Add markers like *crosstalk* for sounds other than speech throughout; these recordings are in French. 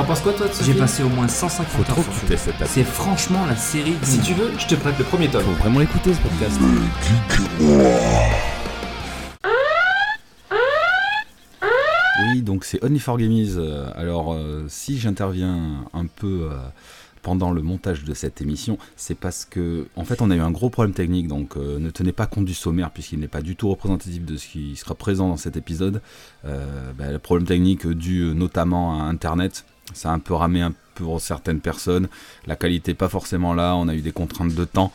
T'en penses quoi toi de ce J'ai film passé au moins 150 Faut heures sur C'est franchement la série du Si moment. tu veux, je te prête le premier tome. Faut vraiment l'écouter ce podcast. Oui, donc c'est Only for Gamies. Euh, Alors, euh, si j'interviens un peu euh, pendant le montage de cette émission, c'est parce que, en fait, on a eu un gros problème technique. Donc, euh, ne tenez pas compte du sommaire puisqu'il n'est pas du tout représentatif de ce qui sera présent dans cet épisode. Euh, bah, le problème technique dû notamment à Internet. Ça a un peu ramé un peu pour certaines personnes. La qualité pas forcément là. On a eu des contraintes de temps.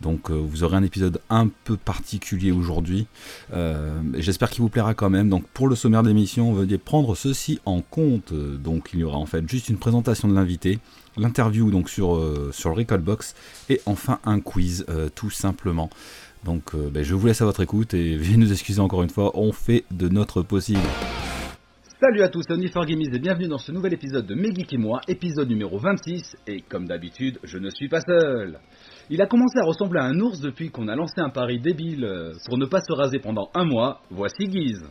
Donc euh, vous aurez un épisode un peu particulier aujourd'hui. Euh, J'espère qu'il vous plaira quand même. Donc pour le sommaire de l'émission, veuillez prendre ceci en compte. Donc il y aura en fait juste une présentation de l'invité, l'interview donc sur, euh, sur le Recallbox et enfin un quiz tout simplement. Donc ben, je vous laisse à votre écoute et *laughs* veuillez nous excuser encore une fois, on fait de notre possible. Salut à tous, c'est Gamies et bienvenue dans ce nouvel épisode de Mes Geeks et moi, épisode numéro 26, et comme d'habitude, je ne suis pas seul. Il a commencé à ressembler à un ours depuis qu'on a lancé un pari débile euh, pour ne pas se raser pendant un mois, voici Guise.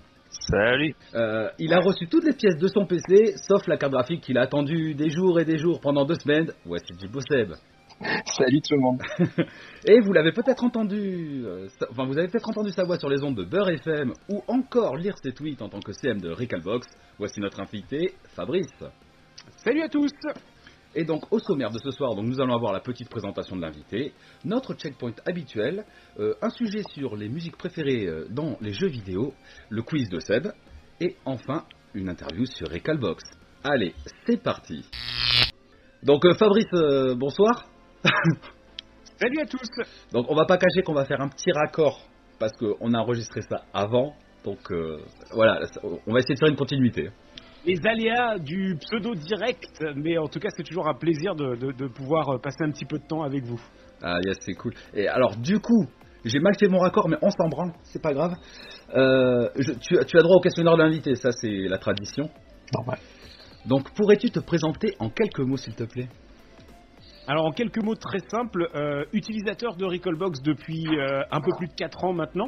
Salut Euh, il a reçu toutes les pièces de son PC, sauf la carte graphique qu'il a attendue des jours et des jours pendant deux semaines, voici Jibo Seb. *laughs* Salut tout le monde *laughs* Et vous l'avez peut-être entendu, euh, sa- enfin vous avez peut-être entendu sa voix sur les ondes de Beurre FM, ou encore lire ses tweets en tant que CM de Recalbox, voici notre invité, Fabrice. Salut à tous Et donc au sommaire de ce soir, donc nous allons avoir la petite présentation de l'invité, notre checkpoint habituel, euh, un sujet sur les musiques préférées euh, dans les jeux vidéo, le quiz de Seb, et enfin une interview sur Recalbox. Allez, c'est parti. Donc euh, Fabrice, euh, bonsoir. *laughs* Salut à tous Donc on va pas cacher qu'on va faire un petit raccord parce qu'on a enregistré ça avant. Donc euh, voilà, on va essayer de faire une continuité. Les aléas du pseudo direct, mais en tout cas c'est toujours un plaisir de, de- de pouvoir euh, passer un petit peu de temps avec vous. Ah yes, c'est cool. Et alors du coup, j'ai mal fait mon raccord, mais on s'en branle, c'est pas grave. Euh, je- tu, as- tu as droit au questionnaire d'invité, ça c'est la tradition. Normal. Donc pourrais-tu te présenter en quelques mots s'il te plaît? Alors en quelques mots très simples, euh, utilisateur de Recallbox depuis euh, un peu plus de 4 ans maintenant.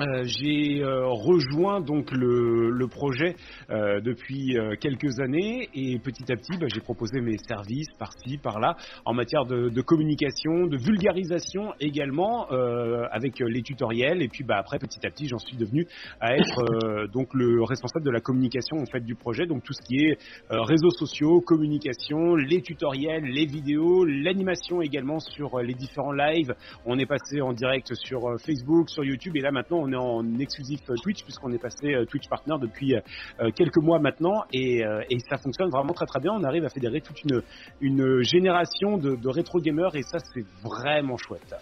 Euh, j'ai euh, rejoint donc le, le projet euh, depuis euh, quelques années et petit à petit bah, j'ai proposé mes services par-ci par-là en matière de, de communication, de vulgarisation également euh, avec les tutoriels et puis bah, après petit à petit j'en suis devenu à être donc le responsable de la communication en fait du projet donc tout ce qui est réseaux sociaux, communication, les tutoriels, les vidéos, l'animation également sur les différents lives. On est passé en direct sur Facebook, sur YouTube et là maintenant on est en exclusif euh, Twitch puisqu'on est passé euh, Twitch Partner depuis euh, quelques mois maintenant et, et ça fonctionne vraiment très très bien. On arrive à fédérer toute une, une génération de, de rétro gamers et ça c'est vraiment chouette.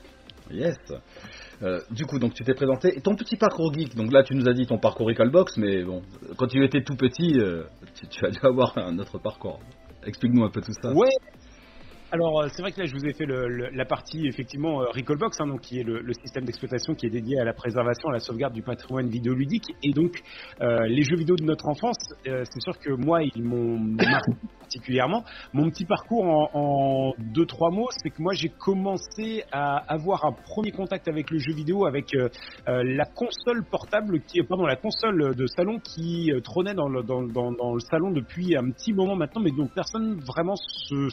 Yes. Euh, du coup, donc tu t'es présenté. Et ton petit parcours geek, donc là tu nous as dit ton parcours Recalbox, mais bon, quand tu étais tout petit, euh, tu, tu as dû avoir un autre parcours. Explique-nous un peu tout ça. Ouais. Alors euh, c'est vrai que là je vous ai fait le- le- la partie effectivement euh, Recallbox, hein, donc qui est le, le système d'exploitation qui est dédié à la préservation, à la sauvegarde du patrimoine vidéoludique et donc euh, les jeux vidéo de notre enfance. euh, c'est sûr que moi ils m'ont marqué *laughs* particulièrement. Mon petit parcours en, en deux trois mots, c'est que moi j'ai commencé à avoir un premier contact avec le jeu vidéo avec euh, euh, la console portable qui, pardon, la console de salon qui trônait dans le, dans, dans- dans le salon depuis un petit moment maintenant, mais dont personne vraiment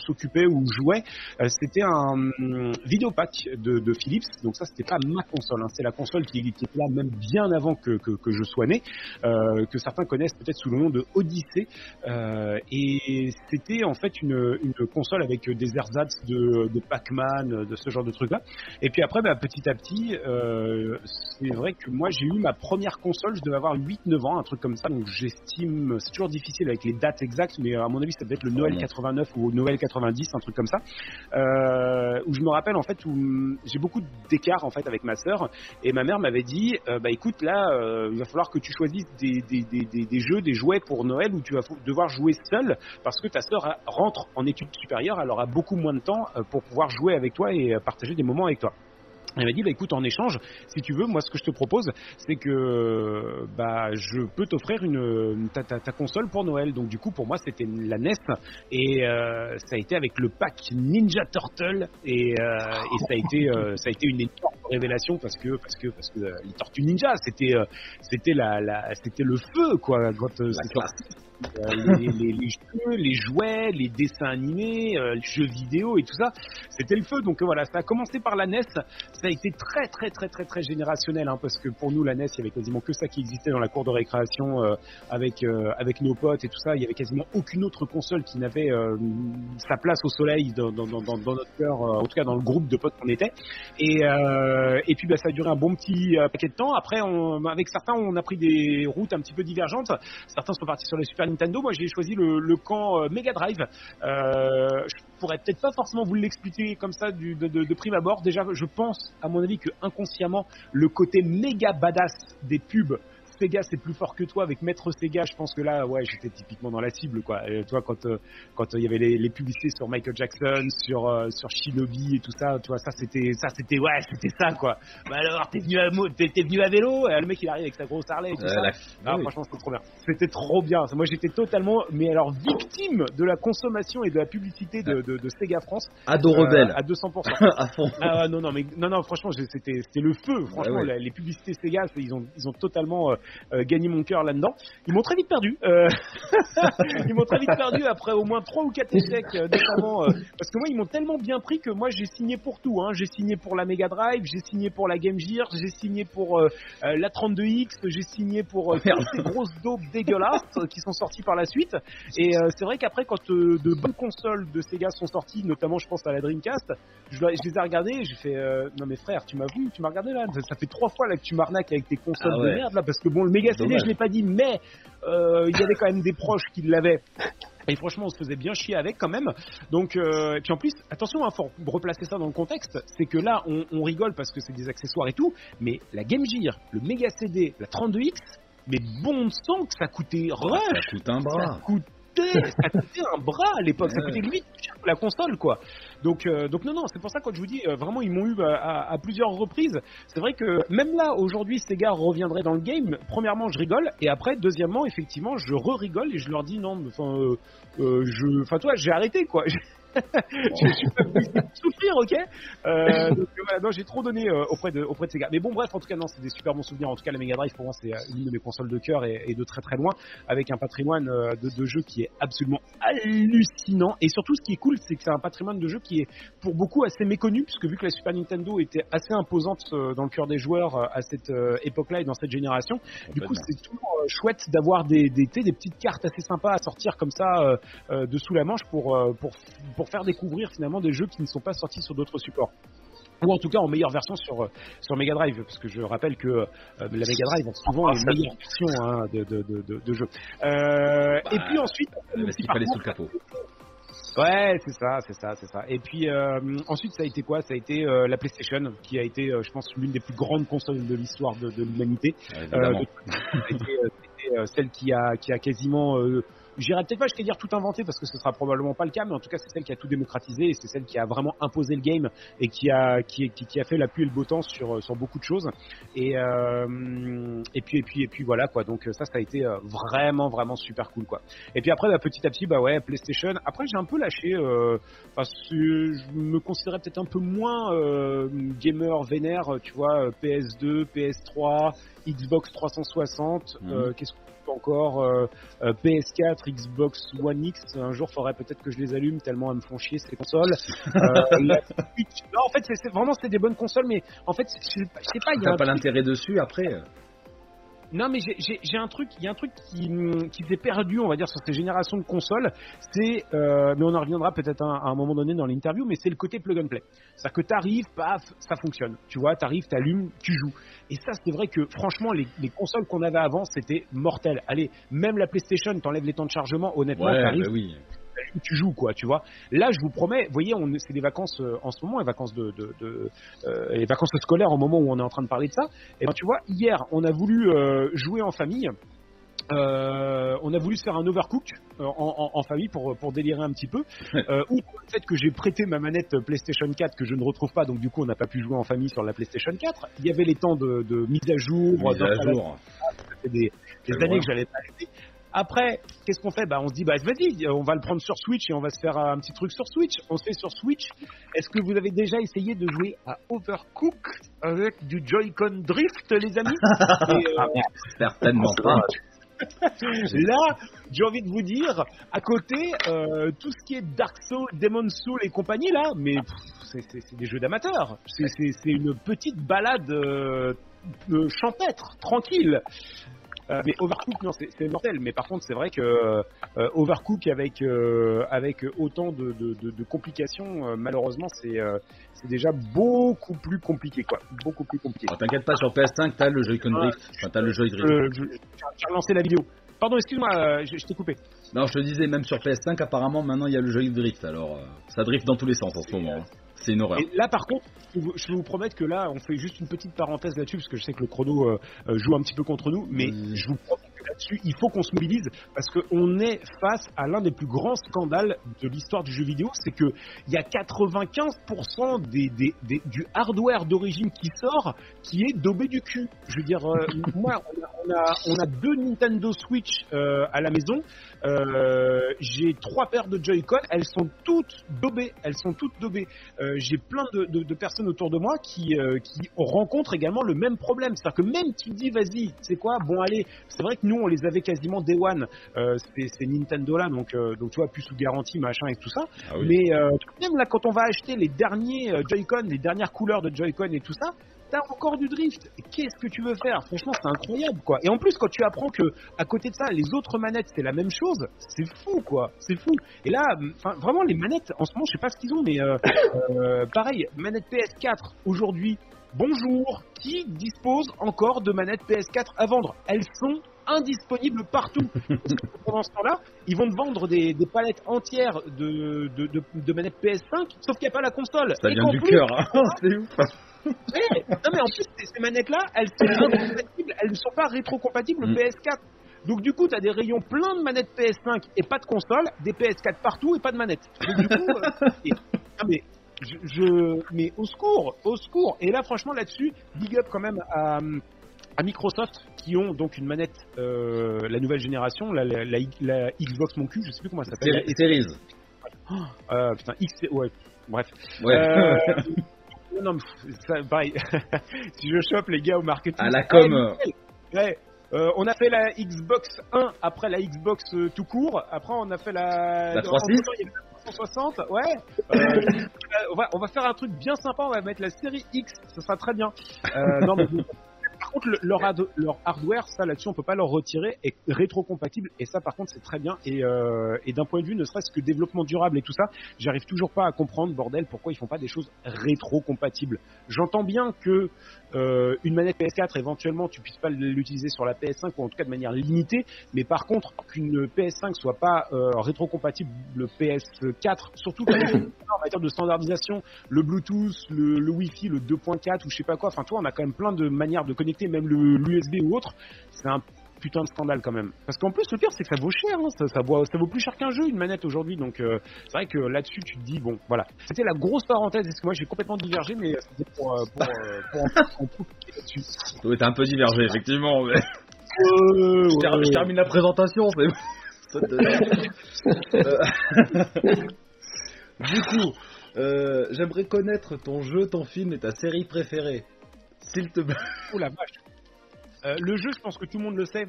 s'occupait ou jouait. Euh, c'était un hum, vidéopack de, de Philips, donc ça c'était pas ma console, hein, c'est la console qui, qui était là même bien avant que, que, que je sois né, euh, que certains connaissent peut-être sous le nom de Odyssey, Euh, et c'était en fait une, une console avec des ersatz de, de Pac-Man, de ce genre de trucs là. Et puis après, bah, petit à petit, euh, c'est vrai que moi j'ai eu ma première console, je devais avoir 8-9 ans, un truc comme ça, donc j'estime, c'est toujours difficile avec les dates exactes, mais à mon avis ça devait être le Noël 89 ou Noël 90, un truc comme ça, euh, où je me rappelle en fait où hum, j'ai beaucoup d'écart en fait avec ma sœur, et ma mère m'avait dit, euh, bah écoute là, euh, il va falloir que tu choisisses des, des, des, des, jeux, des jouets pour Noël où tu vas devoir jouer seul, parce que ta sœur rentre en études supérieures, elle aura beaucoup moins de temps euh, pour pouvoir jouer avec toi et partager des moments avec toi. Elle m'a dit, bah écoute, en échange, si tu veux, moi ce que je te propose, c'est que bah je peux t'offrir une ta, ta, ta console pour Noël. Donc du coup, pour moi, c'était la NES et euh, ça a été avec le pack Ninja Turtle et, euh, et ça a été euh, ça a été une énorme révélation parce que parce que parce que euh, les Tortues Ninja, c'était euh, c'était la, la c'était le feu quoi quand euh, les, les, jeux, les jouets, les dessins animés, les jeux vidéo et tout ça, c'était le feu. Donc voilà, ça a commencé par la NES, a été très très très très très générationnel, hein, parce que pour nous la NES, il y avait quasiment que ça qui existait dans la cour de récréation avec avec nos potes et tout ça. Il y avait quasiment aucune autre console qui n'avait sa place au soleil dans, dans, dans, dans notre cœur, en tout cas dans le groupe de potes qu'on était. Et, et puis bah, ça a duré un bon petit paquet de temps. Après, on, avec certains, on a pris des routes un petit peu divergentes. Certains sont partis sur le Super Nintendo. Moi, j'ai choisi le, le camp euh, Mega Drive. Euh, je pourrais peut-être pas forcément vous l'expliquer comme ça du, de, de, de, prime abord. Déjà, je pense, à mon avis, que inconsciemment, le côté méga badass des pubs Sega c'est plus fort que toi. Avec Maître Sega je pense que là ouais j'étais typiquement dans la cible quoi. Et toi quand euh, quand il y avait les, les, publicités sur Michael Jackson sur euh, sur Shinobi et tout ça tu vois ça c'était ça c'était ouais c'était ça quoi. Bah alors t'es venu à t'es, venu à vélo? Et le mec il arrive avec sa grosse Harley et tout ça. ah, oui. franchement c'était trop bien. C'était trop bien. Moi j'étais totalement mais alors victime de la consommation et de la publicité de, de, de Sega France. Ado rebelle. à 200% *laughs* à fond. Ah non non mais non non franchement c'était c'était le feu. Franchement ouais, ouais. les publicités Sega ils ont ils ont totalement euh, gagné mon cœur là-dedans. Ils m'ont très vite perdu. Euh... *laughs* ils m'ont très vite perdu après au moins trois ou quatre échecs, euh, notamment euh, parce que moi ils m'ont tellement bien pris que moi j'ai signé pour tout. Hein. J'ai signé pour la Mega Drive, j'ai signé pour la Game Gear, j'ai signé pour euh, la 32X, j'ai signé pour toutes ces grosses daubes dégueulasses qui sont sorties par la suite. Et c'est vrai qu'après quand de bonnes consoles de Sega sont sorties, notamment je pense à la Dreamcast, je, les ai regardées, j'ai fait non mais frère, tu m'as vu, tu m'as regardé là, ça, ça fait trois fois là que tu m'arnaques avec tes consoles ah ouais. de merde là parce que bon le Mega CD, je l'ai pas dit, mais euh, il y avait quand même des proches qui l'avaient. Et franchement, on se faisait bien chier avec quand même. Donc, euh, et puis en plus, attention, il hein, faut replacer ça dans le contexte. C'est que là, on, on rigole parce que c'est des accessoires et tout, mais la Game Gear, le Mega CD, la 32X, mais bon sang que ça coûtait rush. Ça coûte un bras. Ça coûte ça coûtait un bras à l'époque, ça coûtait limite la console quoi. Donc euh, donc non non, c'est pour ça que je vous dis euh, vraiment ils m'ont eu à, à, à, plusieurs reprises. C'est vrai que même là aujourd'hui Sega reviendrait dans le game. Premièrement, je rigole et après deuxièmement, effectivement, je re-rigole et je leur dis non, enfin euh, je enfin toi, j'ai arrêté quoi. *laughs* je souffrir, ok euh, *laughs* donc, voilà, non, j'ai trop donné euh, auprès de auprès de ces gars. Mais bon, bref, en tout cas, non, c'est des super bons souvenirs. En tout cas, la Mega Drive pour moi, c'est une de mes consoles de cœur et, et, de très très loin, avec un patrimoine euh, de, de, jeux qui est absolument hallucinant. Et surtout, ce qui est cool, c'est que c'est un patrimoine de jeux qui est pour beaucoup assez méconnu, puisque vu que la Super Nintendo était assez imposante euh, dans le cœur des joueurs euh, à cette époque-là et dans cette génération, du coup, c'est toujours chouette d'avoir des, des, des, petites cartes assez sympas à sortir comme ça de sous la manche pour pour pour faire découvrir finalement des jeux qui ne sont pas sortis sur d'autres supports ou en tout cas en meilleure version sur sur Mega Drive parce que je rappelle que euh, la Mega Drive a souvent une meilleure version hein, de, de, de, de, jeu. Euh, bah, et puis ensuite, euh, fallait sous le capot. Ouais, c'est ça, c'est ça, c'est ça. Et puis euh, ensuite, ça a été quoi? Ça a été euh, la PlayStation, qui a été, euh, je pense, l'une des plus grandes consoles de l'histoire de, de l'humanité. Ouais, celle qui a, qui a quasiment j'irai peut-être pas jusqu'à dire tout inventé parce que ce sera probablement pas le cas, mais en tout cas c'est celle qui a tout démocratisé et c'est celle qui a vraiment imposé le game et qui a qui, qui, qui a fait la pluie et le beau temps sur sur beaucoup de choses. Et euh, et puis et puis et puis voilà quoi. Donc ça ça a été euh, vraiment vraiment super cool quoi. Et puis après bah, petit à petit bah ouais PlayStation. Après j'ai un peu lâché euh, parce que je me considérais peut-être un peu moins euh, gamer vénère, tu vois PS2, PS3, Xbox 360. Mmh. Qu'est-ce encore euh, euh, PS4, Xbox One X. Un jour, faudrait peut-être que je les allume tellement elles me font chier ces consoles. euh, *laughs* non, en fait, c'est vraiment c'est des bonnes consoles, mais en fait, je sais pas. Il y a pas l'intérêt dessus après. Non, mais j'ai un truc, il y a un truc qui, qui s'est perdu, on va dire, sur ces générations de consoles. C'est, euh, mais on en reviendra peut-être à, un moment donné dans l'interview, mais c'est le côté plug and play. C'est-à-dire que t'arrives, paf, ça fonctionne. Tu vois, t'arrives, t'allumes, tu joues. Et ça, c'est vrai que franchement, les, les consoles qu'on avait avant, c'était mortel. Allez, même la PlayStation, t'enlèves les temps de chargement, honnêtement, ouais, t'arrives. Bah oui tu joues quoi tu vois là je vous promets vous voyez c'est des vacances euh, en ce moment les vacances de, de, de euh, les vacances scolaires au moment où on est en train de parler de ça et ben tu vois hier on a voulu euh, jouer en famille euh, on a voulu se faire un overcook en, en, en, famille pour, pour délirer un petit peu. *laughs* Euh, ou le fait que j'ai prêté ma manette PlayStation 4 que je ne retrouve pas, donc du coup on n'a pas pu jouer en famille sur la PlayStation 4. Il y avait les temps de, de mise à jour. Mise à jour. Ça des, des années que j'avais pas. Après, qu'est-ce qu'on fait? Bah, On se dit, bah, vas-y, on va le prendre sur Switch et on va se faire un petit truc sur Switch. On se fait sur Switch. Est-ce que vous avez déjà essayé de jouer à Overcook avec du Joy-Con Drift, les amis? *laughs* Et, euh, Certainement pas. *laughs* Là, j'ai envie de vous dire, à côté, euh, tout ce qui est Dark Souls, Demon Soul et compagnie, là, mais c'est- des jeux d'amateurs. C'est une petite balade euh, champêtre, tranquille. Euh, mais Overcook, non, c'est mortel. Mais par contre, c'est vrai que euh, Overcook avec euh, avec autant de, de, de- de complications, euh, malheureusement, c'est euh, c'est déjà beaucoup plus compliqué, quoi. Beaucoup plus compliqué. Oh, T'inquiète pas, sur PS5, t'as le Joy-Con Ah. Drift. Enfin, t'as le Joy Drift. Euh, j'ai relancé la vidéo. Pardon, excuse-moi, euh, je, je t'ai coupé. Non, je te disais, même sur PS5, apparemment, maintenant, il y a le Joy Drift. Alors, euh, ça drift dans tous les sens en ce moment. hein. C'est une horreur. Et là, par contre, je vous, je vous promettre que là, on fait juste une petite parenthèse là-dessus, parce que je sais que le chrono euh, euh, joue un petit peu contre nous, mais je vous promets là-dessus, il faut qu'on se mobilise, parce qu'on est face à l'un des plus grands scandales de l'histoire du jeu vidéo, c'est que il y a 95% des, des- des- du hardware d'origine qui sort qui est daubé du cul. Je veux dire, euh, *laughs* moi, on a, deux Nintendo Switch euh, à la maison, euh, j'ai trois paires de Joy-Con, elles sont toutes daubées, elles sont toutes daubées. J'ai plein de, personnes autour de moi qui, qui rencontrent également le même problème. C'est-à-dire que même tu dis, vas-y, c'est quoi Bon, allez, c'est vrai que nous, on les avait quasiment day one. Euh, c'est c'est Nintendo là, donc, euh, donc tu vois, plus sous garantie, machin et tout ça. Ah oui. Mais euh, même là, quand on va acheter les derniers euh, Joy-Con, les dernières couleurs de Joy-Con et tout ça, t'as encore du drift. Qu'est-ce que tu veux faire? Franchement, c'est incroyable, quoi. Et en plus, quand tu apprends que à côté de ça, les autres manettes, c'est la même chose, c'est fou, quoi. C'est fou. Et là, enfin, vraiment, les manettes, en ce moment, je sais pas ce qu'ils ont, mais euh, euh, pareil, manette PS4 aujourd'hui. Bonjour, qui dispose encore de manettes PS4 à vendre? Elles sont indisponibles partout. *laughs* Pendant ce temps-là, ils vont te vendre des, des palettes entières de, de, de, de manettes PS5, sauf qu'il n'y a pas la console. Ça Et vient du cœur. hein. *laughs* C'est ouf. Ouais, non mais en plus ces, manettes-là, elles sont incompatibles, elles ne sont pas rétro-compatibles Mm. PS4. Donc du coup, tu as des rayons pleins de manettes PS5 et pas de console, des PS4 partout et pas de manettes. Donc du coup, euh, et- ah, mais je, je- mais au secours, au secours. Et là, franchement, là-dessus, big up quand même à, à Microsoft qui ont donc une manette, euh, la nouvelle génération, la, la, la- la Xbox mon cul, je sais plus comment ça s'appelle. Series. Euh, putain, X, ouais, bref. Ouais. Euh, *laughs* non, mais pff, ça, pareil. *laughs* si je chope les gars au marketing. À la com. Ouais. Euh, on a fait la Xbox 1, après la Xbox euh, tout court, après on a fait la... La 360. entre-temps, il y avait la 360, ouais. Euh, on, va, on va faire un truc bien sympa, on va mettre la série X, ce sera très bien. Non, mais. Par contre, leur hardware, ça là-dessus, on peut pas leur retirer, est rétro-compatible, et ça par contre, c'est très bien. Et, euh, et d'un point de vue, ne serait-ce que développement durable et tout ça, j'arrive toujours pas à comprendre, bordel, pourquoi ils font pas des choses rétro-compatibles. J'entends bien que euh, une manette PS4, éventuellement, tu puisses pas l'utiliser sur la PS5 ou en tout cas de manière limitée, mais par contre, qu'une PS5 soit pas euh, rétro-compatible le PS4, surtout quand *coughs* en matière de standardisation, le Bluetooth, le, le Wi-Fi, le 2.4 ou je sais pas quoi, enfin, toi, on a quand même plein de manières de connecter, même le- l'USB ou autre. C'est un putain de scandale quand même. Parce qu'en plus, le pire, c'est que ça vaut cher. hein. Ça, ça, vaut, ça vaut plus cher qu'un jeu, une manette aujourd'hui. Donc, euh, c'est vrai que là-dessus, tu te dis, bon, voilà. C'était la grosse parenthèse. Parce que moi, j'ai complètement divergé, mais c'était pour, euh, pour, euh, pour profiter là-dessus. *laughs* Un peu divergé, effectivement. mais- Euh, Je je termine la présentation. *laughs* Euh, *laughs* du coup, euh, j'aimerais connaître ton jeu, ton film et ta série préférée. S'il te plaît. Oh la vache. Euh, le jeu, je pense que tout le monde le sait.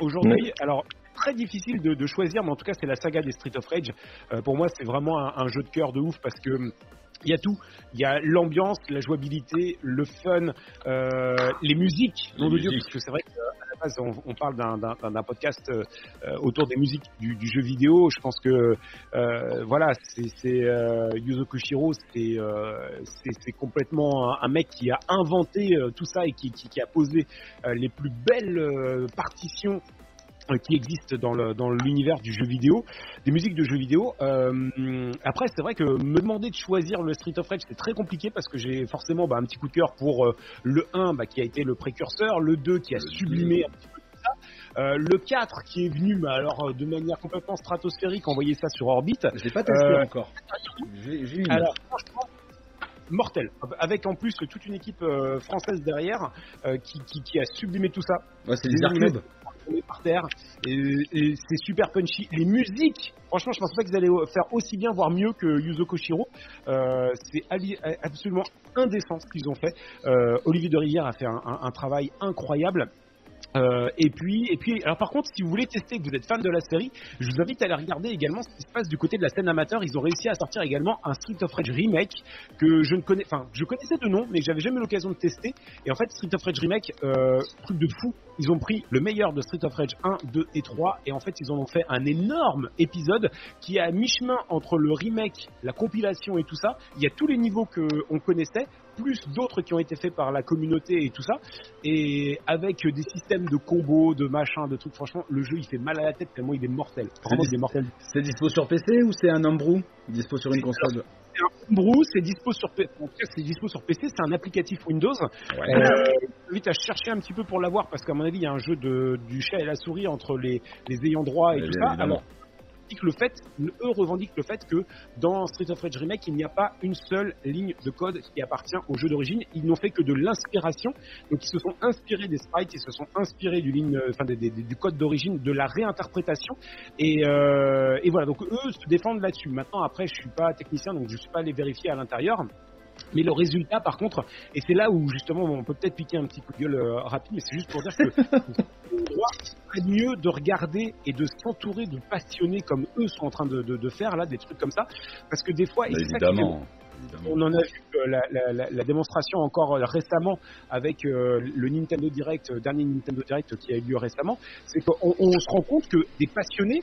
Aujourd'hui, alors très difficile de, de choisir, mais en tout cas, c'est la saga des Street of Rage. Euh, pour moi, c'est vraiment un, un jeu de cœur de ouf parce que hum, il y a tout. Il y a l'ambiance, la jouabilité, le fun, euh, les musiques, nom de Dieu, musiques. parce que c'est vrai on, parle d'un- podcast euh, autour des musiques du, jeu vidéo. Je pense que euh, voilà, c'est euh, Yuzo Koshiro, c'est complètement un, mec qui a inventé tout ça et qui, a posé les plus belles partitions qui existent dans le dans l'univers du jeu vidéo, des musiques de jeux vidéo. Euh, après, c'est vrai que me demander de choisir le Street of Rage, c'est très compliqué parce que j'ai forcément bah, un petit coup de cœur pour euh, le 1 bah, qui a été le précurseur, le 2 qui a sublimé un petit peu tout ça, euh, le 4 qui est venu bah, alors euh, de manière complètement stratosphérique envoyer ça sur orbite. Je l'ai pas testé Euh, encore. J'ai j'ai une. Alors franchement, mortel. Avec en plus toute une équipe euh, française derrière euh, qui, qui, qui a sublimé tout ça. Ouais, c'est les par terre et, c'est super punchy. Les musiques, franchement, je pensais pas qu'ils allaient faire aussi bien, voire mieux que Yuzo Koshiro. Euh, c'est absolument indécent ce qu'ils ont fait. Euh, Olivier de Rivière a fait un travail incroyable. Euh, et puis, et puis, alors par contre, si vous voulez tester que vous êtes fan de la série, je vous invite à aller regarder également ce qui se passe du côté de la scène amateur. Ils ont réussi à sortir également un Street of Rage remake que je ne connais, enfin, je connaissais de nom, mais j'avais jamais l'occasion de tester. Et en fait, Street of Rage remake, euh, truc de fou. Ils ont pris le meilleur de Street of Rage 1, 2 et 3, et en fait, ils en ont fait un énorme épisode qui est à mi-chemin entre le remake, la compilation et tout ça. Il y a tous les niveaux que on connaissait, plus d'autres qui ont été faits par la communauté et tout ça, et avec des systèmes de combos, de machins, de trucs. Franchement, le jeu il fait mal à la tête tellement il est mortel. Vraiment, il est mortel. C'est dispo sur PC ou c'est un homebrew? Dispo sur une console C'est un homebrew, c'est dispo sur PC. C'est dispo sur PC, c'est un applicatif Windows. Ouais. Euh, invite à chercher un petit peu pour l'avoir parce qu'à mon avis, il y a un jeu de, du chat et la souris entre les, les ayants droit et tout ça. évidemment. Alors, le fait, eux revendiquent le fait que dans Street of Rage Remake, il n'y a pas une seule ligne de code qui appartient au jeu d'origine. Ils n'ont fait que de l'inspiration. Donc, ils se sont inspirés des sprites, ils se sont inspirés du, du code d'origine, de la réinterprétation. Et, euh, et voilà, donc eux se défendent là-dessus. Maintenant, après, je suis pas technicien, donc je suis pas allé vérifier à l'intérieur. Mais le résultat, par contre, et c'est là où justement on peut peut-être piquer un petit coup de gueule euh, rapide, mais c'est juste pour dire que *laughs* serait mieux de regarder et de s'entourer de passionnés comme eux sont en train de, de- de faire là, des trucs comme ça, parce que des fois, Bah, c'est Évidemment. on en a vu euh, la, la- la- la démonstration encore euh, récemment avec euh, le Nintendo Direct, euh, dernier Nintendo Direct qui a eu lieu récemment, c'est qu'on on se rend compte que des passionnés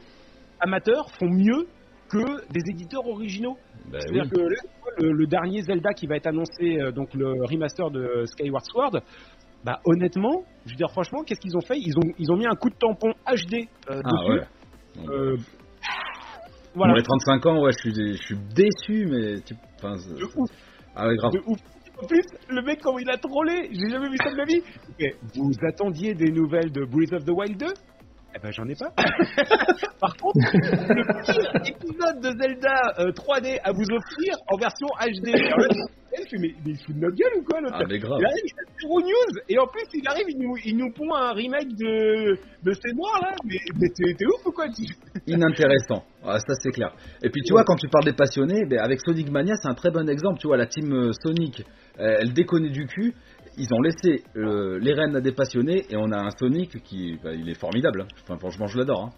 amateurs font mieux que des éditeurs originaux. Bah C'est-à-dire oui. que là, le, le dernier Zelda qui va être annoncé, euh, donc le remaster de Skyward Sword, bah honnêtement, je veux dire franchement, qu'est-ce qu'ils ont fait? Ils ont, ils ont mis un coup de tampon HD euh, Ah dessus. ouais. Euh, les 35 ans, ouais, je suis, je suis déçu, mais tu. Enfin, de ouf. ah ouais, grave. de ouf. En plus, le mec, quand il a trollé, j'ai jamais vu ça de ma vie. *laughs* Vous attendiez des nouvelles de Breath of the Wild 2 Eh ben, j'en ai pas. *laughs* Par contre, le pire épisode de Zelda euh, 3D à vous offrir en version HD. Alors là, je fais, mais, mais il fout de notre gueule ou quoi l'autre Ah, mais grave. Il arrive, il a zéro news, et en plus, il arrive, il nous, il nous pond un remake de, de ces noirs là. Mais, mais t'es ouf ou quoi tu- *laughs* Inintéressant. Ah, ça, c'est clair. Et puis, tu vois, quand tu parles des passionnés, ben, avec Sonic Mania, c'est un très bon exemple. Tu vois, la team euh, Sonic, euh, elle déconnait du cul. Ils ont laissé euh, les rênes à des passionnés et on a un Sonic qui, bah, il est formidable. hein. Enfin, franchement, je l'adore. hein.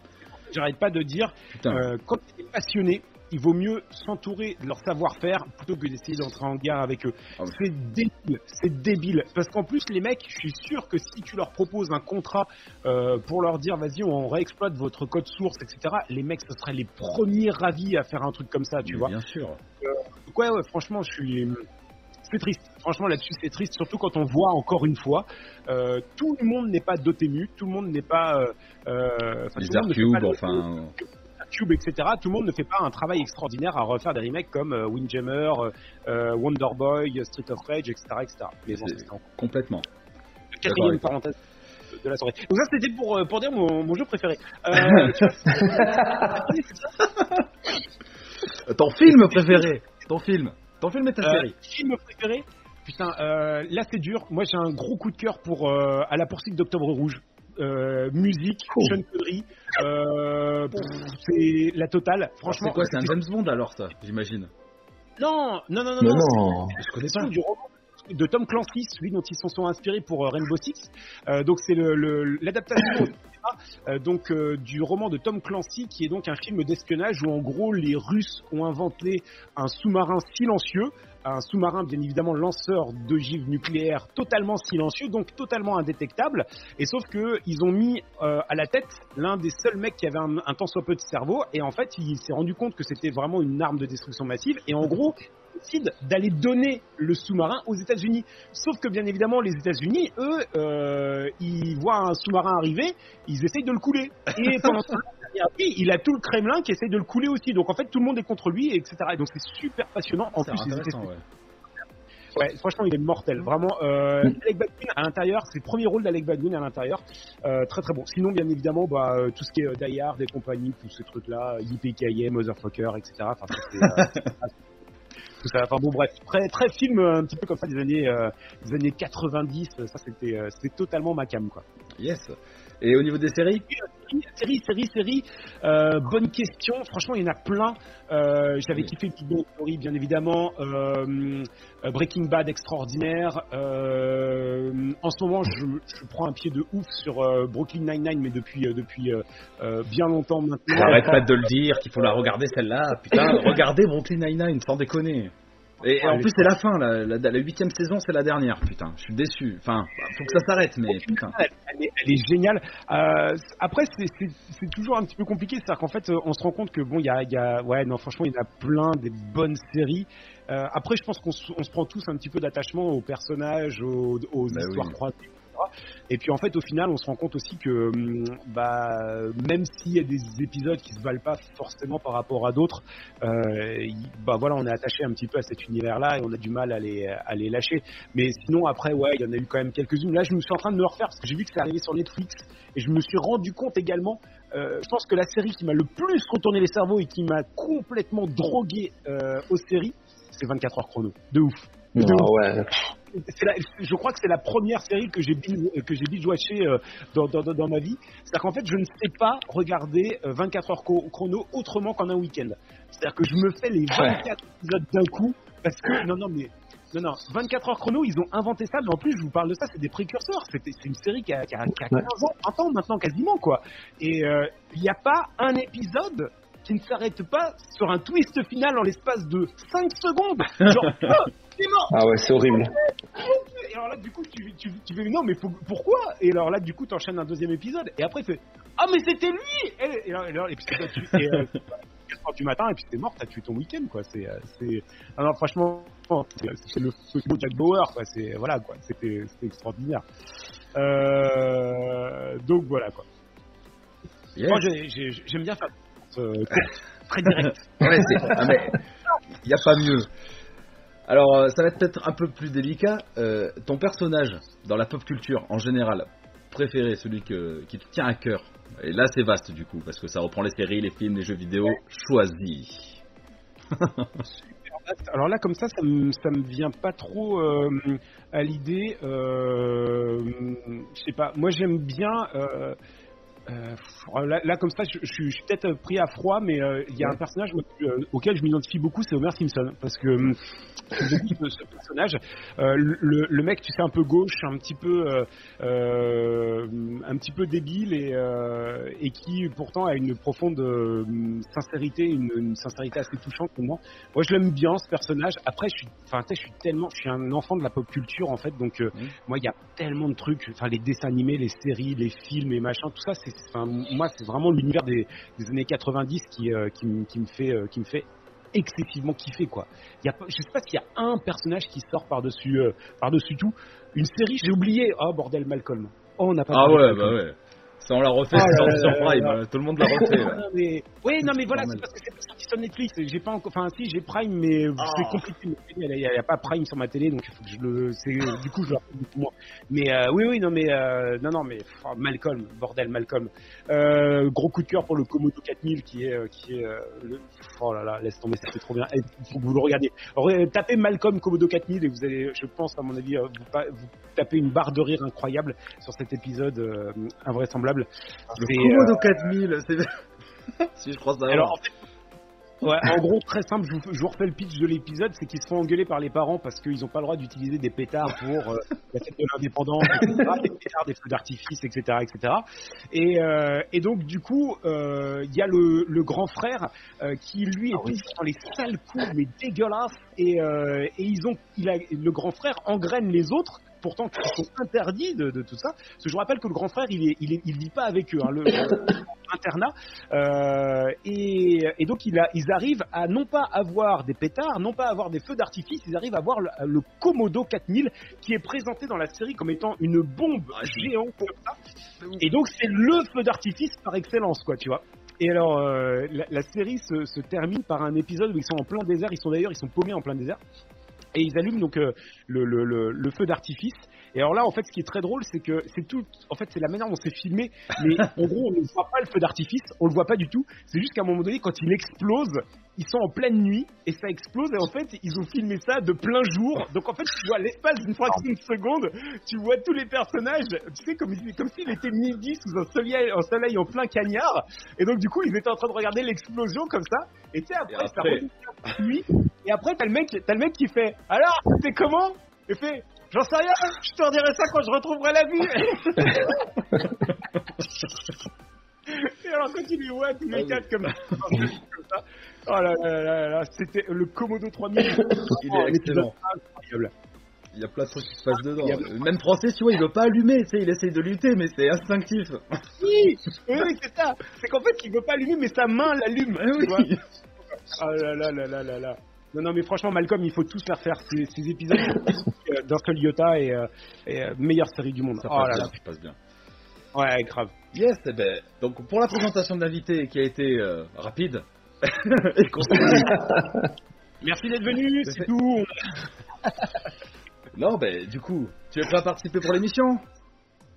J'arrête pas de dire. Euh, quand tu es passionné, il vaut mieux s'entourer de leur savoir-faire plutôt que d'essayer d'entrer en guerre avec eux. Ah oui. C'est débile, c'est débile. Parce qu'en plus, les mecs, je suis sûr que si tu leur proposes un contrat euh, pour leur dire, vas-y, on réexploite votre code source, etc., les mecs, ce seraient les premiers ravis à faire un truc comme ça, tu Mais vois. Bien sûr. Donc ouais, ouais, franchement, je suis. C'est triste. Franchement, là-dessus, c'est triste, surtout quand on voit encore une fois, euh, tout le monde n'est pas Dotemu, tout le monde n'est pas. Euh, euh, enfin, Les enfin. Cube, etc. Tout le monde ne fait pas un travail extraordinaire à refaire des remakes comme euh, Windjammer, euh, Wonder Boy, Street of Rage, etc. etc. Mais bon, C'est- c'est en- Complètement. quatrième parenthèse de la soirée. Donc ça, c'était pour, pour dire mon, mon jeu préféré. Euh, Ton film préféré Ton film Ton film et ta Euh, série film préféré Putain, euh, là c'est dur. Moi j'ai un gros coup de cœur pour euh, à la poursuite d'Octobre Rouge. Euh, musique, Oh. Sean Connery, euh, c'est la totale. Franchement, C'est quoi C'est un James Bond alors, ça, j'imagine? Non, non, non, non, non, non. Je connais c'est du roman de Tom Clancy, celui dont ils se sont inspirés pour euh, Rainbow Six. Euh, donc c'est l'adaptation *coughs* euh, donc du roman de Tom Clancy, qui est donc un film d'espionnage où en gros les Russes ont inventé un sous-marin silencieux, un sous-marin bien évidemment lanceur d'ogives nucléaires totalement silencieux, donc totalement indétectable. Et sauf que ils ont mis à la tête l'un des seuls mecs qui avait un, un tant soit peu de cerveau, et en fait il s'est rendu compte que c'était vraiment une arme de destruction massive. Et en gros décide d'aller donner le sous-marin aux États-Unis. Sauf que bien évidemment, les États-Unis, eux, euh, ils voient un sous-marin arriver, ils essayent de le couler. Et *laughs* pendant ce temps-là, lui, il a tout le Kremlin qui essaye de le couler aussi. Donc en fait, tout le monde est contre lui, etc. Et donc c'est super passionnant. En plus, ouais. franchement, il est mortel. Vraiment, euh, Alec Baldwin à l'intérieur, c'est le premier rôle d'Alec Baldwin à l'intérieur. Euh, très très bon. Sinon, bien évidemment, bah, euh, tout ce qui est Die Hard et compagnie, tous ces trucs-là, yippee Motherfucker, etc. Enfin, c'est, *laughs* tout ça. Enfin bon, bref, très très film euh, un petit peu comme ça des années euh, des années 90. Ça, c'était euh, c'était totalement ma cam quoi. Yes. Et au niveau des séries? Série, série, série. Euh, bonne question. Franchement, il y en a plein. Euh, J'avais kiffé Big Bang Theory, bien évidemment. Euh, euh, Breaking Bad, extraordinaire. Euh, en ce moment, je, je, prends un pied de ouf sur euh, Brooklyn Nine-Nine, mais depuis, euh, depuis bien longtemps maintenant. J'arrête pas de le dire, qu'il faut la regarder celle-là. Putain, *laughs* regardez Brooklyn Nine-Nine, sans déconner. Et, en plus, c'est la fin, la huitième saison, c'est la dernière, putain. Je suis déçu. Enfin, faut que ça s'arrête, mais putain. Elle, est, géniale. Euh, après, c'est toujours un petit peu compliqué, c'est-à-dire qu'en fait, on se rend compte que bon, il y a, y a, ouais, non, franchement, il y en a plein des bonnes séries. Euh, après, je pense qu'on se prend tous un petit peu d'attachement aux personnages, aux, aux bah histoires croisées et puis en fait, au final, on se rend compte aussi que hum, bah, même s'il y a des épisodes qui se valent pas forcément par rapport à d'autres, euh, bah voilà, on est attaché un petit peu à cet univers-là et on a du mal à les, à les lâcher. Mais sinon, après, ouais, il y en a eu quand même quelques-unes. Là, je me suis en train de me refaire parce que j'ai vu que c'est arrivé sur Netflix et je me suis rendu compte également. Euh, je pense que la série qui m'a le plus retourné les cerveaux et qui m'a complètement drogué euh, aux séries, c'est 24 heures chrono. De ouf. Ah ouais je crois que c'est la première série que j'ai que j'ai euh, dans, dans, dans, ma vie. C'est-à-dire qu'en fait, je ne sais pas regarder 24 euh, heures chrono autrement qu'en un week-end. C'est-à-dire que je me fais les 24 épisodes d'un coup parce que non non mais non, non, 24 heures chrono, ils ont inventé ça, mais en plus, je vous parle de ça, c'est des précurseurs. C'est une série qui a, qui, a, 15 ans, 20 ans maintenant quasiment, quoi. Et euh, il n'y a pas un épisode qui ne s'arrête pas sur un twist final en l'espace de 5 secondes. Genre, *laughs* oh, ah ouais, c'est horrible. Et alors là, du coup, tu, tu, tu fais, non, mais pourquoi? Et alors là, du coup, tu enchaînes un deuxième épisode, et après, il fait, ah, mais c'était lui Et, et, alors, et puis, tu, et, euh, *laughs* 4 heures du matin, et puis c'est mort, t'as tué ton week-end, quoi. C'est, euh, c'est, alors, franchement, c'est le, le Jack Bauer, quoi. C'est, voilà, quoi. C'était, c'était extraordinaire. Euh, donc, voilà, quoi. Moi, j'aime bien faire euh, très direct. *laughs* ouais, ah, mais il n'y a pas mieux. Alors, euh, ça va être peut-être un peu plus délicat. Euh, ton personnage dans la pop culture en général préféré, celui qui te tient à cœur. Et là, c'est vaste du coup, parce que ça reprend les séries, les films, les jeux vidéo. Choisis. Alors là, comme ça, ça me, ça me vient pas trop euh, à l'idée. je sais pas. Moi, j'aime bien. Là, comme ça, je, suis peut-être pris à froid, mais il y a un personnage auquel je m'identifie beaucoup, c'est Homer Simpson, parce que ce personnage. Euh, le, le, mec, tu sais, un peu gauche, un petit peu, euh, euh un petit peu débile et, euh, et qui pourtant a une profonde euh, sincérité, une, une, sincérité assez touchante pour moi. Moi, je l'aime bien ce personnage. Après, je suis, enfin, je suis tellement, je suis un enfant de la pop culture en fait, donc moi, il y a tellement de trucs, enfin, les dessins animés, les séries, les films et machin, tout ça, c'est, enfin, moi, c'est vraiment l'univers des, des, années 90 qui, qui, qui me fait, qui me fait excessivement kiffé quoi. Il y a, je sais pas s'il y a un personnage qui sort par-dessus euh, par-dessus tout. Une série, j'ai oublié. Oh bordel, Malcolm. Oh, on n'a pas. Ah ouais, bah ouais. Ça, on l'a refait oh sur, Prime. Tout le monde l'a refait. mais... Oui, non, mais voilà, c'est parce que c'est pas sorti sur Netflix. J'ai pas encore. Enfin, si, j'ai Prime, mais oh. c'est compliqué. Il n'y a, a, pas Prime sur ma télé, donc il faut que je le. Du coup, je le refais beaucoup moins. Mais euh, oui, oui, non, mais. Euh, non, non, mais. Oh, Malcolm, bordel, Malcolm. Euh, gros coup de cœur pour le Komodo 4000 qui est. qui est le... Oh là là, laisse tomber, c'était trop bien. Il faut que vous le regardiez. tapez Malcolm Komodo 4000 et vous allez, je pense, à mon avis, vous, vous tapez une barre de rire incroyable sur cet épisode invraisemblable le Komodo 4000, c'est. *laughs* si je crois ça. Alors, Ouais, en gros, très simple, je vous, refais le pitch de l'épisode, c'est qu'ils se font engueuler par les parents parce qu'ils n'ont pas le droit d'utiliser des pétards pour euh, la fête de l'indépendance, des pétards, des feux d'artifice, etc., etc. Et, euh, et, donc, du coup, euh, il y a le, le grand frère qui, lui, est ah dans les sales coups, mais dégueulasses, et, et ils ont, il a, le grand frère engraine les autres pourtant qui sont interdits de, tout ça. Parce que je vous rappelle que le grand frère, il ne il, il vit pas avec eux, hein, le, *coughs* internat. Euh, et, et, donc il a, ils arrivent à non pas avoir des pétards, non pas avoir des feux d'artifice, ils arrivent à avoir le, Komodo 4000 qui est présenté dans la série comme étant une bombe ah, géante Et donc c'est le feu d'artifice par excellence, quoi, tu vois. Et alors, euh, la, série se, se, termine par un épisode où ils sont en plein désert. Ils sont d'ailleurs, ils sont paumés en plein désert et ils allument donc euh, le, le, le, feu d'artifice Et alors là, en fait, ce qui est très drôle, c'est que c'est tout. En fait, c'est la manière dont c'est filmé, mais *laughs* en gros, on ne voit pas le feu d'artifice, on le voit pas du tout. C'est juste qu'à un moment donné, quand il explose, ils sont en pleine nuit et ça explose et en fait ils ont filmé ça de plein jour donc en fait tu vois l'espace d'une fraction de seconde tu vois tous les personnages tu sais comme, comme s'il était midi sous un soleil, un soleil en plein cagnard et donc du coup ils étaient en train de regarder l'explosion comme ça et tu sais après, Et ça nuit et après t'as le mec t'as le mec qui fait alors c'est comment? Il fait j'en sais rien je te redirai ça quand je retrouverai la vie *laughs* et alors quand tu les vois tous les quatre comme, ça oh là là là là c'était le Komodo 3000 Il est excellent. incroyable Il y a plein de trucs qui se passent dedans. A- Même Français, tu vois, il veut pas allumer, tu sais, il essaye de lutter, mais c'est instinctif. Oui, oui, c'est ça. C'est qu'en fait, il veut pas allumer, mais sa main l'allume. Tu vois. oui. Ah là là là là là là. Non, non, mais franchement, Malcolm, il faut tous faire faire ces, ces épisodes euh, d'un seul iota et, euh, et, euh, meilleure série du monde. Ça oh passe là bien, là. ça passe bien. Ouais, grave. Yes, eh ben, donc pour la présentation de l'invité qui a été euh, rapide et. *laughs* Merci d'être venu, C'est tout. *laughs* non, ben, du coup, tu es prêt à participer pour l'émission?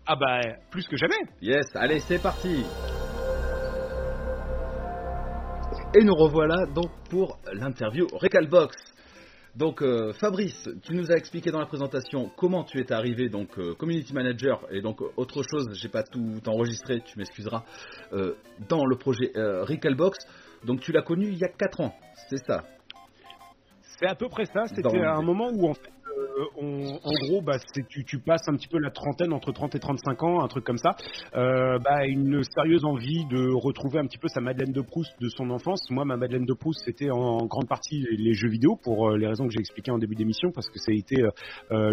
Ah bah, plus que jamais. Yes, allez, c'est parti. Et nous revoilà donc pour l'interview Recalbox. Donc euh, Fabrice, tu nous as expliqué dans la présentation comment tu es arrivé donc euh, community manager et donc euh, autre chose, j'ai pas tout enregistré, tu m'excuseras, euh, dans le projet Recalbox. Donc tu l'as connu il y a 4 ans, c'est ça? C'est à peu près ça. C'était un moment où, en fait, euh, on- en gros, bah, tu, tu passes un petit peu la trentaine, entre 30 et 35 ans, un truc comme ça. Euh, bah, une sérieuse envie de retrouver un petit peu sa Madeleine de Proust de son enfance. Moi, ma Madeleine de Proust, c'était en grande partie les jeux vidéo, pour euh, les raisons que j'ai expliquées en début d'émission, parce que ça a été euh,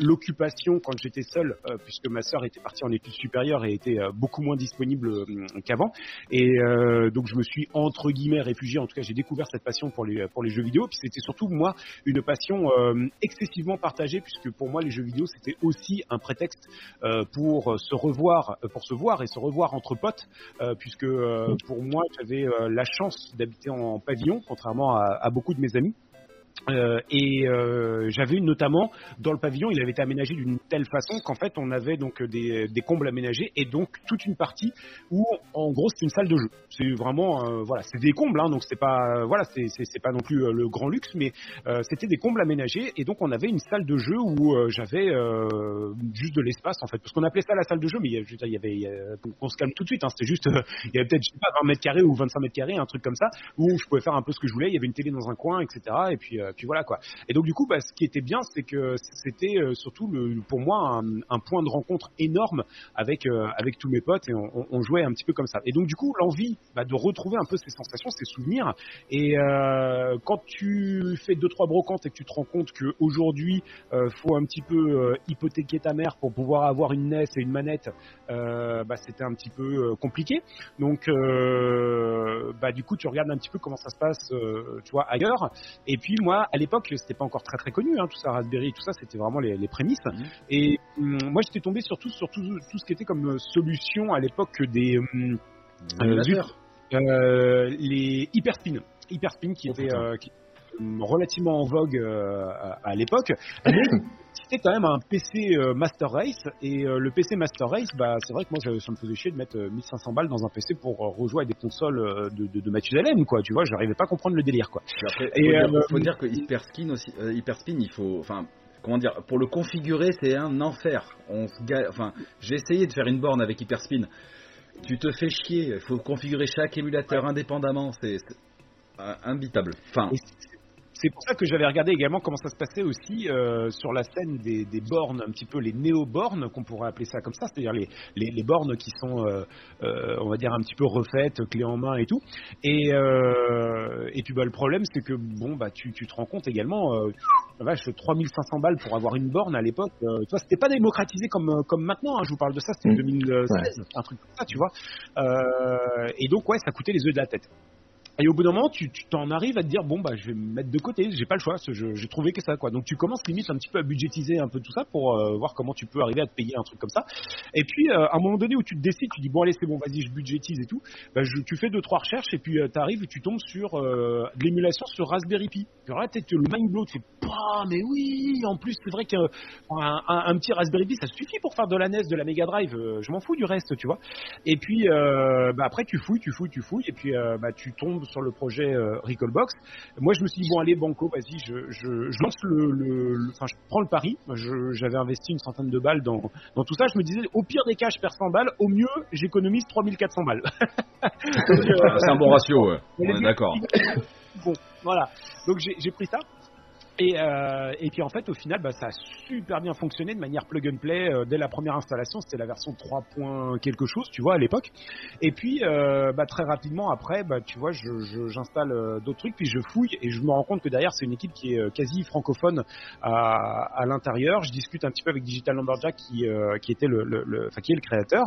l'occupation quand j'étais seul, puisque ma sœur était partie en études supérieures et était beaucoup moins disponible qu'avant. Et donc je me suis entre guillemets réfugié. En tout cas, j'ai découvert cette passion pour les jeux vidéo. Puis c'était surtout moi une passion euh, excessivement partagée, puisque pour moi les jeux vidéo c'était aussi un prétexte euh, pour se revoir, euh, pour se voir et se revoir entre potes, euh, puisque euh, pour moi j'avais euh, la chance d'habiter en pavillon, contrairement à beaucoup de mes amis. Euh, et euh, j'avais notamment dans le pavillon, il avait été aménagé d'une telle façon qu'en fait on avait donc des, des combles aménagés et donc toute une partie où en gros c'est une salle de jeu. C'est vraiment euh, voilà, c'est des combles, hein, donc c'est pas voilà, c'est pas non plus euh, le grand luxe, mais euh, c'était des combles aménagés et donc on avait une salle de jeu où euh, j'avais juste de l'espace en fait, parce qu'on appelait ça la salle de jeu, mais il y avait, il y a- on se calme tout de suite, hein, c'était juste, *laughs* il y avait peut-être pas 20 mètres carrés ou 25 mètres carrés, un truc comme ça, où je pouvais faire un peu ce que je voulais. Il y avait une télé dans un coin, etc. Et puis, puis voilà quoi. Et donc du coup, bah, ce qui était bien, c'est que c'était euh, surtout le, pour moi un, un point de rencontre énorme avec euh, avec tous mes potes et on, on- jouait un petit peu comme ça. Et donc du coup, l'envie bah, de retrouver un peu ces sensations, ces souvenirs. Et euh, quand tu fais deux trois brocantes et que tu te rends compte que aujourd'hui, faut un petit peu hypothéquer ta mère pour pouvoir avoir une NES et une manette, bah, c'était un petit peu compliqué. Donc, bah, du coup, tu regardes un petit peu comment ça se passe, tu vois, ailleurs. Et puis, moi, à l'époque, c'était pas encore très très connu, hein, tout ça, Raspberry, tout ça, c'était vraiment les, les prémices. Mhm. Et hum, moi, j'étais tombé surtout sur tout, tout ce qui était comme euh, solution à l'époque des hum, Animateur. euh, les hyperspin, hyperspin qui Oh, était euh, qui- relativement en vogue euh, à l'époque. *laughs* C'était quand même un PC euh, Master Race et euh, le PC Master Race, bah c'est vrai que moi ça, ça me faisait chier de mettre euh, 1500 balles dans un PC pour euh, rejouer à des consoles euh, de, de, de Mathusalem quoi. Tu vois, j'arrivais pas à comprendre le délire quoi. Après, Et, faut, dire, euh, faut dire que Hyperspin aussi, euh, Hyperspin, il faut, enfin, comment dire, pour le configurer, c'est un enfer. On enfin, j'ai essayé de faire une borne avec Hyperspin. Tu te fais chier. Il faut configurer chaque émulateur indépendamment. C'est c'est, euh, imbitable. Enfin, C'est pour ça que j'avais regardé également comment ça se passait aussi euh, sur la scène des, des bornes, un petit peu les néo-bornes, qu'on pourrait appeler ça comme ça, c'est-à-dire les, les, les bornes qui sont, euh, euh, on va dire, un petit peu refaites, clés en main et tout. Et, et puis bah, le problème, c'est que bon, bah, tu, tu te rends compte également, vache, 3500 balles pour avoir une borne à l'époque, tu vois, c'était pas démocratisé comme, comme maintenant, hein, je vous parle de ça, c'était Mm. 2016, un truc comme ça, tu vois. Et donc, ouais, ça coûtait les œufs de la tête. Et au bout d'un moment, tu t'en arrives à te dire bon bah je vais me mettre de côté, j'ai pas le choix, j'ai trouvé que ça quoi. Donc tu commences limite un petit peu à budgétiser un peu tout ça pour euh, voir comment tu peux arriver à te payer un truc comme ça. Et puis euh, à un moment donné où tu te décides, tu dis bon allez c'est bon vas-y je budgétise et tout, bah, tu fais deux trois recherches et puis tu arrives et tu tombes sur euh, de l'émulation sur Raspberry Pi. Alors là peut-être le mind blow, tu fais bah mais oui en plus c'est vrai qu'un un, petit Raspberry Pi ça suffit pour faire de la NES, de la Mega Drive, euh, je m'en fous du reste tu vois. Et puis euh, bah, après tu fouilles, tu fouilles, tu fouilles, et puis euh, bah, tu tombes sur le projet euh, Recallbox. Moi je me suis dit bon allez Banco, vas-y, je, je, je lance le, le- le- enfin je prends le pari. J'avais investi une centaine de balles dans, dans tout ça. Je me disais au pire des cas je perds 100 balles, au mieux j'économise 3400 balles. Euh, C'est un bon ratio, ouais. *laughs* Est on est d'accord. bon, voilà. Donc j'ai pris ça. Et, euh, et puis en fait, au final, bah, ça a super bien fonctionné de manière plug and play euh, dès la première installation. C'était la version 3. point quelque chose, tu vois, à l'époque. Et puis euh, bah, très rapidement après, bah, tu vois, je- je- j'installe euh, d'autres trucs, puis je fouille et je me rends compte que derrière, c'est une équipe qui est euh, quasi francophone à, à l'intérieur. Je discute un petit peu avec Digital Lumberjack qui, euh, qui était le, le, le- qui est le créateur,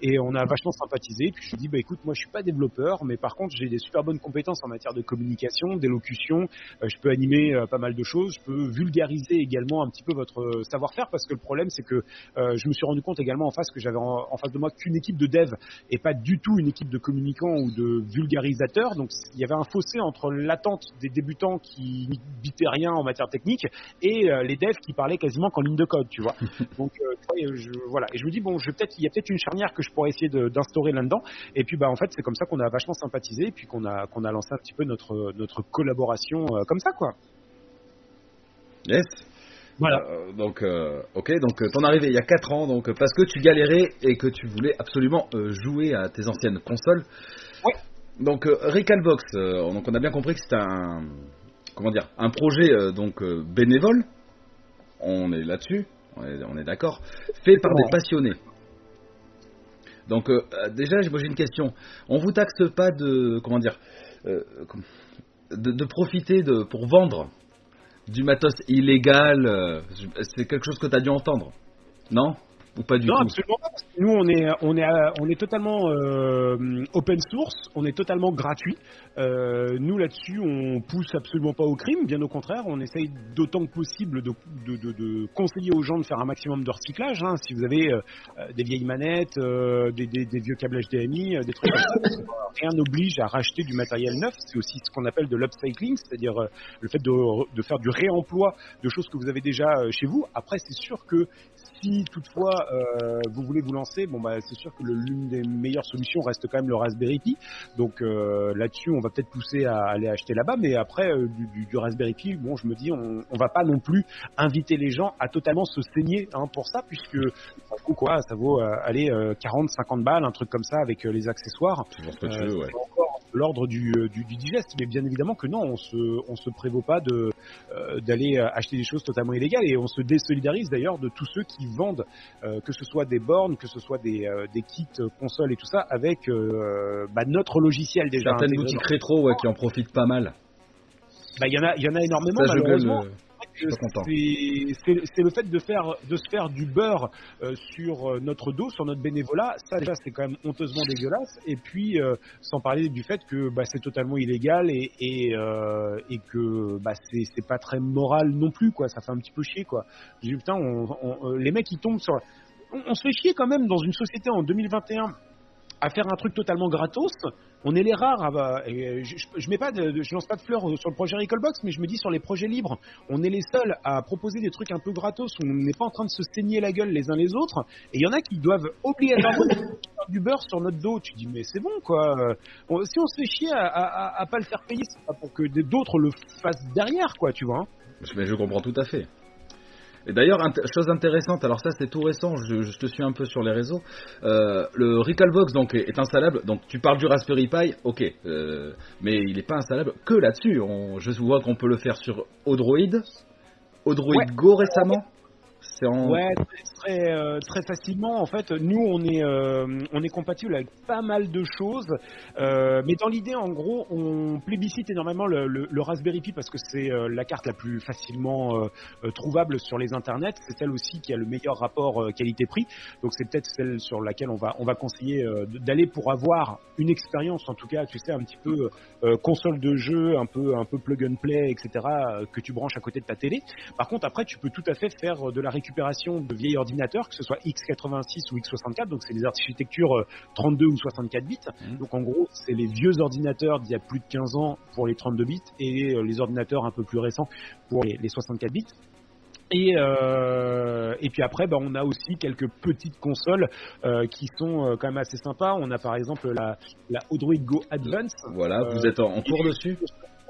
et on a vachement sympathisé. Puis je lui dis, bah écoute, moi je suis pas développeur, mais par contre j'ai des super bonnes compétences en matière de communication, d'élocution. Je peux animer pas mal de choses. Je peux vulgariser également un petit peu votre euh, savoir-faire parce que le problème c'est que euh, je me suis rendu compte également en face que j'avais en, en face de moi qu'une équipe de dev et pas du tout une équipe de communicants ou de vulgarisateurs. Donc il y avait un fossé entre l'attente des débutants qui n'y bitaient rien en matière technique et euh, les devs qui parlaient quasiment qu'en ligne de code, tu vois. *laughs* Donc euh, je, voilà. Et je me dis bon, je peut-être il y a peut-être une charnière que je pourrais essayer d'instaurer là-dedans. Et puis bah en fait c'est comme ça qu'on a vachement sympathisé et puis qu'on a qu'on a lancé un petit peu notre notre collaboration comme ça quoi. Yes. Voilà. Euh, donc, euh, ok, donc euh, t'en arrivé il y a 4 ans, donc euh, parce que tu galérais et que tu voulais absolument jouer à tes anciennes consoles. Ouais. Donc, Recalbox, donc on a bien compris que c'était un, comment dire, un projet donc bénévole. On est là-dessus, on est, d'accord, fait par des passionnés. Donc déjà, moi j'ai une question. On vous taxe pas de, comment dire, de, de profiter de pour vendre du matos illégal, euh, c'est quelque chose que tu as dû entendre, non? Ou pas du Non, tout absolument pas. Nous, on est, on est, on est totalement euh, open source, on est totalement gratuit. Euh, nous, là-dessus, on pousse absolument pas au crime, bien au contraire, on essaye d'autant que possible de, de, de- de conseiller aux gens de faire un maximum de recyclage. hein. Si vous avez euh, euh, des vieilles manettes, euh, des, des- des vieux câbles HDMI, euh, des trucs comme ça, rien n'oblige à racheter du matériel neuf. C'est aussi ce qu'on appelle de l'upcycling, c'est-à-dire euh, le fait de, de faire du réemploi de choses que vous avez déjà chez vous. Après, c'est sûr que si toutefois euh, vous voulez vous lancer, bon bah c'est sûr que l'une des meilleures solutions reste quand même le Raspberry Pi. Donc euh, là-dessus, on va peut-être pousser à aller acheter là-bas, mais après euh, du, du- du Raspberry Pi, bon, je me dis, on, on va pas non plus inviter les gens à totalement se saigner hein, pour ça, puisque ça vaut quoi Ça vaut aller 40, 50 balles, un truc comme ça avec les accessoires. Ouais. encore l'ordre du, du, du digeste, mais bien évidemment que non, on se, on se prévaut pas de d'aller acheter des choses totalement illégales et on se désolidarise d'ailleurs de tous ceux qui vendent, que ce soit des bornes, que ce soit des, euh, des kits euh, consoles et tout ça, avec euh, bah, notre logiciel déjà. Certaines intégré boutiques rétro ouais, qui en profitent pas mal. Bah, il y en a, y en a énormément Ça, je malheureusement. euh, je. C'est le fait de faire de se faire du beurre euh, sur euh, notre dos, sur notre bénévolat. Ça déjà c'est quand même honteusement dégueulasse. Et puis euh, sans parler du fait que bah, c'est totalement illégal et et, euh, et que bah, c'est pas très moral non plus quoi. Ça fait un petit peu chier quoi. J'ai dit putain, on- on- euh, les mecs ils tombent sur. On, se fait chier quand même dans une société en 2021 à faire un truc totalement gratos. On est les rares. à- je, je, mets pas de, je lance pas de fleurs sur le projet Recallbox, mais je me dis sur les projets libres, on est les seuls à proposer des trucs un peu gratos où on n'est pas en train de se saigner la gueule les uns les autres. Et il y en a qui doivent obligatoirement du beurre sur notre dos. Tu dis mais c'est bon quoi. On- si on se fait chier à, à, à- pas le faire payer, c'est pas pour que d'autres le fassent derrière quoi, tu vois. hein. Mais je comprends tout à fait. Et d'ailleurs, int- chose intéressante, alors ça c'est tout récent, je, je te suis un peu sur les réseaux. Euh, le Recalbox donc est, est installable. Donc tu parles du Raspberry Pi, ok, euh, mais il n'est pas installable que là-dessus. Je vois qu'on peut le faire sur Odroid, Odroid Ouais. Go récemment. C'est en Ouais, très euh, très facilement. En fait, nous on est euh, on est compatible avec pas mal de choses, euh, mais dans l'idée, en gros, on plébiscite énormément le, le- le Raspberry Pi parce que c'est euh, la carte la plus facilement euh, euh, trouvable sur les internets. C'est celle aussi qui a le meilleur rapport qualité-prix. Donc c'est peut-être celle sur laquelle on va on va conseiller d'aller pour avoir une expérience, en tout cas, tu sais, un petit peu console de jeu, un peu un peu plug and play, etc. que tu branches à côté de ta télé. Par contre, après, tu peux tout à fait faire de la récupération de vieilles ordinateurs, que ce soit x86 ou x64, donc c'est des architectures euh, 32 ou 64 bits. Mhm. Donc en gros, c'est les vieux ordinateurs d'il y a plus de 15 ans pour les 32 bits et euh, les ordinateurs un peu plus récents pour les, les 64 bits. Et, euh, et puis après, bah, on a aussi quelques petites consoles euh, qui sont euh, quand même assez sympas. On a par exemple la, la Odroid Go Advance, Voilà, Euh, vous êtes en, en cours dessus?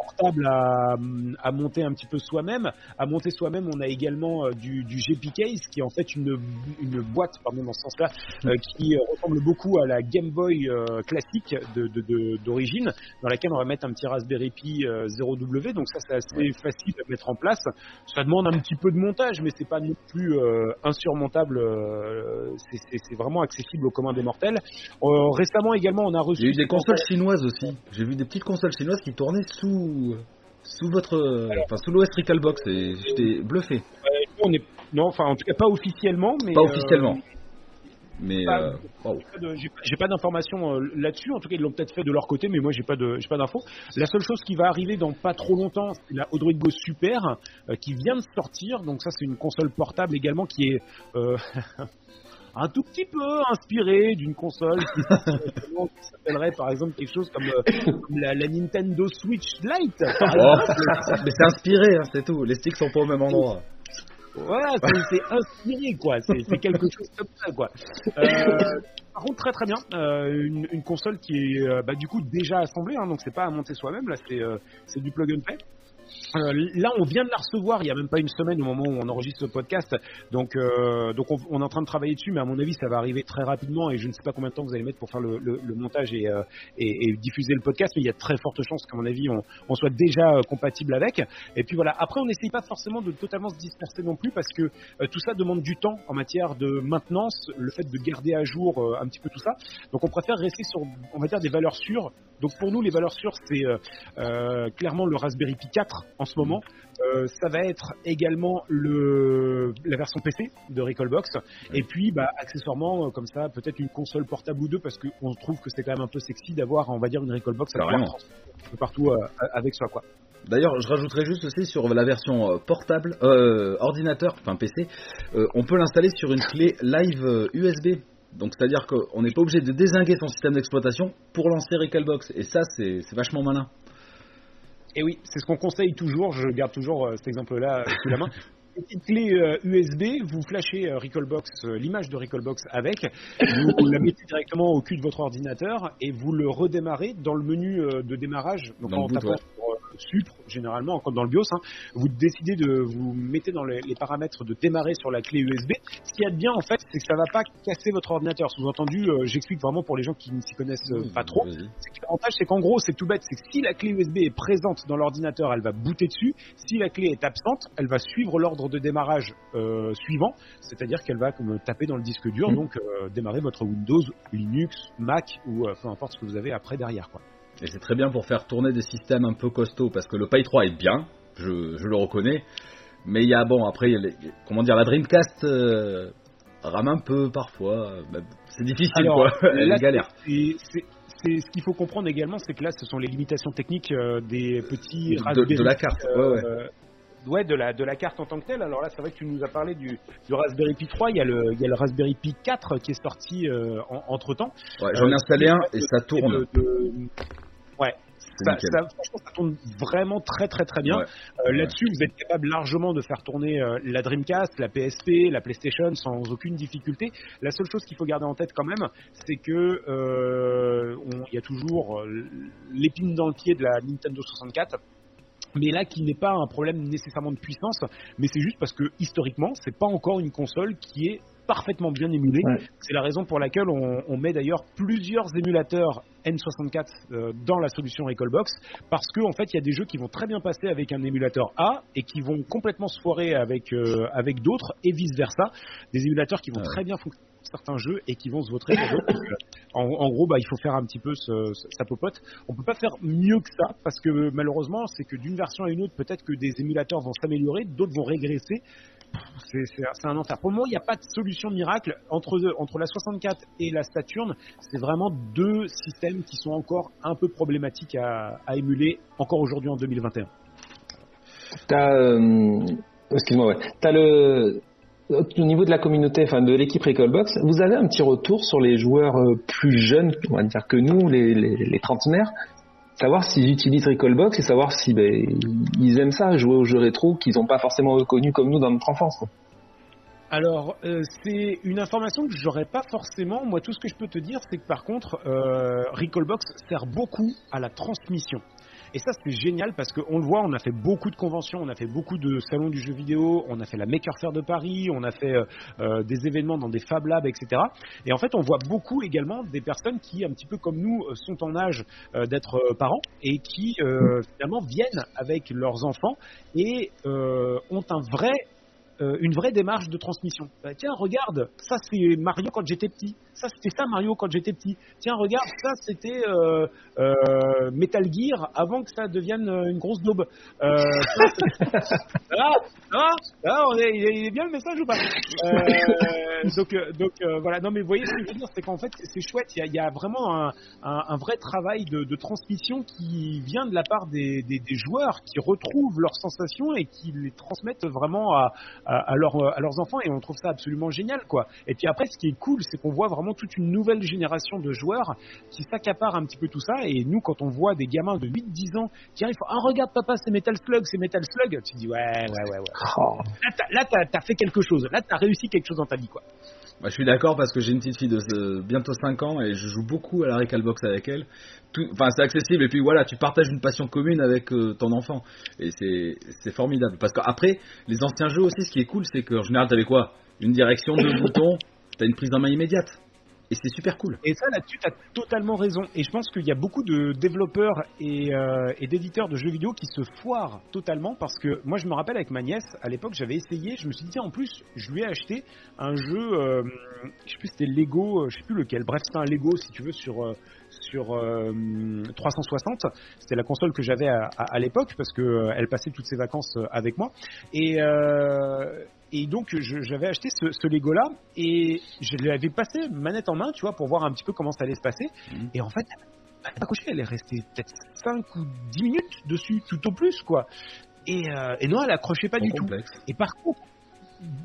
Portable à, à monter un petit peu soi-même. À monter soi-même, on a également euh, du, du GP Case, qui est en fait une, une boîte, pardon, dans ce sens-là, euh, qui euh, ressemble beaucoup à la Game Boy euh, classique de- de- de- d'origine, dans laquelle on va mettre un petit Raspberry Pi euh, 0W. Donc ça, c'est assez facile à mettre en place. Ça demande un petit peu de montage, mais c'est pas non plus insurmontable. c'est- vraiment accessible aux communs des mortels. Récemment également, on a reçu J'ai eu des consoles chinoises aussi. J'ai vu des petites consoles chinoises qui tournaient sous sous votre enfin sous l'OS Recalbox et j'étais bluffé. on est non, enfin en tout cas pas officiellement, mais Pas euh, officiellement. Mais euh. J'ai pas d'informations euh, là-dessus. En tout cas, ils l'ont peut-être fait de leur côté, mais moi, j'ai pas de, j'ai pas d'infos. La seule chose qui va arriver dans pas trop longtemps, c'est la Odroid Go Super euh, qui vient de sortir. Donc ça, c'est une console portable également qui est euh, *laughs* un tout petit peu inspirée d'une console qui, s'appellerait par exemple quelque chose comme, euh, comme la, la Nintendo Switch Lite. Oh, exemple. mais c'est inspiré, hein, c'est tout. Les sticks sont pas au même endroit. Voilà, c'est inspiré, quoi. C'est quelque chose comme ça, quoi. Euh, par contre, très très bien. Euh, une, une console qui est euh, bah, du coup déjà assemblée, hein, donc c'est pas à monter soi-même. Là, c'est euh, c'est du plug and play. Euh, là, on vient de la recevoir il y a même pas une semaine au moment où on enregistre ce podcast. Donc, euh, donc on, est en train de travailler dessus, mais à mon avis, ça va arriver très rapidement et je ne sais pas combien de temps vous allez mettre pour faire le, le- le montage et, euh, et- diffuser le podcast. Mais il y a très fortes chances qu'à mon avis, on, on soit déjà euh, compatible avec. Et puis voilà. Après, on n'essaye pas forcément de totalement se disperser non plus parce que euh, tout ça demande du temps en matière de maintenance, le fait de garder à jour un petit peu tout ça. Donc, on préfère rester sur, on va dire, des valeurs sûres. Donc, pour nous, les valeurs sûres, c'est clairement le Raspberry Pi 4 en ce moment. Euh, ça va être également le, la version PC de Recallbox. Et puis, bah, accessoirement, euh, comme ça, peut-être une console portable ou deux, parce qu'on trouve que c'est quand même un peu sexy d'avoir, on va dire, une Recallbox à partout euh, avec soi, quoi. D'ailleurs, je rajouterais juste aussi sur la version portable, euh, ordinateur, enfin PC, on peut l'installer sur une clé live USB. Donc c'est-à-dire qu'on n'est pas obligé de désinguer son système d'exploitation pour lancer Recalbox. Et ça, c'est vachement malin. Et oui, c'est ce qu'on conseille toujours. Je garde toujours euh, cet exemple-là euh, sous la main. *laughs* Petite clé euh, USB, vous flashez euh, Recallbox, euh, l'image de Recallbox avec, vous *laughs* la mettez directement au cul de votre ordinateur et vous le redémarrez dans le menu euh, de démarrage. Donc Dans le en boot, tapant ouais. sur Supre, généralement, comme dans le BIOS, hein, vous décidez de vous mettez dans les, les paramètres de démarrer sur la clé USB. Ce qu'il y a de bien en fait, c'est que ça va pas casser votre ordinateur. Sous-entendu, euh, j'explique vraiment pour les gens qui ne s'y connaissent euh, pas trop. L'avantage, c'est qu'en gros, c'est tout bête, c'est que si la clé USB est présente dans l'ordinateur, elle va booter dessus. Si la clé est absente, elle va suivre l'ordre de démarrage euh, suivant, c'est-à-dire qu'elle va comme taper dans le disque dur, Mhm. donc euh, démarrer votre Windows, Linux, Mac ou euh, peu importe ce que vous avez après derrière, quoi. Et c'est très bien pour faire tourner des systèmes un peu costauds parce que le Pi 3 est bien, je, je le reconnais. Mais il y a, bon, après, les- comment dire, la Dreamcast euh, rame un peu parfois. euh, bah, c'est difficile, Alors, quoi. *laughs* Elle là, galère. C'est c'est- ce qu'il faut comprendre également, c'est que là, ce sont les limitations techniques euh, des petits De, Raspberry de la carte, ouais, ouais. euh, ouais, de la, de la carte en tant que telle. Alors là, c'est vrai que tu nous as parlé du, du Raspberry Pi 3, il y, a le, il y a le Raspberry Pi 4 qui est sorti euh, en- entre-temps. Ouais, J'en ai Euh, installé un et ça tourne. de- de- Ouais. Ça, ça- franchement, ça tourne vraiment très très très bien. Ouais. Euh, Là-dessus, vous êtes capable largement de faire tourner euh, la Dreamcast, la PSP, la PlayStation sans aucune difficulté. La seule chose qu'il faut garder en tête quand même, c'est que euh, il y a toujours l'épine dans le pied de la Nintendo 64. Mais là, qui n'est pas un problème nécessairement de puissance, mais c'est juste parce que historiquement, c'est pas encore une console qui est parfaitement bien émulé. Ouais. C'est la raison pour laquelle on, on met d'ailleurs plusieurs émulateurs N64 euh, dans la solution Recallbox parce qu'en en fait il y a des jeux qui vont très bien passer avec un émulateur A et qui vont complètement se foirer avec, euh, avec d'autres et vice versa. Des émulateurs qui vont ouais. très bien fonctionner pour certains jeux et qui vont se vautrer pour d'autres. En, en gros, bah, il faut faire un petit peu ce- ce- sa popote. On peut pas faire mieux que ça parce que malheureusement, c'est que d'une version à une autre, peut-être que des émulateurs vont s'améliorer, d'autres vont régresser. C'est un enfer. Pour moi, il n'y a pas de solution miracle entre, la 64 et la Saturn. C'est vraiment deux systèmes qui sont encore un peu problématiques à, émuler encore aujourd'hui en 2021. T'as, euh, excuse-moi, le, au niveau de la communauté, enfin de l'équipe Recallbox, vous avez un petit retour sur les joueurs euh, plus jeunes, on va dire que nous, les, les, les trentenaires, savoir s'ils utilisent Recallbox et savoir si ben, ils aiment ça, jouer aux jeux rétro qu'ils n'ont pas forcément reconnus comme nous dans notre enfance. Alors, euh, c'est une information que j'aurais pas forcément. Moi, tout ce que je peux te dire, c'est que par contre, euh, Recallbox sert beaucoup à la transmission. Et ça, c'est génial parce qu'on le voit, on a fait beaucoup de conventions, on a fait beaucoup de salons du jeu vidéo, on a fait la Maker Faire de Paris, on a fait euh, euh, des événements dans des Fab Labs, etc. Et en fait, on voit beaucoup également des personnes qui, un petit peu comme nous, euh, sont en âge euh, d'être parents et qui euh, finalement viennent avec leurs enfants et ont un vrai euh, une vraie démarche de transmission. Bah, tiens, regarde, ça c'est Mario quand j'étais petit. Ça c'était ça Mario quand j'étais petit. Tiens, regarde, ça c'était euh, euh, Metal Gear avant que ça devienne une grosse daube. *laughs* Ah, ah, ah, il, est, bien le message ou pas? Donc, donc voilà. Non, mais vous voyez ce que je veux dire, c'est qu'en fait c'est chouette. Il y a, vraiment un, vrai travail de, transmission qui vient de la part des, des joueurs qui retrouvent leurs sensations et qui les transmettent vraiment à, à, à leurs, à leurs enfants et on trouve ça absolument génial quoi. Et puis après ce qui est cool c'est qu'on voit vraiment toute une nouvelle génération de joueurs qui s'accaparent un petit peu tout ça et nous quand on voit des gamins de 8-10 ans qui arrivent ah regarde papa c'est Metal Slug c'est Metal Slug tu te dis ouais ouais ouais ouais Oh. là t'as fait quelque chose là t'as réussi quelque chose dans ta vie quoi Bah, je suis d'accord parce que j'ai une petite fille de bientôt 5 ans et je joue beaucoup à la Recalbox avec elle. Enfin, c'est accessible et puis voilà, tu partages une passion commune avec euh, ton enfant et c'est formidable. Parce qu'après, les anciens jeux aussi, ce qui est cool, c'est qu'en général, t'avais quoi? Une direction, deux *coughs* boutons, t'as une prise en main immédiate. Et c'est super cool. Et ça, là-dessus, tu as totalement raison. Et je pense qu'il y a beaucoup de développeurs et, euh, et d'éditeurs de jeux vidéo qui se foirent totalement parce que moi, je me rappelle avec ma nièce, à l'époque, j'avais essayé, je me suis dit, en plus, je lui ai acheté un jeu, euh, je sais plus, c'était Lego, euh, je sais plus lequel, bref, c'était un Lego, si tu veux, sur. Euh, sur euh, 360, c'était la console que j'avais à, à- à l'époque parce que euh, elle passait toutes ses vacances euh, avec moi et, euh, et donc j'avais acheté ce, ce Lego là et je l'avais passé manette en main, tu vois, pour voir un petit peu comment ça allait se passer. Mhm. Et en fait, elle pas elle est restée peut-être 5 ou 10 minutes dessus, tout au plus, quoi. Et, euh, et non, elle accrochait pas Trop du tout. Et par contre,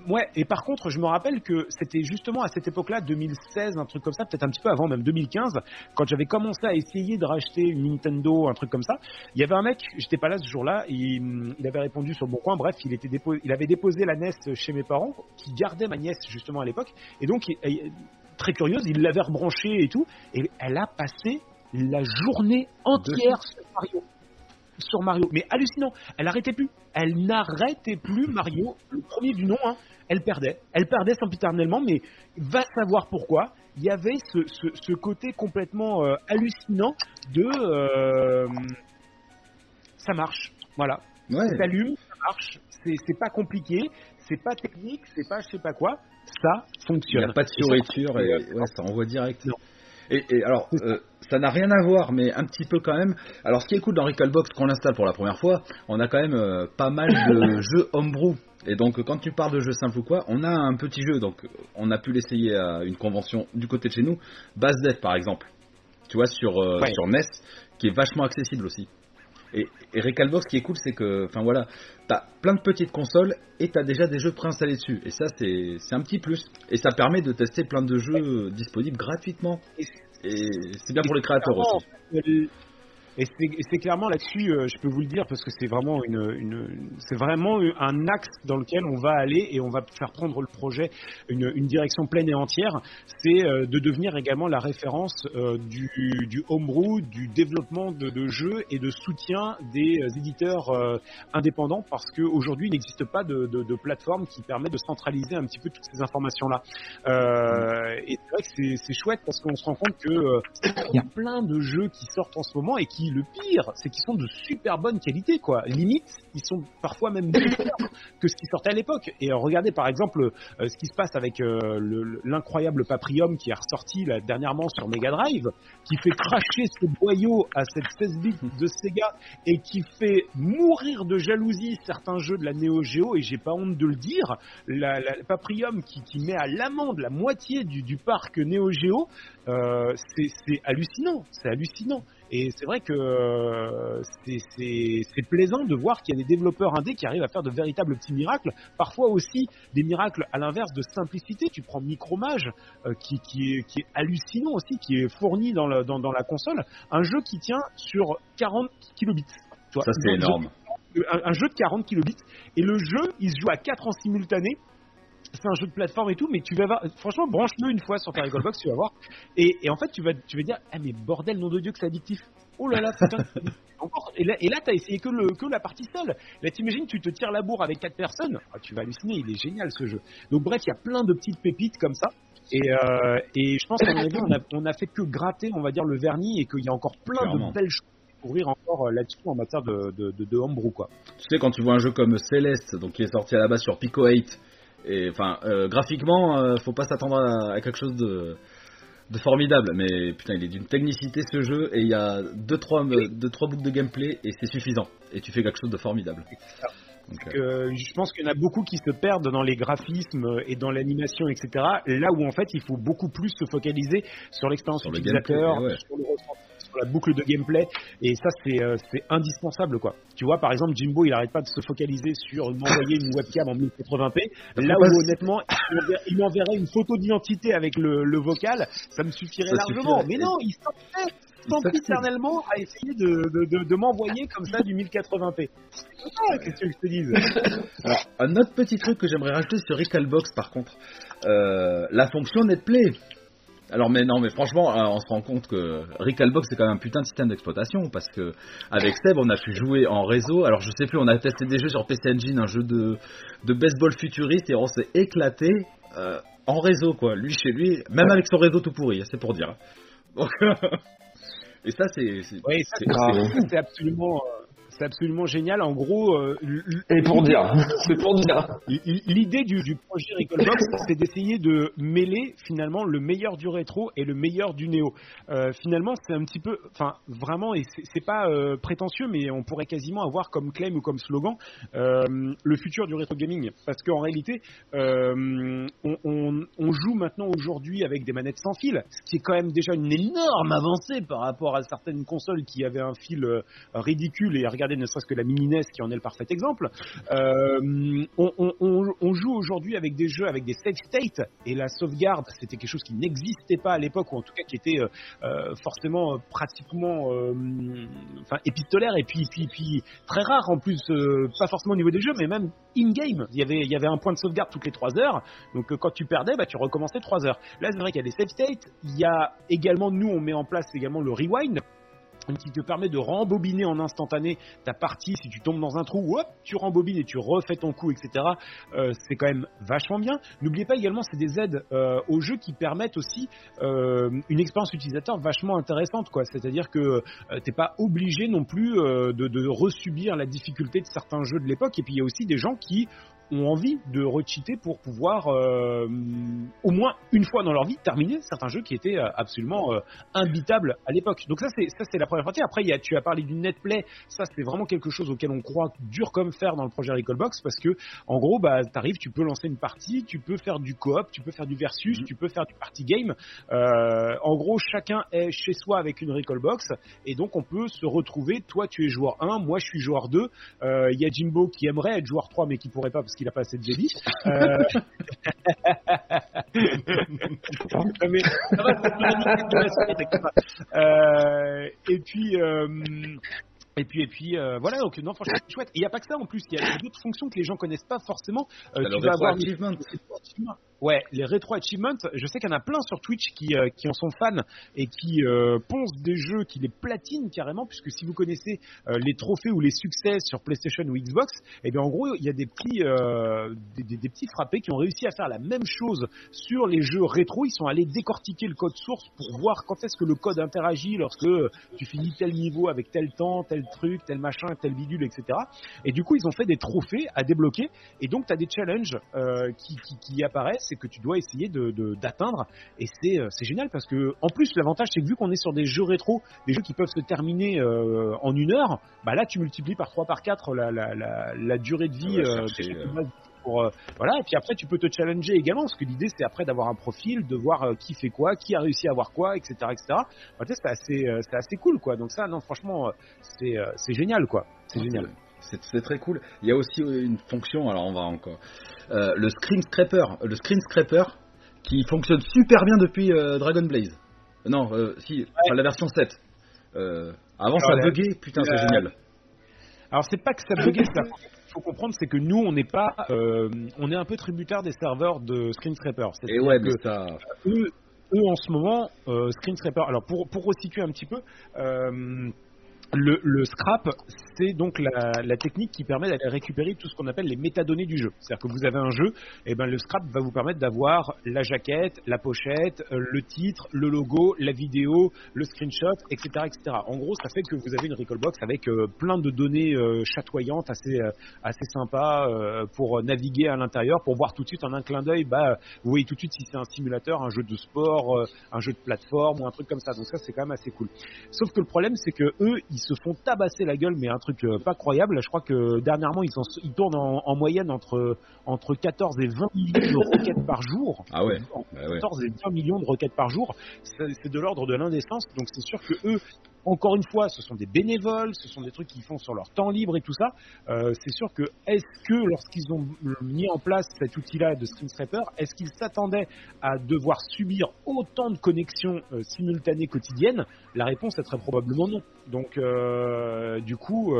ouais, et par contre, je me rappelle que c'était justement à cette époque-là, 2016, un truc comme ça, peut-être un petit peu avant, même 2015, quand j'avais commencé à essayer de racheter une Nintendo, un truc comme ça. Il y avait un mec, j'étais pas là ce jour-là, il, il avait répondu sur le bon coin. Bref, il était il avait déposé la NES chez mes parents, qui gardaient ma nièce justement à l'époque, et donc très curieuse, il l'avait rebranchée et tout, et elle a passé la journée entière sur Mario sur Mario. Mais hallucinant, elle n'arrêtait plus. Elle n'arrêtait plus Mario, le premier du nom. hein. Elle perdait. Elle perdait sempiternellement, mais va savoir pourquoi. Il y avait ce, ce- ce côté complètement euh, hallucinant de euh, ça marche. Voilà. Ouais. Ça s'allume, ça marche. C'est c'est pas compliqué, c'est pas technique, c'est pas je sais pas quoi. Ça Il fonctionne. n'y a pas de fioriture et c'est- ouais, ça envoie direct. Non. Et, et alors, euh, ça n'a rien à voir, mais un petit peu quand même. Alors, ce qui est cool dans Recalbox, qu'on l'installe pour la première fois, on a quand même euh, pas mal de *laughs* jeux homebrew. Et donc, quand tu parles de jeux simples ou quoi, on a un petit jeu. Donc, on a pu l'essayer à une convention du côté de chez nous. Base Death, par exemple. Tu vois, sur, euh, Ouais. sur NES, qui est vachement accessible aussi. Et, et Recalbox, ce qui est cool, c'est que, enfin voilà, t'as plein de petites consoles et t'as déjà des jeux préinstallés dessus. Et ça, c'est c'est un petit plus. Et ça permet de tester plein de jeux disponibles gratuitement. Et c'est bien pour les créateurs aussi. Euh, Et c'est clairement là-dessus, euh, je peux vous le dire, parce que c'est vraiment une, une c'est vraiment un axe dans lequel on va aller et on va faire prendre le projet une, une direction pleine et entière. C'est euh, de devenir également la référence euh, du, du homebrew, du développement de, de, jeux et de soutien des éditeurs indépendants, parce qu'aujourd'hui il n'existe pas de, de, de, plateforme qui permet de centraliser un petit peu toutes ces informations-là. et c'est vrai que c'est chouette parce qu'on se rend compte que il y a plein de jeux qui sortent en ce moment et qui le pire, c'est qu'ils sont de super bonne qualité, quoi. Limite, ils sont parfois même meilleurs *laughs* que ce qui sortait à l'époque. Et euh, regardez par exemple euh, ce qui se passe avec euh, l'incroyable Paprium qui est ressorti là, dernièrement sur Mega Drive, qui fait cracher ce boyau à cette 16 bits de Sega et qui fait mourir de jalousie certains jeux de la Neo Geo. Et j'ai pas honte de le dire, la, Paprium qui, met à l'amende la moitié du, du parc Neo Geo, c'est hallucinant, c'est hallucinant. Et c'est vrai que euh, c'est plaisant de voir qu'il y a des développeurs indés qui arrivent à faire de véritables petits miracles, parfois aussi des miracles à l'inverse de simplicité. Tu prends Micromage, euh, qui, qui, est, qui, est, hallucinant aussi, qui est fourni dans, le, dans, dans, la console, un jeu qui tient sur 40 kilobits. Ça c'est énorme. Un, un, jeu de 40 kilobits, et le jeu, il se joue à 4 en simultané, c'est un jeu de plateforme et tout, mais tu vas voir, franchement, branche-le une fois sur ta Box, tu vas voir. Et, et, en fait, tu vas, tu vas dire, ah mais bordel, nom de Dieu, que c'est addictif. Oh là là, putain. *laughs* et là, et là t'as essayé que, le, que la partie seule. Là, t'imagines, tu te tires la bourre avec quatre personnes. Ah, tu vas halluciner, il est génial ce jeu. Donc, bref, il y a plein de petites pépites comme ça. Et, euh, et je pense qu'à mon avis, on a, on a fait que gratter, on va dire, le vernis et qu'il y a encore plein de belles choses à découvrir encore euh, là-dessus en matière de, de, de, de homebrew, quoi. Tu sais, quand tu vois un jeu comme Celeste, donc qui est sorti à la base sur Pico 8, et enfin, euh, graphiquement, euh, faut pas s'attendre à, quelque chose de, de, formidable. Mais putain, il est d'une technicité ce jeu et il y a deux trois deux trois boucles de gameplay et c'est suffisant. Et tu fais quelque chose de formidable. Euh, je pense qu'il y en a beaucoup qui se perdent dans les graphismes et dans l'animation, etc. Là où en fait il faut beaucoup plus se focaliser sur l'expérience utilisateur, sur le ressenti la boucle de gameplay. Et ça, euh, c'est indispensable, quoi. Tu vois, par exemple, Jimbo, il arrête pas de se focaliser sur m'envoyer une webcam en 1080p. Là où, honnêtement, il m'enverrait une photo d'identité avec le, vocal, ça me suffirait largement. Mais non, il s'entête éternellement à essayer de, de, m'envoyer comme ça du 1080p. Qu'est-ce que je te dise *laughs* Alors, un autre petit truc que j'aimerais rajouter sur Recalbox, par contre, euh, la fonction NetPlay. Alors mais non mais franchement euh, on se rend compte que Recalbox c'est quand même un putain de système d'exploitation parce que avec Seb on a pu jouer en réseau. Alors je sais plus on a testé des jeux sur PC Engine un jeu de, de baseball futuriste et on s'est éclaté euh, en réseau quoi. Lui chez lui même avec son réseau tout pourri c'est pour dire. *laughs* Donc *laughs* et ça c'est c'est absolument euh, c'est absolument génial. En gros, euh, et pour dire, *laughs* c'est pour dire. L'idée du, du, projet Recallbox, *laughs* c'est d'essayer de mêler finalement le meilleur du rétro et le meilleur du néo. Euh, finalement, c'est un petit peu, enfin vraiment, et c'est pas euh, prétentieux, mais on pourrait quasiment avoir comme claim ou comme slogan le futur du rétro gaming, parce qu'en réalité, on, on, on, joue maintenant aujourd'hui avec des manettes sans fil, ce qui est quand même déjà une énorme avancée par rapport à certaines consoles qui avaient un fil ridicule et ne serait-ce que la mini NES qui en est le parfait exemple. Euh, on, joue aujourd'hui avec des jeux avec des save states et la sauvegarde, c'était quelque chose qui n'existait pas à l'époque ou en tout cas qui était euh, euh, forcément pratiquement épistolaire et puis, très rare en plus, pas forcément au niveau des jeux, mais même in-game. Il y avait, il y avait un point de sauvegarde toutes les 3 heures. Donc quand tu perdais, bah, tu recommençais 3 heures. Là, c'est vrai qu'il y a des save states. Il y a également, nous, on met en place également le rewind qui te permet de rembobiner en instantané ta partie. Si tu tombes dans un trou, hop, tu rembobines et tu refais ton coup, etc. Euh, c'est quand même vachement bien. N'oubliez pas également, c'est des aides euh, au jeu qui permettent aussi euh, une expérience utilisateur vachement intéressante. quoi. C'est-à-dire que t'es pas obligé non plus de, de resubir la difficulté de certains jeux de l'époque. Et puis il y a aussi des gens qui ont envie de recheater pour pouvoir euh, au moins une fois dans leur vie terminer certains jeux qui étaient euh, absolument euh, imbitables à l'époque. Donc ça c'est ça c'est la première partie. Après il y a, tu as parlé du netplay, ça c'est vraiment quelque chose auquel on croit dur comme fer dans le projet Recallbox parce que en gros bah t'arrives, tu peux lancer une partie, tu peux faire du coop, tu peux faire du versus, mm-hmm. tu peux faire du party game. en gros chacun est chez soi avec une Recallbox et donc on peut se retrouver. Toi tu es joueur 1, moi je suis joueur 2. Il y a Jimbo qui aimerait être joueur 3 mais qui pourrait pas parce qu'il a pas assez de débit. Euh... mais, ça va, euh, et puis. Euh, et puis, et puis euh, voilà, donc non, franchement, c'est chouette. Et il n'y a pas que ça en plus, il y a d'autres fonctions que les gens connaissent pas forcément. Euh, tu vas avoir. Ouais, les rétro achievements, je sais qu'il y en a plein sur Twitch qui, euh, qui en sont fans et qui euh, poncent des jeux, qui les platinent carrément, puisque si vous connaissez euh, les trophées ou les succès sur PlayStation ou Xbox, eh bien en gros, il y a des petits, euh, des, des, petits frappés qui ont réussi à faire la même chose sur les jeux rétro. Ils sont allés décortiquer le code source pour voir quand est-ce que le code interagit lorsque tu finis tel niveau avec tel temps, tel truc, tel machin, tel bidule, etc. Et du coup, ils ont fait des trophées à débloquer et donc tu as des challenges qui, qui, qui apparaissent c'est que tu dois essayer d'atteindre. De, et c'est, c'est génial parce que, en plus, l'avantage, c'est que vu qu'on est sur des jeux rétro, des jeux qui peuvent se terminer euh, en une heure, bah là, tu multiplies par 3 par 4 la, la, la, la durée de vie. Euh, euh... Pour, euh, voilà. Et puis après tu peux te challenger également parce que l'idée c'est après d'avoir un profil de voir euh, qui fait quoi qui a réussi à avoir quoi etc etc bah, c'est assez euh, c'est assez cool quoi. Donc ça non franchement c'est c'est génial quoi. C'est génial c'est très cool. Il y a aussi une fonction, alors on va encore, euh, le screen scraper, le screen scraper qui fonctionne super bien depuis euh, Dragon Blaze. Non, euh, si, ouais. enfin, la version 7. Euh, avant alors, ça buguait, putain c'est génial. Alors c'est pas que ça buguait, ça faut comprendre, c'est que nous, on n'est pas, euh, on est un peu tributaire des serveurs de Screen Scraper. Et ouais, que ça... eux, eux, en ce moment, euh, Screen Scraper. Alors pour pour resituer un petit peu. Euh, le, le, scrap, c'est donc la, technique qui permet d'aller récupérer tout ce qu'on appelle les métadonnées du jeu. C'est-à-dire que vous avez un jeu, et ben le scrap va vous permettre d'avoir la jaquette, la pochette, euh, le titre, le logo, la vidéo, le screenshot, etc., etc. En gros, ça fait que vous avez une Recallbox avec euh, plein de données euh, chatoyantes, assez assez sympa pour naviguer à l'intérieur, pour voir tout de suite en un clin d'œil. Bah, vous voyez tout de suite si c'est un simulateur, un jeu de sport, un jeu de plateforme ou un truc comme ça. Donc ça, c'est quand même assez cool. Sauf que le problème, c'est que eux, ils se font tabasser la gueule, mais un truc euh, pas croyable. Je crois que dernièrement, ils, sont, ils tournent en, en, moyenne entre, entre 14 et 20 millions de requêtes par jour. Ah ouais. Bah 14 ouais. et 20 millions de requêtes par jour. C'est de l'ordre de l'indécence. Donc c'est sûr que eux, encore une fois, ce sont des bénévoles, ce sont des trucs qu'ils font sur leur temps libre et tout ça. Euh, c'est sûr que est-ce que lorsqu'ils ont mis en place cet outil-là de Screen Scraper, est-ce qu'ils s'attendaient à devoir subir autant de connexions euh, simultanées quotidiennes? La réponse est très probablement non. Donc, euh, du coup,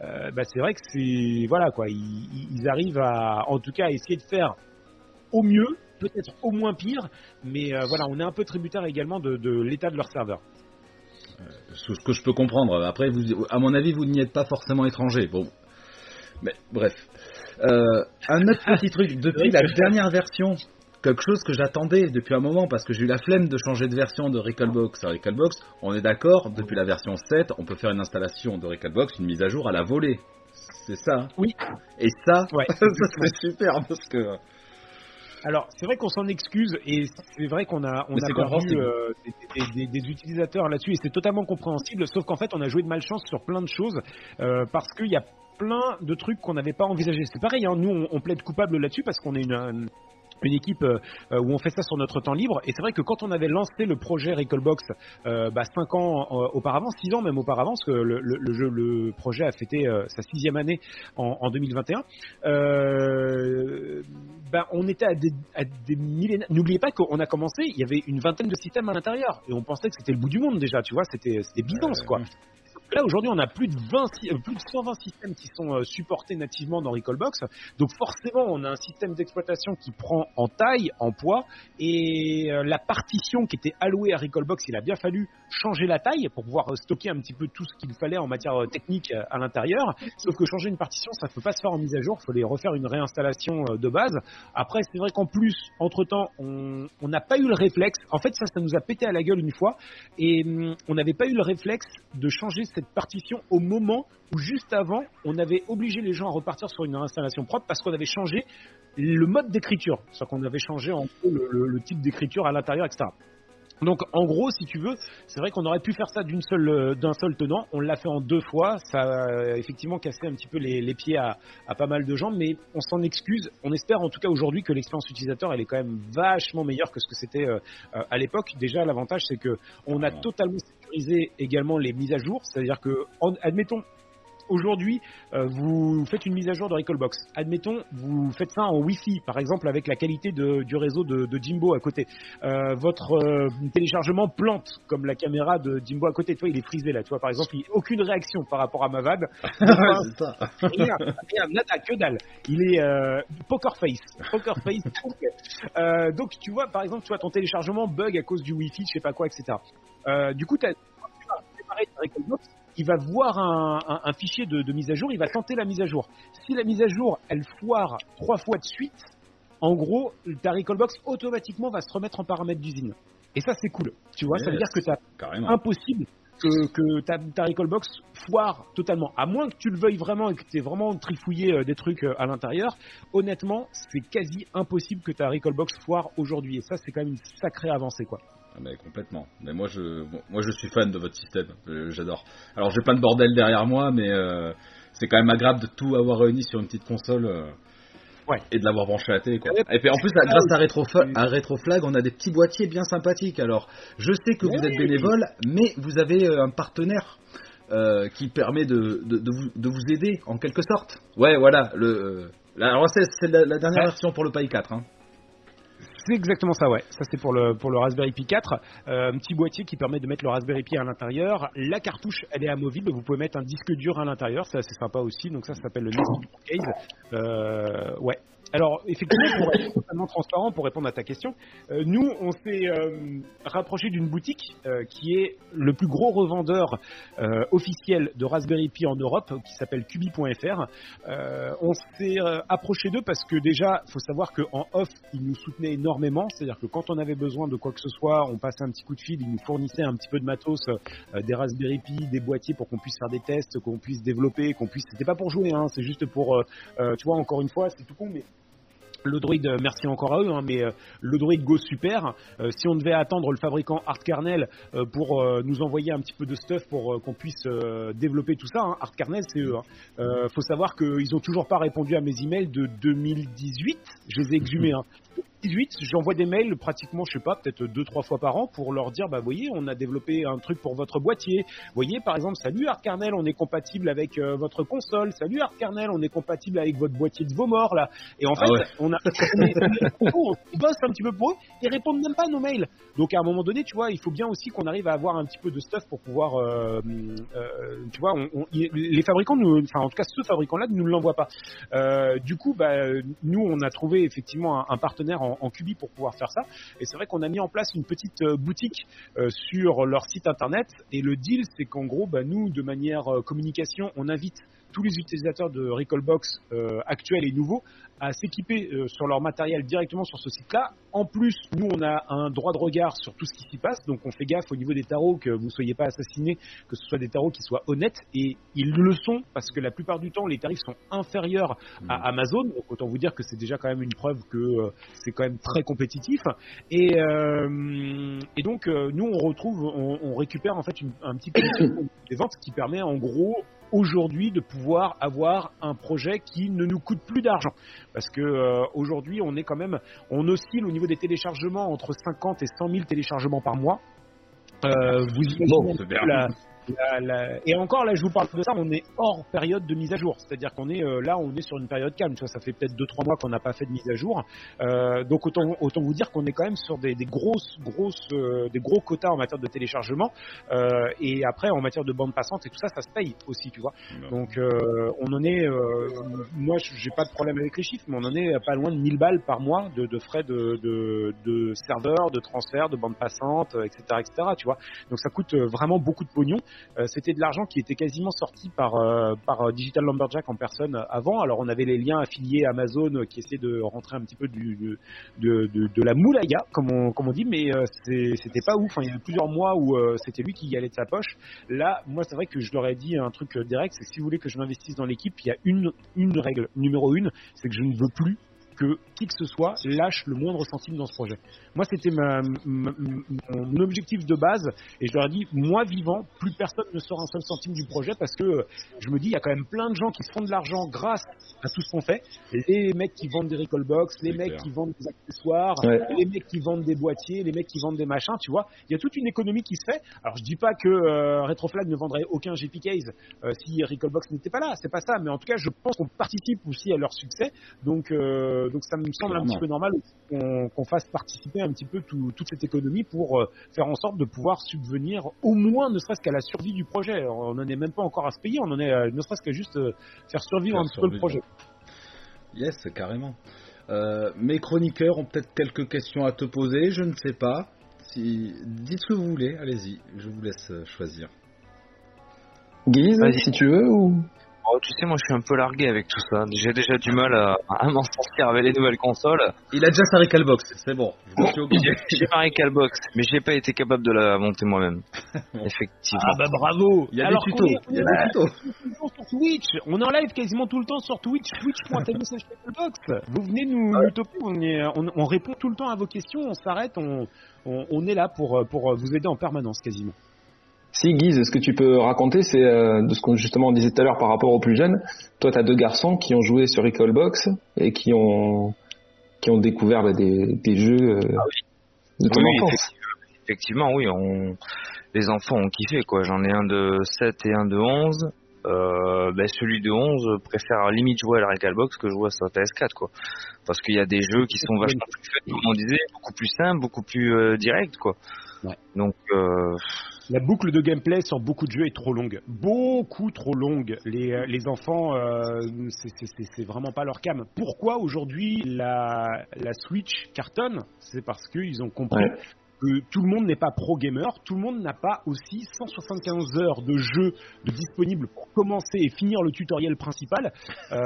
bah, c'est vrai que c'est voilà quoi, ils, arrivent à, en tout cas, à essayer de faire au mieux, peut-être au moins pire, mais voilà, on est un peu tributaire également de, de l'état de leur serveur ce que je peux comprendre. Après, vous, à mon avis, vous n'y êtes pas forcément étranger. Bon, mais bref. Euh, un autre petit truc depuis la dernière version, quelque chose que j'attendais depuis un moment parce que j'ai eu la flemme de changer de version de Recalbox à Recalbox. On est d'accord, depuis la version 7, on peut faire une installation de Recalbox, une mise à jour à la volée. C'est ça Oui. Et ça, ouais. *laughs* ça c'est super parce que alors, c'est vrai qu'on s'en excuse et c'est vrai qu'on a, on a perdu euh, des, des, des, utilisateurs là-dessus et c'est totalement compréhensible, sauf qu'en fait, on a joué de malchance sur plein de choses euh, parce qu'il y a plein de trucs qu'on n'avait pas envisagé. C'est pareil, hein, nous, on, on, plaide coupable là-dessus parce qu'on est une, une équipe euh, où on fait ça sur notre temps libre. Et c'est vrai que quand on avait lancé le projet Recallbox euh, bah, 5 ans euh, auparavant, 6 ans même auparavant, parce que le, le, le, jeu, le projet a fêté euh, sa sixième année en, en 2021, bah, on était à des, à des millénaires. N'oubliez pas qu'on a commencé, il y avait une vingtaine de systèmes à l'intérieur. Et on pensait que c'était le bout du monde déjà, tu vois, c'était Byzance quoi. Là, aujourd'hui, on a plus de, 20, plus de 120 systèmes qui sont supportés nativement dans Recallbox. Donc, forcément, on a un système d'exploitation qui prend en taille, en poids. Et la partition qui était allouée à Recallbox, il a bien fallu changer la taille pour pouvoir stocker un petit peu tout ce qu'il fallait en matière technique à l'intérieur. Sauf que changer une partition, ça ne peut pas se faire en mise à jour. Il fallait refaire une réinstallation de base. Après, c'est vrai qu'en plus, entre-temps, on n'a pas eu le réflexe. En fait, ça, ça nous a pété à la gueule une fois. Et on n'avait pas eu le réflexe de changer cette partition au moment où juste avant, on avait obligé les gens à repartir sur une installation propre parce qu'on avait changé le mode d'écriture. C'est-à-dire qu'on avait changé en gros le, le, le type d'écriture à l'intérieur, etc. Donc en gros, si tu veux, c'est vrai qu'on aurait pu faire ça d'une seule d'un seul tenant. On l'a fait en deux fois. Ça a effectivement cassé un petit peu les, les pieds à, à, pas mal de gens, mais on s'en excuse. On espère en tout cas aujourd'hui que l'expérience utilisateur elle est quand même vachement meilleure que ce que c'était euh, à l'époque. Déjà, l'avantage c'est que on a totalement également les mises à jour, c'est-à-dire que en, admettons aujourd'hui, euh, vous faites une mise à jour de Recallbox. Admettons, vous faites ça en Wi-Fi, par exemple, avec la qualité de, du réseau de, de, Jimbo à côté. Euh, votre euh, téléchargement plante, comme la caméra de Jimbo à côté. Toi, il est frisé là. Tu vois, par exemple, il aucune réaction par rapport à ma VAD. *laughs* ça. Rien, rien, nada, que dalle. Il est poker face, poker face. donc, tu vois, par exemple, tu vois, ton téléchargement bug à cause du Wi-Fi, je sais pas quoi, etc. Euh, du coup, tu as préparé ta Recallbox il va voir un, un, un fichier de, de, mise à jour, il va tenter la mise à jour. Si la mise à jour, elle foire trois fois de suite, en gros, ta Recallbox automatiquement va se remettre en paramètre d'usine. Et ça, c'est cool. Tu vois, yes, ça veut dire que c'est impossible que, que ta, ta Recallbox foire totalement. À moins que tu le veuilles vraiment et que tu aies vraiment trifouillé euh, des trucs euh, à l'intérieur, honnêtement, c'est quasi impossible que ta Recallbox foire aujourd'hui. Et ça, c'est quand même une sacrée avancée, quoi. Ah mais complètement. Mais moi je, bon, moi je suis fan de votre système. J'adore. Alors j'ai plein de bordel derrière moi, mais euh, c'est quand même agréable de tout avoir réuni sur une petite console. Euh, ouais. Et de l'avoir branché à la télé. Quoi. Et puis en plus, là, grâce à, Retro, à Retroflag, on a des petits boîtiers bien sympathiques. Alors je sais que vous êtes bénévole, mais vous avez euh, un partenaire. Qui permet de, de, de, vous, de vous aider en quelque sorte. Ouais, voilà. Le, alors c'est la, la, dernière version pour le Pi 4. Hein. C'est exactement ça, ouais. Ça c'est pour le pour le Raspberry Pi 4, euh, un petit boîtier qui permet de mettre le Raspberry Pi à l'intérieur. La cartouche, elle est amovible. Vous pouvez mettre un disque dur à l'intérieur, c'est assez sympa aussi. Donc ça, s'appelle le Nest Case. Euh, ouais. Alors, effectivement, pour être totalement transparent, pour répondre à ta question, euh, nous, on s'est euh, rapproché d'une boutique euh, qui est le plus gros revendeur euh, officiel de Raspberry Pi en Europe, qui s'appelle cubi.fr. on s'est approché d'eux parce que déjà, faut savoir qu'en off, ils nous soutenaient énormément. C'est-à-dire que quand on avait besoin de quoi que ce soit, on passait un petit coup de fil, ils nous fournissaient un petit peu de matos, des Raspberry Pi, des boîtiers pour qu'on puisse faire des tests, qu'on puisse développer, qu'on puisse... C'était pas pour jouer, hein, c'est juste pour... tu vois, encore une fois, c'est tout con, mais le droid, merci encore à eux, hein, mais euh, le droid Go Super, euh, si on devait attendre le fabricant Art Kernel euh, pour nous envoyer un petit peu de stuff pour qu'on puisse développer tout ça, hein, Art c'est eux. Hein. faut savoir qu'ils ont toujours pas répondu à mes emails de 2018, je les ai exhumés. 18, j'envoie des mails pratiquement, je sais pas, peut-être deux trois fois par an pour leur dire, bah vous voyez, on a développé un truc pour votre boîtier. Vous voyez, par exemple, salut ArtKernel, on est compatible avec euh, votre console. Salut ArtKernel, on est compatible avec votre boîtier de vos morts là. Et en fait, ah ouais. on a, on, est, on bosse un petit peu pour eux, ils répondent même pas à nos mails. Donc à un moment donné, tu vois, il faut bien aussi qu'on arrive à avoir un petit peu de stuff pour pouvoir, euh, euh, tu vois, on, les fabricants, nous, enfin en tout cas ce fabricant-là, ne nous l'envoie pas. Euh, du coup, bah, nous, on a trouvé effectivement un, un partenaire en en, en Cubi pour pouvoir faire ça. Et c'est vrai qu'on a mis en place une petite euh, boutique euh, sur leur site internet. Et le deal, c'est qu'en gros, bah, nous, de manière euh, communication, on invite tous les utilisateurs de Recallbox actuels et nouveaux à s'équiper euh, sur leur matériel directement sur ce site-là. En plus, nous, on a un droit de regard sur tout ce qui s'y passe, donc on fait gaffe au niveau des tarots que vous ne soyez pas assassinés, que ce soit des tarots qui soient honnêtes, et ils le sont parce que la plupart du temps, les tarifs sont inférieurs à mmh. Amazon. Donc autant vous dire que c'est déjà quand même une preuve que euh, c'est quand même très compétitif. Et, euh, et donc, nous, on retrouve, on, on, récupère en fait une, un petit peu *coughs* des ventes qui permet en gros aujourd'hui de pouvoir avoir un projet qui ne nous coûte plus d'argent. Parce que euh, aujourd'hui, on est quand même, on oscille au niveau des téléchargements entre 50 et 100 000 téléchargements par mois. Euh, vous imaginez bon, la, la, la... Et encore là, je vous parle de ça, on est hors période de mise à jour. C'est-à-dire qu'on est euh, là, on est sur une période calme. Tu vois, ça fait peut-être 2-3 mois qu'on n'a pas fait de mise à jour. Euh, donc autant, autant vous dire qu'on est quand même sur des, des grosses, grosses, euh, des gros quotas en matière de téléchargement. Euh, et après, en matière de bande passante et tout ça, ça se paye aussi, tu vois. Non. Donc euh, on en est, moi, j'ai pas de problème avec les chiffres, mais on en est pas loin de 1000 balles par mois de, de frais de, de, de serveurs, de transfert, de bande passante, etc., etc. Tu vois. Donc ça coûte vraiment beaucoup de pognon. Euh, c'était de l'argent qui était quasiment sorti par, euh, par Digital Lumberjack en personne avant. Alors on avait les liens affiliés Amazon qui essaient de rentrer un petit peu du, de, de, de, la moulaya, comme on, comme on dit, mais euh, c'était pas ouf. Enfin, il y a plusieurs mois où c'était lui qui y allait de sa poche. Là, moi c'est vrai que je leur ai dit un truc direct, c'est que si vous voulez que je m'investisse dans l'équipe, il y a une, une règle. Numéro une, c'est que je ne veux plus que qui que ce soit lâche le moindre centime dans ce projet. Moi, c'était ma, ma- mon objectif de base, et je leur ai dit, moi vivant, plus personne ne sort un seul centime du projet parce que je me dis, il y a quand même plein de gens qui se font de l'argent grâce à tout ce qu'on fait. Les mecs qui vendent des recallbox, les C'est mecs clair. qui vendent des accessoires, Ouais. les mecs qui vendent des boîtiers, les mecs qui vendent des machins, tu vois. Il y a toute une économie qui se fait. Alors je dis pas que euh, Retroflag ne vendrait aucun GP Case euh, si Recallbox n'était pas là, c'est pas ça. Mais en tout cas, je pense qu'on participe aussi à leur succès. Donc, euh, donc ça me semble un petit peu normal qu'on qu'on fasse participer un petit peu tout- toute cette économie pour euh, faire en sorte de pouvoir subvenir au moins, ne serait-ce qu'à la survie du projet. Alors, on n'en est même pas encore à se payer, on en est euh, ne serait-ce qu'à juste euh, faire survivre Faire un petit peu le projet. Yes, carrément. Euh, mes chroniqueurs ont peut-être quelques questions à te poser, je ne sais pas. Si... Dites ce que vous voulez, allez-y, je vous laisse choisir. Guise, si tu veux, ou? Oh, tu sais, moi je suis un peu largué avec tout ça. J'ai déjà du mal à, à m'en sortir avec les nouvelles consoles. Il a déjà sa Recalbox, c'est bon. *laughs* J'ai ma Recalbox, mais j'ai pas été capable de la monter moi-même. *laughs* Effectivement. Ah bah bravo Il y a Alors des tutos, il y a des tutos. toujours sur Twitch. On est en live quasiment tout le temps sur Twitch, twitch.tv slash Box. Vous venez nous, nous toper, on, est- on, on répond tout le temps à vos questions, on s'arrête, on, on, on est là pour, pour vous aider en permanence quasiment. Si Guise, ce que tu peux raconter, c'est euh, de ce qu'on justement on disait tout à l'heure par rapport aux plus jeunes. Toi, tu as deux garçons qui ont joué sur Recallbox et qui ont qui ont découvert bah, des, des jeux euh, de ton Oui, enfance. effectivement, oui, on... les enfants ont kiffé quoi. J'en ai un de 7 et un de 11. Euh, ben, celui de 11 préfère limite jouer à la Recalbox que jouer à sa PS4 quoi. Parce qu'il y a des jeux qui sont vachement plus faits, comme on disait, beaucoup plus simples, beaucoup plus euh, directs quoi. Ouais. Donc euh, La boucle de gameplay sur beaucoup de jeux est trop longue, beaucoup trop longue. Les, euh, les enfants, euh, c'est- vraiment pas leur cam. Pourquoi aujourd'hui la, la Switch cartonne? C'est parce qu'ils ont compris Ouais. que tout le monde n'est pas pro gamer, tout le monde n'a pas aussi 175 heures de jeu de disponible pour commencer et finir le tutoriel principal, euh,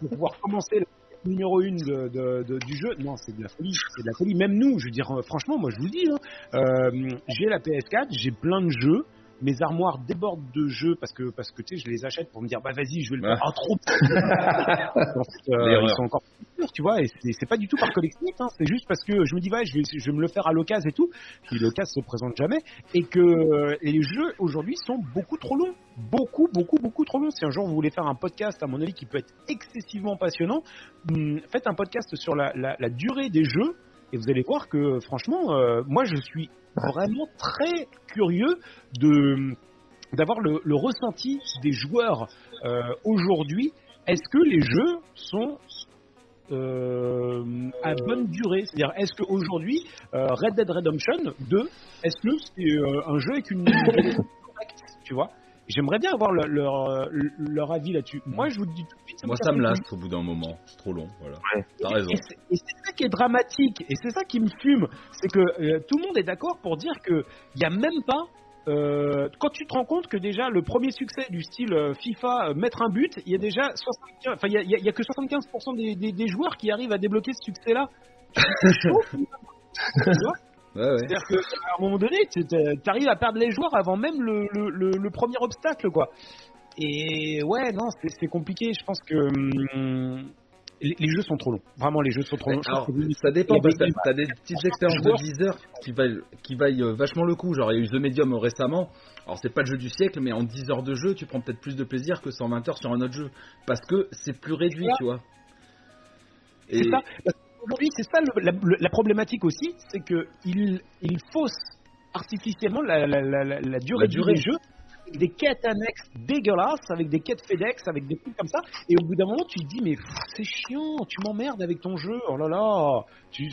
pour pouvoir commencer la numéro 1 de, de- de- du jeu. Non, c'est de la folie, c'est de la folie. Même nous, je veux dire, euh, franchement, moi je vous le dis, hein, euh, j'ai la PS4, j'ai plein de jeux. Mes armoires débordent de jeux parce que parce que tu sais je les achète pour me dire bah vas-y je vais le faire ah trop. *laughs* En fait, euh, ils sont encore plus tu vois et c'est pas du tout par collectif hein, c'est juste parce que je me dis ouais je vais je vais me le faire à l'occasion et tout. Puis l'occasion se présente jamais. Et que euh, les jeux aujourd'hui sont beaucoup trop longs. Beaucoup beaucoup beaucoup trop longs. Si un jour vous voulez faire un podcast à mon avis qui peut être excessivement passionnant hum, faites un podcast sur la, la, la durée des jeux et vous allez voir que franchement euh, moi je suis vraiment très curieux de d'avoir le, le ressenti des joueurs euh, aujourd'hui. Est-ce que les jeux sont euh, à bonne durée? C'est-à-dire, est-ce qu'aujourd'hui, euh, Red Dead Redemption 2, est-ce que c'est euh, un jeu avec une durée *laughs* correcte Tu vois? J'aimerais bien avoir le- leur, euh, leur avis là-dessus. Moi, je vous le dis tout de suite. Moi, ça me lasse au bout d'un moment, c'est trop long, voilà. Ouais. T'as raison. et c'est- ça qui est dramatique, et c'est ça qui me fume, c'est que euh, tout le monde est d'accord pour dire que il y a même pas. euh, quand tu te rends compte que déjà le premier succès du style euh, FIFA euh, mettre un but, il y a déjà 75, enfin il y a, il y a- il y a que 75% des, des- des joueurs qui arrivent à débloquer ce succès-là. *laughs* Ouais, ouais. C'est-à-dire qu'à un moment donné, tu arrives à perdre les joueurs avant même le, le- le- le premier obstacle, quoi. Et ouais, non, c'est compliqué. Je pense que hum, les, les jeux sont trop longs. Vraiment, les jeux sont trop longs. Alors, ça dépend, parce que des- t'as des petites expériences de 10 heures qui vaillent, qui vaillent euh, vachement le coup. Genre, il y a eu The Medium récemment. Alors, c'est pas le jeu du siècle, mais en 10 heures de jeu, tu prends peut-être plus de plaisir que 120 heures sur un autre jeu. Parce que c'est plus réduit, tu vois. C'est ça. Parce qu'aujourd'hui, c'est ça le- la, problématique aussi, c'est que il, fausse artificiellement la, la- la- durée, du- jeux avec des quêtes annexes dégueulasses, avec des quêtes FedEx, avec des trucs comme ça. Et au bout d'un moment, tu te dis, mais c'est chiant, tu m'emmerdes avec ton jeu, oh là là. Tu,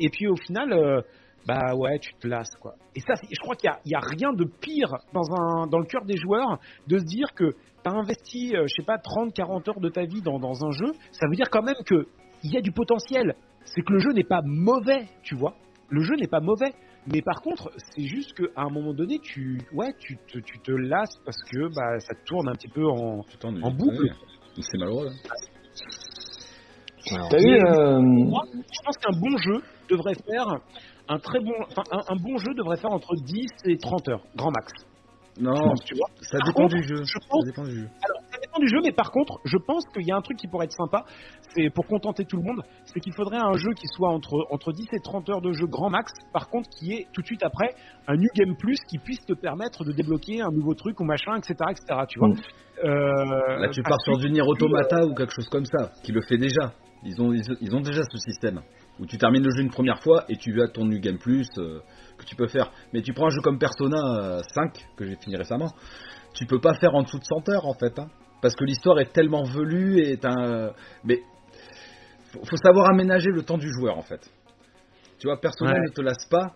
et puis au final, euh, bah ouais, tu te lasses, quoi. Et ça, je crois qu'il n'y a, rien de pire dans, un, dans le cœur des joueurs de se dire que tu as investi, euh, je sais pas, 30, 40 heures de ta vie dans, dans un jeu. Ça veut dire quand même que il y a du potentiel. C'est que le jeu n'est pas mauvais, tu vois. Le jeu n'est pas mauvais. Mais par contre, c'est juste qu'à un moment donné, tu, ouais, tu, te, tu te lasses parce que bah, ça tourne un petit peu en. Boucle. ouais. C'est malheureux. hein. T'as vu euh, Moi, je pense qu'un bon jeu devrait faire un très bon, enfin, un, un bon jeu devrait faire entre 10 et 30 heures, grand max. Non, tu vois. ça dépend contre, du jeu. je Ça dépend du jeu. Alors, dépend du jeu, mais par contre, je pense qu'il y a un truc qui pourrait être sympa, c'est pour contenter tout le monde, c'est qu'il faudrait un jeu qui soit entre, entre 10 et 30 heures de jeu grand max, par contre, qui est tout de suite après un New Game Plus qui puisse te permettre de débloquer un nouveau truc ou machin, etc. etc. tu vois. Mm. Euh, Là, tu pars sur du Nier Automata ou quelque chose comme ça, qui le fait déjà. Ils ont, ils, ils ont déjà ce système où tu termines le jeu une première fois et tu as ton New Game Plus euh, que tu peux faire. Mais tu prends un jeu comme Persona euh, 5 que j'ai fini récemment, tu peux pas faire en dessous de 100 heures en fait, hein. Parce que l'histoire est tellement velue et est un. Mais faut, faut savoir aménager le temps du joueur en fait. Tu vois, Persona Ouais. ne te lasse pas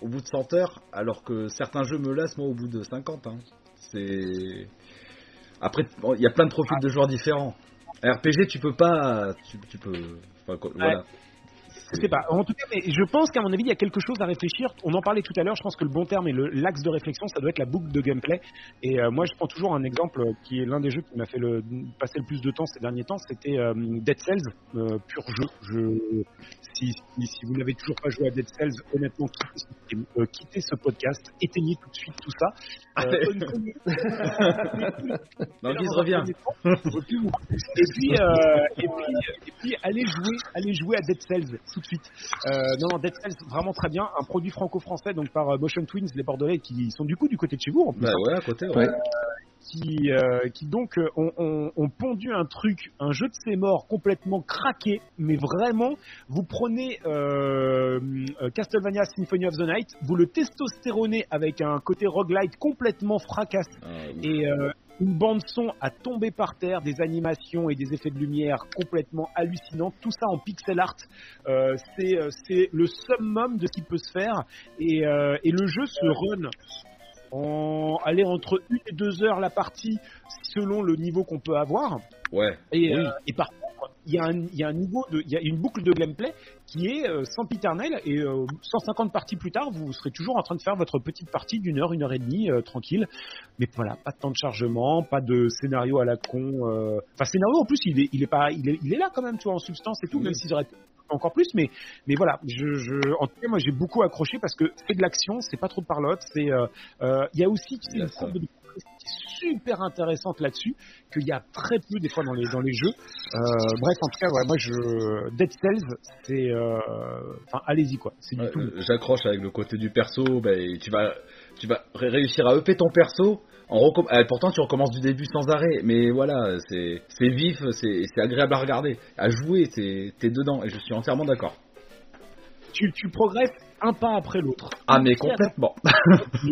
au bout de 100 heures, alors que certains jeux me lassent moi au bout de 50. hein. C'est après, il y a plein de profils de joueurs différents. RPG, tu peux pas, tu, tu peux, enfin, voilà. Je sais pas. En tout cas, mais je pense qu'à mon avis, il y a quelque chose à réfléchir. On en parlait tout à l'heure. Je pense que le bon terme et le- l'axe de réflexion, ça doit être la boucle de gameplay. Et euh, moi, je prends toujours un exemple euh, qui est l'un des jeux qui m'a fait le, passer le plus de temps ces derniers temps. C'était euh, Dead Cells, euh, pur jeu. Je, si, si, si vous n'avez toujours pas joué à Dead Cells, honnêtement, quittez ce, euh, quittez ce podcast, éteignez tout de suite tout ça. Euh, *laughs* le guise, reviens. Et puis, euh, et puis, et puis, allez jouer, allez jouer à Dead Cells tout de suite. Euh, non, non, Dead Cells vraiment très bien, un produit franco-français donc par euh, Motion Twins, les Bordelais qui sont du coup du côté de chez vous en plus. Bah ouais, à côté. Ouais. Qui, euh, qui donc euh, ont, ont- ont pondu un truc, un jeu de ses morts complètement craqué, mais vraiment, vous prenez euh, euh, Castlevania Symphony of the Night, vous le testostéronez avec un côté roguelite complètement fracasse Ah, oui. et euh, une bande son à tomber par terre, des animations et des effets de lumière complètement hallucinants, tout ça en pixel art. Euh, c'est euh, c'est le summum de ce qui peut se faire et, euh, et le jeu se run en aller entre une et deux heures la partie selon le niveau qu'on peut avoir. Ouais. Et, Oui. euh, et par contre, il y, a un- il y a un niveau de, il y a une boucle de gameplay qui est euh, sempiternelle et euh, 150 parties plus tard, vous serez toujours en train de faire votre petite partie d'une heure, une heure et demie, euh, tranquille. Mais voilà, pas de temps de chargement, pas de scénario à la con. euh. Enfin, scénario en plus, il est, il est pas, il est, il est là quand même, tu vois, en substance et tout, Oui. même s'ils auraient pu encore plus. Mais, mais voilà, je, je, en tout cas, moi, j'ai beaucoup accroché parce que c'est de l'action, c'est pas trop de parlotte, c'est, euh, euh, il y a aussi, tu sais, une courbe de super intéressante là-dessus qu'il y a très peu des fois dans les dans les jeux. Euh, bref, en tout cas, ouais, moi je Dead Cells, c'est euh, enfin allez-y quoi, c'est Ouais, euh, J'accroche avec le côté du perso. bah, et tu vas, tu vas ré- réussir à upper ton perso. En recomm- pourtant, tu recommences du début sans arrêt. Mais voilà, c'est vif, c'est agréable à regarder. À jouer, t'es dedans. Et je suis entièrement d'accord. Tu, tu progresses un pas après l'autre. Ah, mais complètement. *laughs*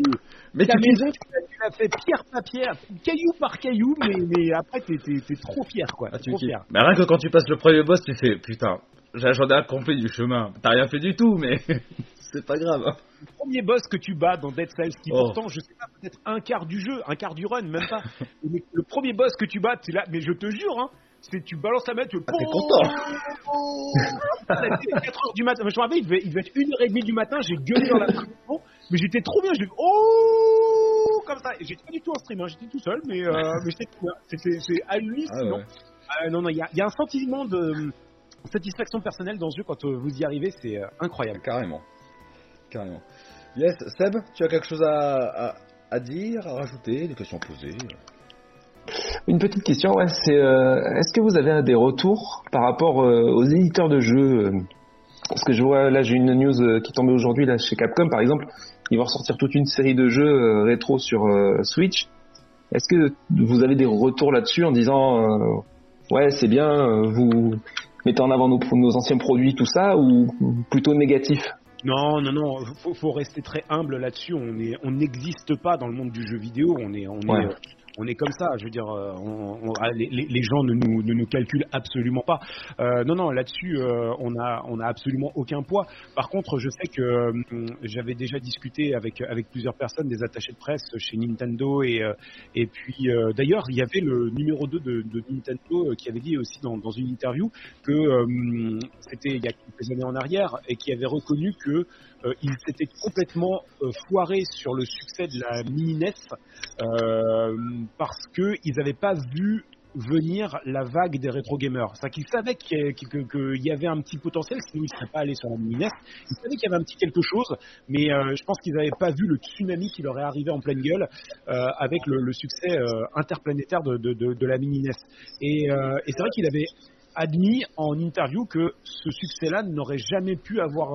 mais Ta tu maison, tu l'as- tu l'as fait pierre par pierre, caillou par caillou, mais, mais après t'es t'es- t'es trop fier quoi. Ah, t'es tu trop fier. Mais rien que quand tu passes le premier boss, tu fais putain, j'ai- j'en ai accompli du chemin. T'as rien fait du tout, mais *laughs* c'est pas grave. hein. Le premier boss que tu bats dans Dead Cells, qui Oh. pourtant, je sais pas, peut-être un quart du jeu, un quart du run, même pas. *laughs* Mais le premier boss que tu bats, t'es là, mais je te jure, hein, c'est tu balances ta main, tu Ah, t'es content. *laughs* Ça a été 4 heures du matin. Je me rappelle, il devait, il devait être 1h30 du matin, j'ai gueulé dans la maison, mais j'étais trop bien, j'ai oh comme ça. J'étais pas du tout en stream, hein, j'étais tout seul, mais, euh, mais. C'était c'est Ah hallucinant. ouais. Euh, non, non, il y a, il y a un sentiment de euh, satisfaction personnelle dans ce jeu quand euh, vous y arrivez, c'est euh, incroyable. Carrément. Carrément. Yes, Seb, tu as quelque chose à, à, à dire, à rajouter, des questions posées Une petite question, ouais, c'est euh, est-ce que vous avez des retours par rapport euh, aux éditeurs de jeux? Parce que je vois là, j'ai une news euh, qui est tombée aujourd'hui là chez Capcom par exemple, ils vont ressortir toute une série de jeux euh, rétro sur euh, Switch. Est-ce que vous avez des retours là-dessus en disant euh, ouais c'est bien, vous mettez en avant nos, nos anciens produits tout ça ou plutôt négatif? Non, non, non, faut, faut rester très humble là-dessus. On n'existe pas dans le monde du jeu vidéo. On est, on Ouais. est, on est comme ça. Je veux dire, euh, on- on- ah, les, gens ne nous, ne nous calculent absolument pas. Euh, non, non, là-dessus, euh, on a, on a absolument aucun poids. Par contre, je sais que euh, j'avais déjà discuté avec, avec plusieurs personnes, des attachés de presse chez Nintendo et, euh, et puis euh, d'ailleurs, il y avait le numéro 2 de, de Nintendo qui avait dit aussi dans, dans une interview que c'était il y a quelques années en arrière et qui avait reconnu que euh, ils s'étaient complètement euh, foirés sur le succès de la mini NES euh, parce que ils n'avaient pas vu venir la vague des rétro gamers. C'est qu'ils savaient qu'il y, avait un petit potentiel, sinon ils ne seraient pas allés sur la mini NES. Ils savaient qu'il y avait un petit quelque chose, mais euh, je pense qu'ils n'avaient pas vu le tsunami qui leur est arrivé en pleine gueule euh, avec le, succès euh, interplanétaire de, de, la mini NES. Et, et c'est vrai qu'il avait admis en interview que ce succès-là n'aurait jamais pu avoir,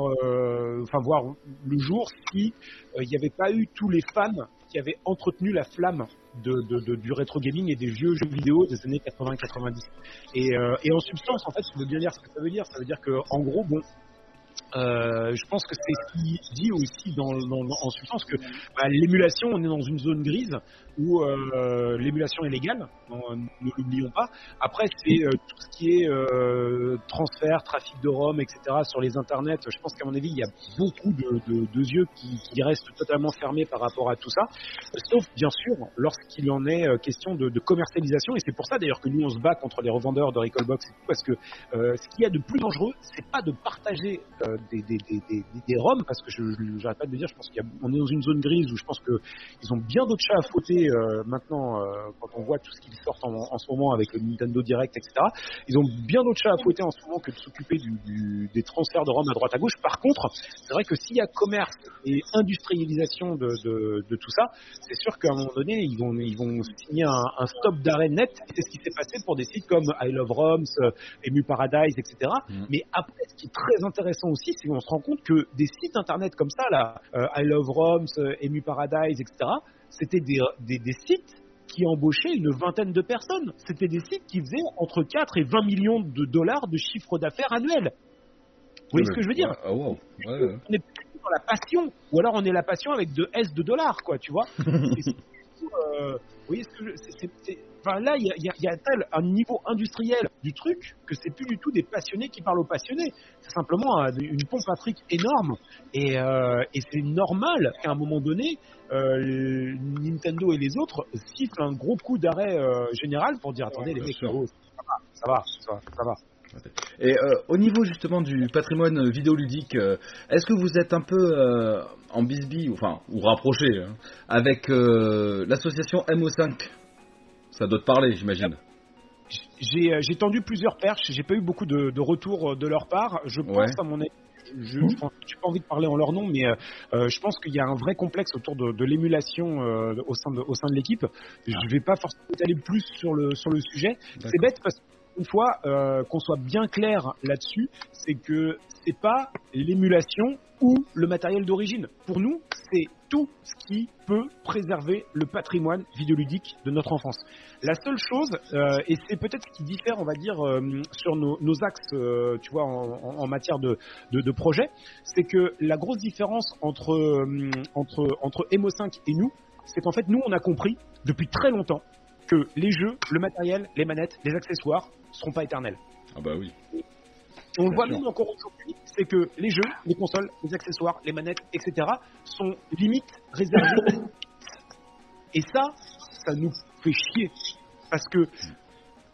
enfin voir le jour si il n'y avait pas eu tous les fans qui avaient entretenu la flamme de, du rétro gaming et des vieux jeux vidéo des années 80-90. Et, euh, et, en substance, en fait, ça veut bien dire ce que ça veut dire. Ça veut dire que, en gros, bon, euh, je pense que c'est ce qui dit aussi dans, en substance que bah, l'émulation, on est dans une zone grise où euh, l'émulation est légale, ne l'oublions pas. Après, c'est euh, tout ce qui est transfert, trafic de ROM, etc. sur les internets. Je pense qu'à mon avis, il y a beaucoup de, yeux qui, restent totalement fermés par rapport à tout ça, sauf bien sûr lorsqu'il en est question de, de commercialisation. Et c'est pour ça d'ailleurs que nous on se bat contre les revendeurs de Recallbox, parce que ce qu'il y a de plus dangereux, c'est pas de partager des, des, des, des, ROM, parce que je n'arrête pas de le dire, je pense qu'on est dans une zone grise où je pense qu'ils ont bien d'autres chats à fouetter euh, maintenant, euh, quand on voit tout ce qu'ils sortent en, ce moment avec le Nintendo Direct, etc., ils ont bien d'autres chats à fouetter en ce moment que de s'occuper du, des transferts de ROM à droite à gauche. Par contre, c'est vrai que s'il y a commerce et industrialisation de, de, de tout ça, c'est sûr qu'à un moment donné, ils vont, ils vont signer un, un stop d'arrêt net. C'est ce qui s'est passé pour des sites comme I Love ROMs, euh, Emu Paradise, etc. Mm. Mais après, ce qui est très intéressant aussi, c'est qu'on se rend compte que des sites internet comme ça, là, I Love ROMs, Emu Paradise, etc., c'était des, des, sites qui embauchaient une vingtaine de personnes. C'était des sites qui faisaient entre 4 et 20 millions de dollars de chiffre d'affaires annuel. Vous voyez ce que je veux dire? Ah, On est plus dans la passion, ou alors on est la passion avec de S de dollars, quoi, tu vois. *laughs* Euh, vous voyez ce que je, enfin, là, il y a, tel un niveau industriel du truc que c'est plus du tout des passionnés qui parlent aux passionnés. C'est simplement une pompe à fric énorme. Et, euh, et c'est normal qu'à un moment donné, euh, Nintendo et les autres sifflent un gros coup d'arrêt général pour dire attendez les mecs, ça va, ça va, ça va. Ça va. Et euh, au niveau justement du patrimoine vidéoludique, euh, est-ce que vous êtes un peu euh, en bisbille, enfin, ou rapproché, hein, avec l'association MO5 Ça doit te parler, j'imagine. J'ai tendu plusieurs perches, j'ai pas eu beaucoup de, de retours de leur part. Je pense à mon je n'ai pas envie de parler en leur nom, mais je pense qu'il y a un vrai complexe autour de, l'émulation au sein de, au sein de l'équipe. Je ne vais pas forcément aller plus sur le, sur le sujet. C'est bête parce que une fois euh, qu'on soit bien clair là-dessus, c'est que c'est pas l'émulation ou le matériel d'origine. Pour nous, c'est tout ce qui peut préserver le patrimoine vidéoludique de notre enfance. La seule chose, euh, et c'est peut-être ce qui diffère, on va dire, euh, sur nos, axes, tu vois, en, matière de, de, projet, c'est que la grosse différence entre, entre, entre Emo 5 et nous, c'est qu'en fait, nous, on a compris depuis très longtemps que les jeux, le matériel, les manettes, les accessoires seront pas éternels. Ah bah oui. on le voit même encore aujourd'hui, c'est que les jeux, les consoles, les accessoires, les manettes, etc. sont limite réservés. *laughs* Et ça, ça nous fait chier parce que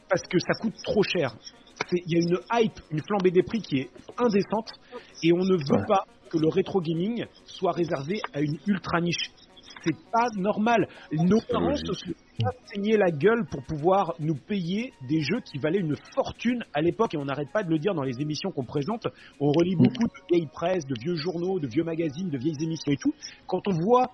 parce que ça coûte trop cher. Il y a une hype, une flambée des prix qui est indécente et on ne veut pas que le rétro gaming soit réservé à une ultra niche c'est pas normal. Nos parents se sont saigné la gueule pour pouvoir nous payer des jeux qui valaient une fortune à l'époque, et on n'arrête pas de le dire dans les émissions qu'on présente. On relit beaucoup de vieilles presses, de vieux journaux, de vieux magazines, de vieilles émissions et tout. Quand on voit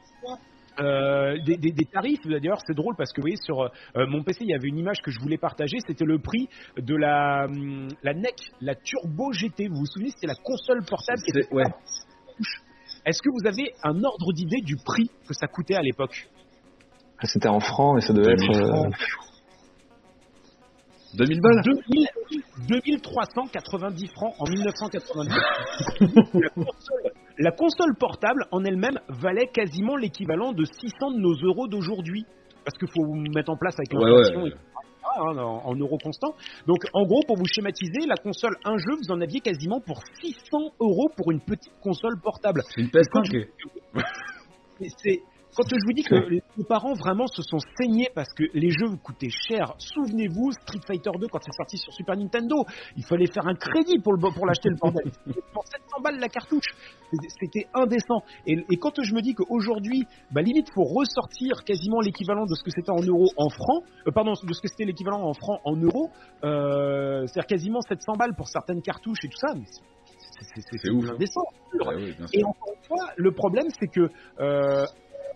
euh, des, tarifs. D'ailleurs, c'est drôle parce que vous voyez, sur euh, mon PC, il y avait une image que je voulais partager. C'était le prix de la, hum, la NEC, la Turbo GT. Vous vous souvenez, c'était la console portable qui était ouais. Est-ce que vous avez un ordre d'idée du prix que ça coûtait à l'époque ah, C'était en francs et ça devait être. 2000 euh, balles 2390 francs en 1990. la, console, portable en elle-même valait quasiment l'équivalent de 600 de nos euros d'aujourd'hui. Parce qu'il faut mettre en place avec l'inflation. Hein, en, euros constants. Donc, en gros, pour vous schématiser, la console un jeu, vous en aviez quasiment pour 600 euros pour une petite console portable. C'est une PS5. c'est quand je vous dis que les parents vraiment se sont saignés parce que les jeux vous coûtaient cher, souvenez-vous, Street Fighter 2 quand c'est sorti sur Super Nintendo, il fallait faire un crédit pour, le, pour l'acheter le bordel. *laughs* pour 700 balles la cartouche, c'était indécent. Et, quand je me dis qu'aujourd'hui, bah, limite, faut ressortir quasiment l'équivalent de ce que c'était en euros en francs, euh, pardon, de ce que c'était l'équivalent en francs en euros, euh, c'est-à-dire quasiment 700 balles pour certaines cartouches et tout ça, mais c'est ouf. indécent. et encore une fois, le problème, c'est que euh,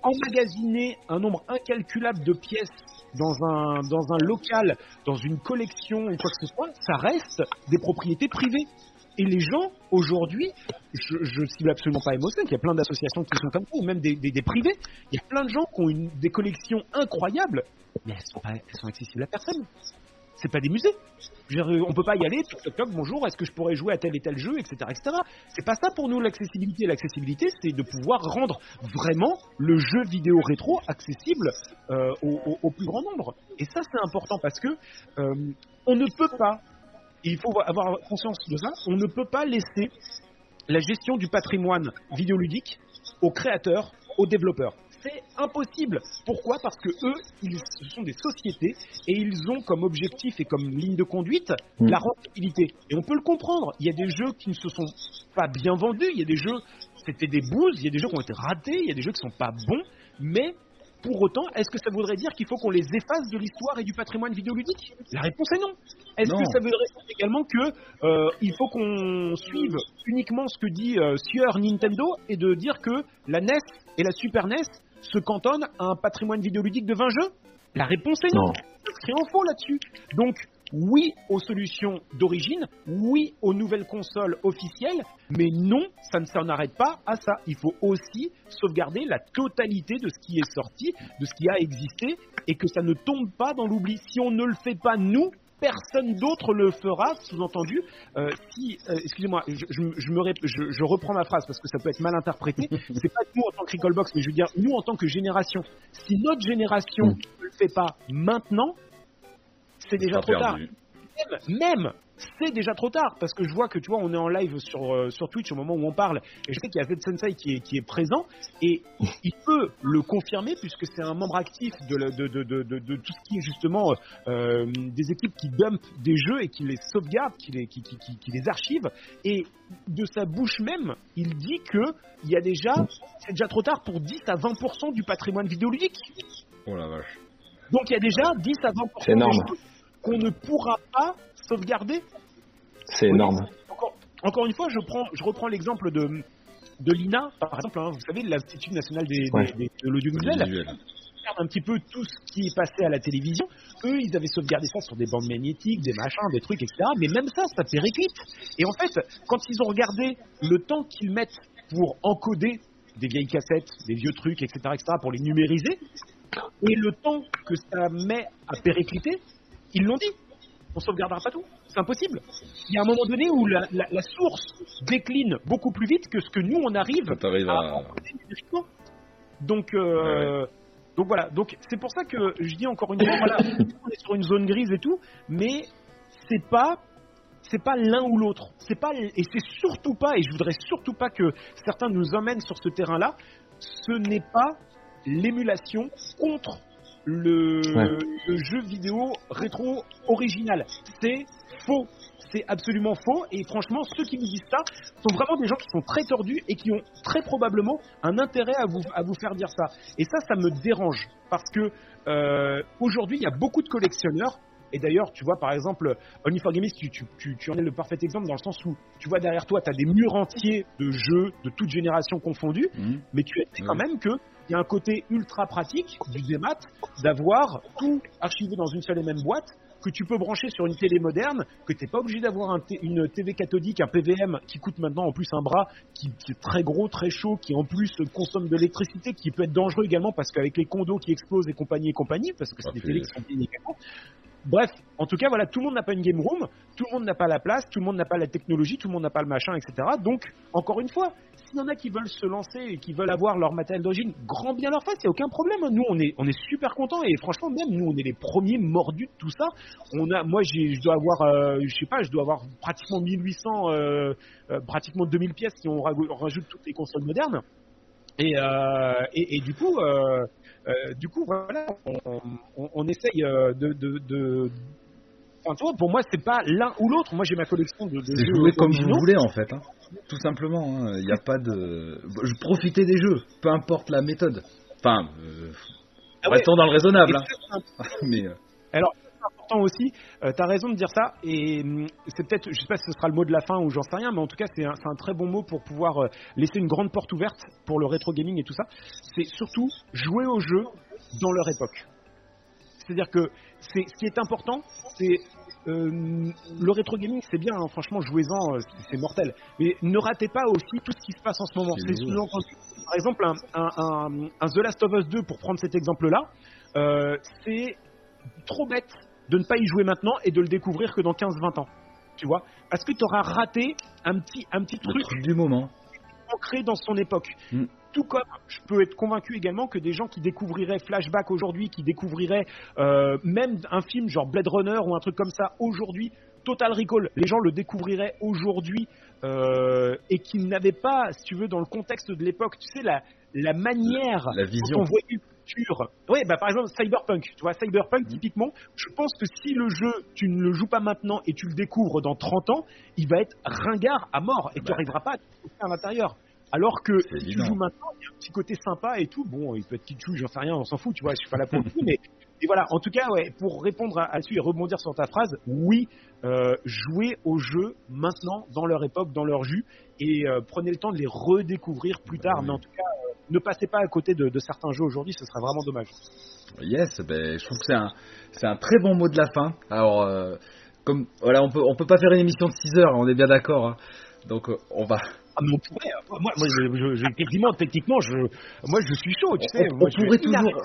emmagasiner un nombre incalculable de pièces dans un, dans un local, dans une collection ou quoi que ce soit, ça reste des propriétés privées. Et les gens, aujourd'hui, je, ne cible absolument pas Emocent, il y a plein d'associations qui sont comme ça, ou même des, des, privés, il y a plein de gens qui ont une, des collections incroyables, mais elles sont, pas, elles sont accessibles à personne c'est pas des musées. on peut pas y aller, toc bonjour, est-ce que je pourrais jouer à tel et tel jeu, etc. etc. C'est pas ça pour nous l'accessibilité. L'accessibilité, c'est de pouvoir rendre vraiment le jeu vidéo rétro accessible euh, au, plus grand nombre. Et ça, c'est important parce que euh, on ne peut pas, il faut avoir conscience de ça, on ne peut pas laisser la gestion du patrimoine vidéoludique aux créateurs, aux développeurs c'est impossible. Pourquoi? Parce que eux, ils, ce sont des sociétés et ils ont comme objectif et comme ligne de conduite mm. la rentabilité. Et on peut le comprendre. Il y a des jeux qui ne se sont pas bien vendus, il y a des jeux, c'était des bouses, il y a des jeux qui ont été ratés, il y a des jeux qui sont pas bons, mais pour autant, est-ce que ça voudrait dire qu'il faut qu'on les efface de l'histoire et du patrimoine vidéoludique? La réponse est non. Est-ce que ça voudrait dire également qu'il euh, faut qu'on suive uniquement ce que dit euh, Sieur Nintendo et de dire que la NES et la Super NES se cantonne à un patrimoine vidéoludique de 20 jeux La réponse est non. C'est en faux là-dessus. Donc, oui aux solutions d'origine, oui aux nouvelles consoles officielles, mais non, ça ne s'en arrête pas à ça. Il faut aussi sauvegarder la totalité de ce qui est sorti, de ce qui a existé, et que ça ne tombe pas dans l'oubli. Si on ne le fait pas nous, personne d'autre le fera, sous-entendu. Euh, si, euh, excusez-moi, je, je, reprends ma phrase parce que ça peut être mal interprété. *laughs* C'est pas nous en tant que Recallbox, mais je veux dire nous en tant que génération. Si notre génération mm. ne le fait pas maintenant, c'est déjà trop tard. même c'est déjà trop tard parce que je vois que tu vois on est en live sur, euh, sur Twitch au moment où on parle et je sais qu'il y a Z Sensei qui est, qui est présent et *laughs* il peut le confirmer puisque c'est un membre actif de, de, de, de, tout ce qui est justement euh, des équipes qui dumpent des jeux et qui les sauvegardent, qui les, qui, qui, qui, les archivent et de sa bouche même il dit que il y a déjà c'est déjà trop tard pour 10 à 20% du patrimoine vidéoludique. Oh la vache. Donc il y a déjà 10 à 20% qu'on ne pourra pas sauvegarder. C'est énorme. Encore, une fois, je, prends, je reprends l'exemple de, de l'INA, par exemple, hein, vous savez, l'Institut national des, de l'audiovisuel. un petit peu tout ce qui est passé à la télévision. Eux, ils avaient sauvegardé ça sur des bandes magnétiques, des machins, des trucs, etc. Mais même ça, ça périclite. Et en fait, quand ils ont regardé le temps qu'ils mettent pour encoder des vieilles cassettes, des vieux trucs, etc., etc., pour les numériser, et le temps que ça met à péricliter, ils l'ont dit on sauvegardera pas tout. C'est impossible. Il y a un moment donné où la, source décline beaucoup plus vite que ce que nous on arrive à, à... Donc, euh, donc voilà. Donc c'est pour ça que je dis encore une fois, voilà, *laughs* on est sur une zone grise et tout, mais c'est pas c'est pas l'un ou l'autre. C'est pas et c'est surtout pas et je voudrais surtout pas que certains nous emmènent sur ce terrain-là. Ce n'est pas l'émulation contre le, jeu vidéo rétro original. C'est faux. C'est absolument faux. Et franchement, ceux qui nous disent ça sont vraiment des gens qui sont très tordus et qui ont très probablement un intérêt à vous, à vous faire dire ça. Et ça, ça me dérange. Parce que euh, aujourd'hui, il y a beaucoup de collectionneurs et d'ailleurs, tu vois, par exemple, Only for tu, tu, tu, en es le parfait exemple dans le sens où, tu vois, derrière toi, tu as des murs entiers de jeux de toute génération confondus, mmh. mais tu sais quand même que il y a un côté ultra pratique du démat d'avoir tout archivé dans une seule et même boîte que tu peux brancher sur une télé moderne, que tu n'es pas obligé d'avoir une TV cathodique, un PVM qui coûte maintenant en plus un bras, qui, est très gros, très chaud, qui en plus consomme de l'électricité, qui peut être dangereux également parce qu'avec les condos qui explosent et compagnie et compagnie, parce que c'est des télés qui sont bien également, Bref, en tout cas, voilà, tout le monde n'a pas une game room, tout le monde n'a pas la place, tout le monde n'a pas la technologie, tout le monde n'a pas le machin, etc. Donc, encore une fois, s'il y en a qui veulent se lancer et qui veulent avoir leur matériel d'origine, grand bien leur face, il n'y a aucun problème. Nous, on est, super contents et franchement, même nous, on est les premiers mordus de tout ça. On a, moi, je dois avoir, euh, je sais pas, je dois avoir pratiquement 1800, euh, euh, pratiquement 2000 pièces si on rajoute toutes les consoles modernes. Et, euh, du coup, euh, euh, du coup, voilà, on, on, on essaye de, de, de Enfin, pour moi, c'est pas l'un ou l'autre. Moi, j'ai ma collection de, de C'est jouer comme vous voulez en fait, hein. tout simplement. hein. Il n'y a pas de. Je profitez des jeux, peu importe la méthode. Enfin, euh, Ah ouais. restons dans le raisonnable. Hein. *laughs* Mais euh, Alors, important aussi, euh, tu as raison de dire ça, et hum, c'est peut-être, je sais pas si ce sera le mot de la fin ou j'en sais rien, mais en tout cas, c'est un, très bon mot pour pouvoir euh, laisser une grande porte ouverte pour le rétro gaming et tout ça. C'est surtout jouer aux jeux dans leur époque. C'est-à-dire que c'est, ce qui est important, c'est euh, le rétro gaming, c'est bien, hein, franchement, jouez-en, euh, c'est- mortel. Mais ne ratez pas aussi tout ce qui se passe en ce moment. C'est sous-entendu. Par exemple, un, un, un- un The Last of Us 2, pour prendre cet exemple-là, euh, c'est trop bête de ne pas y jouer maintenant et de le découvrir que dans 15-20 ans. Tu vois? Parce que tu auras raté un petit, un petit truc truc du moment. ancré dans son époque? Mm. Tout comme je peux être convaincu également que des gens qui découvriraient Flashback aujourd'hui, qui découvriraient euh, même un film genre Blade Runner ou un truc comme ça aujourd'hui, Total Recall, les gens le découvriraient aujourd'hui euh, et qui n'avaient pas, si tu veux, dans le contexte de l'époque, tu sais, la, la manière La dont vision. on voyait Oui, bah par exemple Cyberpunk, tu vois, Mm. Cyberpunk typiquement, je pense que si le jeu, tu ne le joues pas maintenant et tu le découvres dans 30 ans, il va être ringard à mort et tu Bah. n'arriveras pas à te trouver à l'intérieur. Alors que si tu joues maintenant, il y a un petit côté sympa et tout. Bon, il peut être kitschou, j'en sais rien, on s'en fout, tu vois, je suis pas là pour le coup, *laughs* mais et voilà. En tout cas, ouais, pour répondre à, à dessus et rebondir sur ta phrase, oui, euh, jouez aux jeux maintenant, dans leur époque, dans leur jus, et euh, prenez le temps de les redécouvrir plus tard. oui. Mais en tout cas, euh, ne passez pas à côté de, de certains jeux aujourd'hui, ce serait vraiment dommage. Yes, ben, je trouve que c'est un, c'est un très bon mot de la fin. Alors, euh, comme voilà, on peut, on peut pas faire une émission de 6 heures, on est bien d'accord. hein. Donc, on va, Ah, mais on pourrait. euh, Moi, moi je, effectivement, techniquement, je, moi, je suis chaud, tu sais. on, moi, on je- pourrait toujours.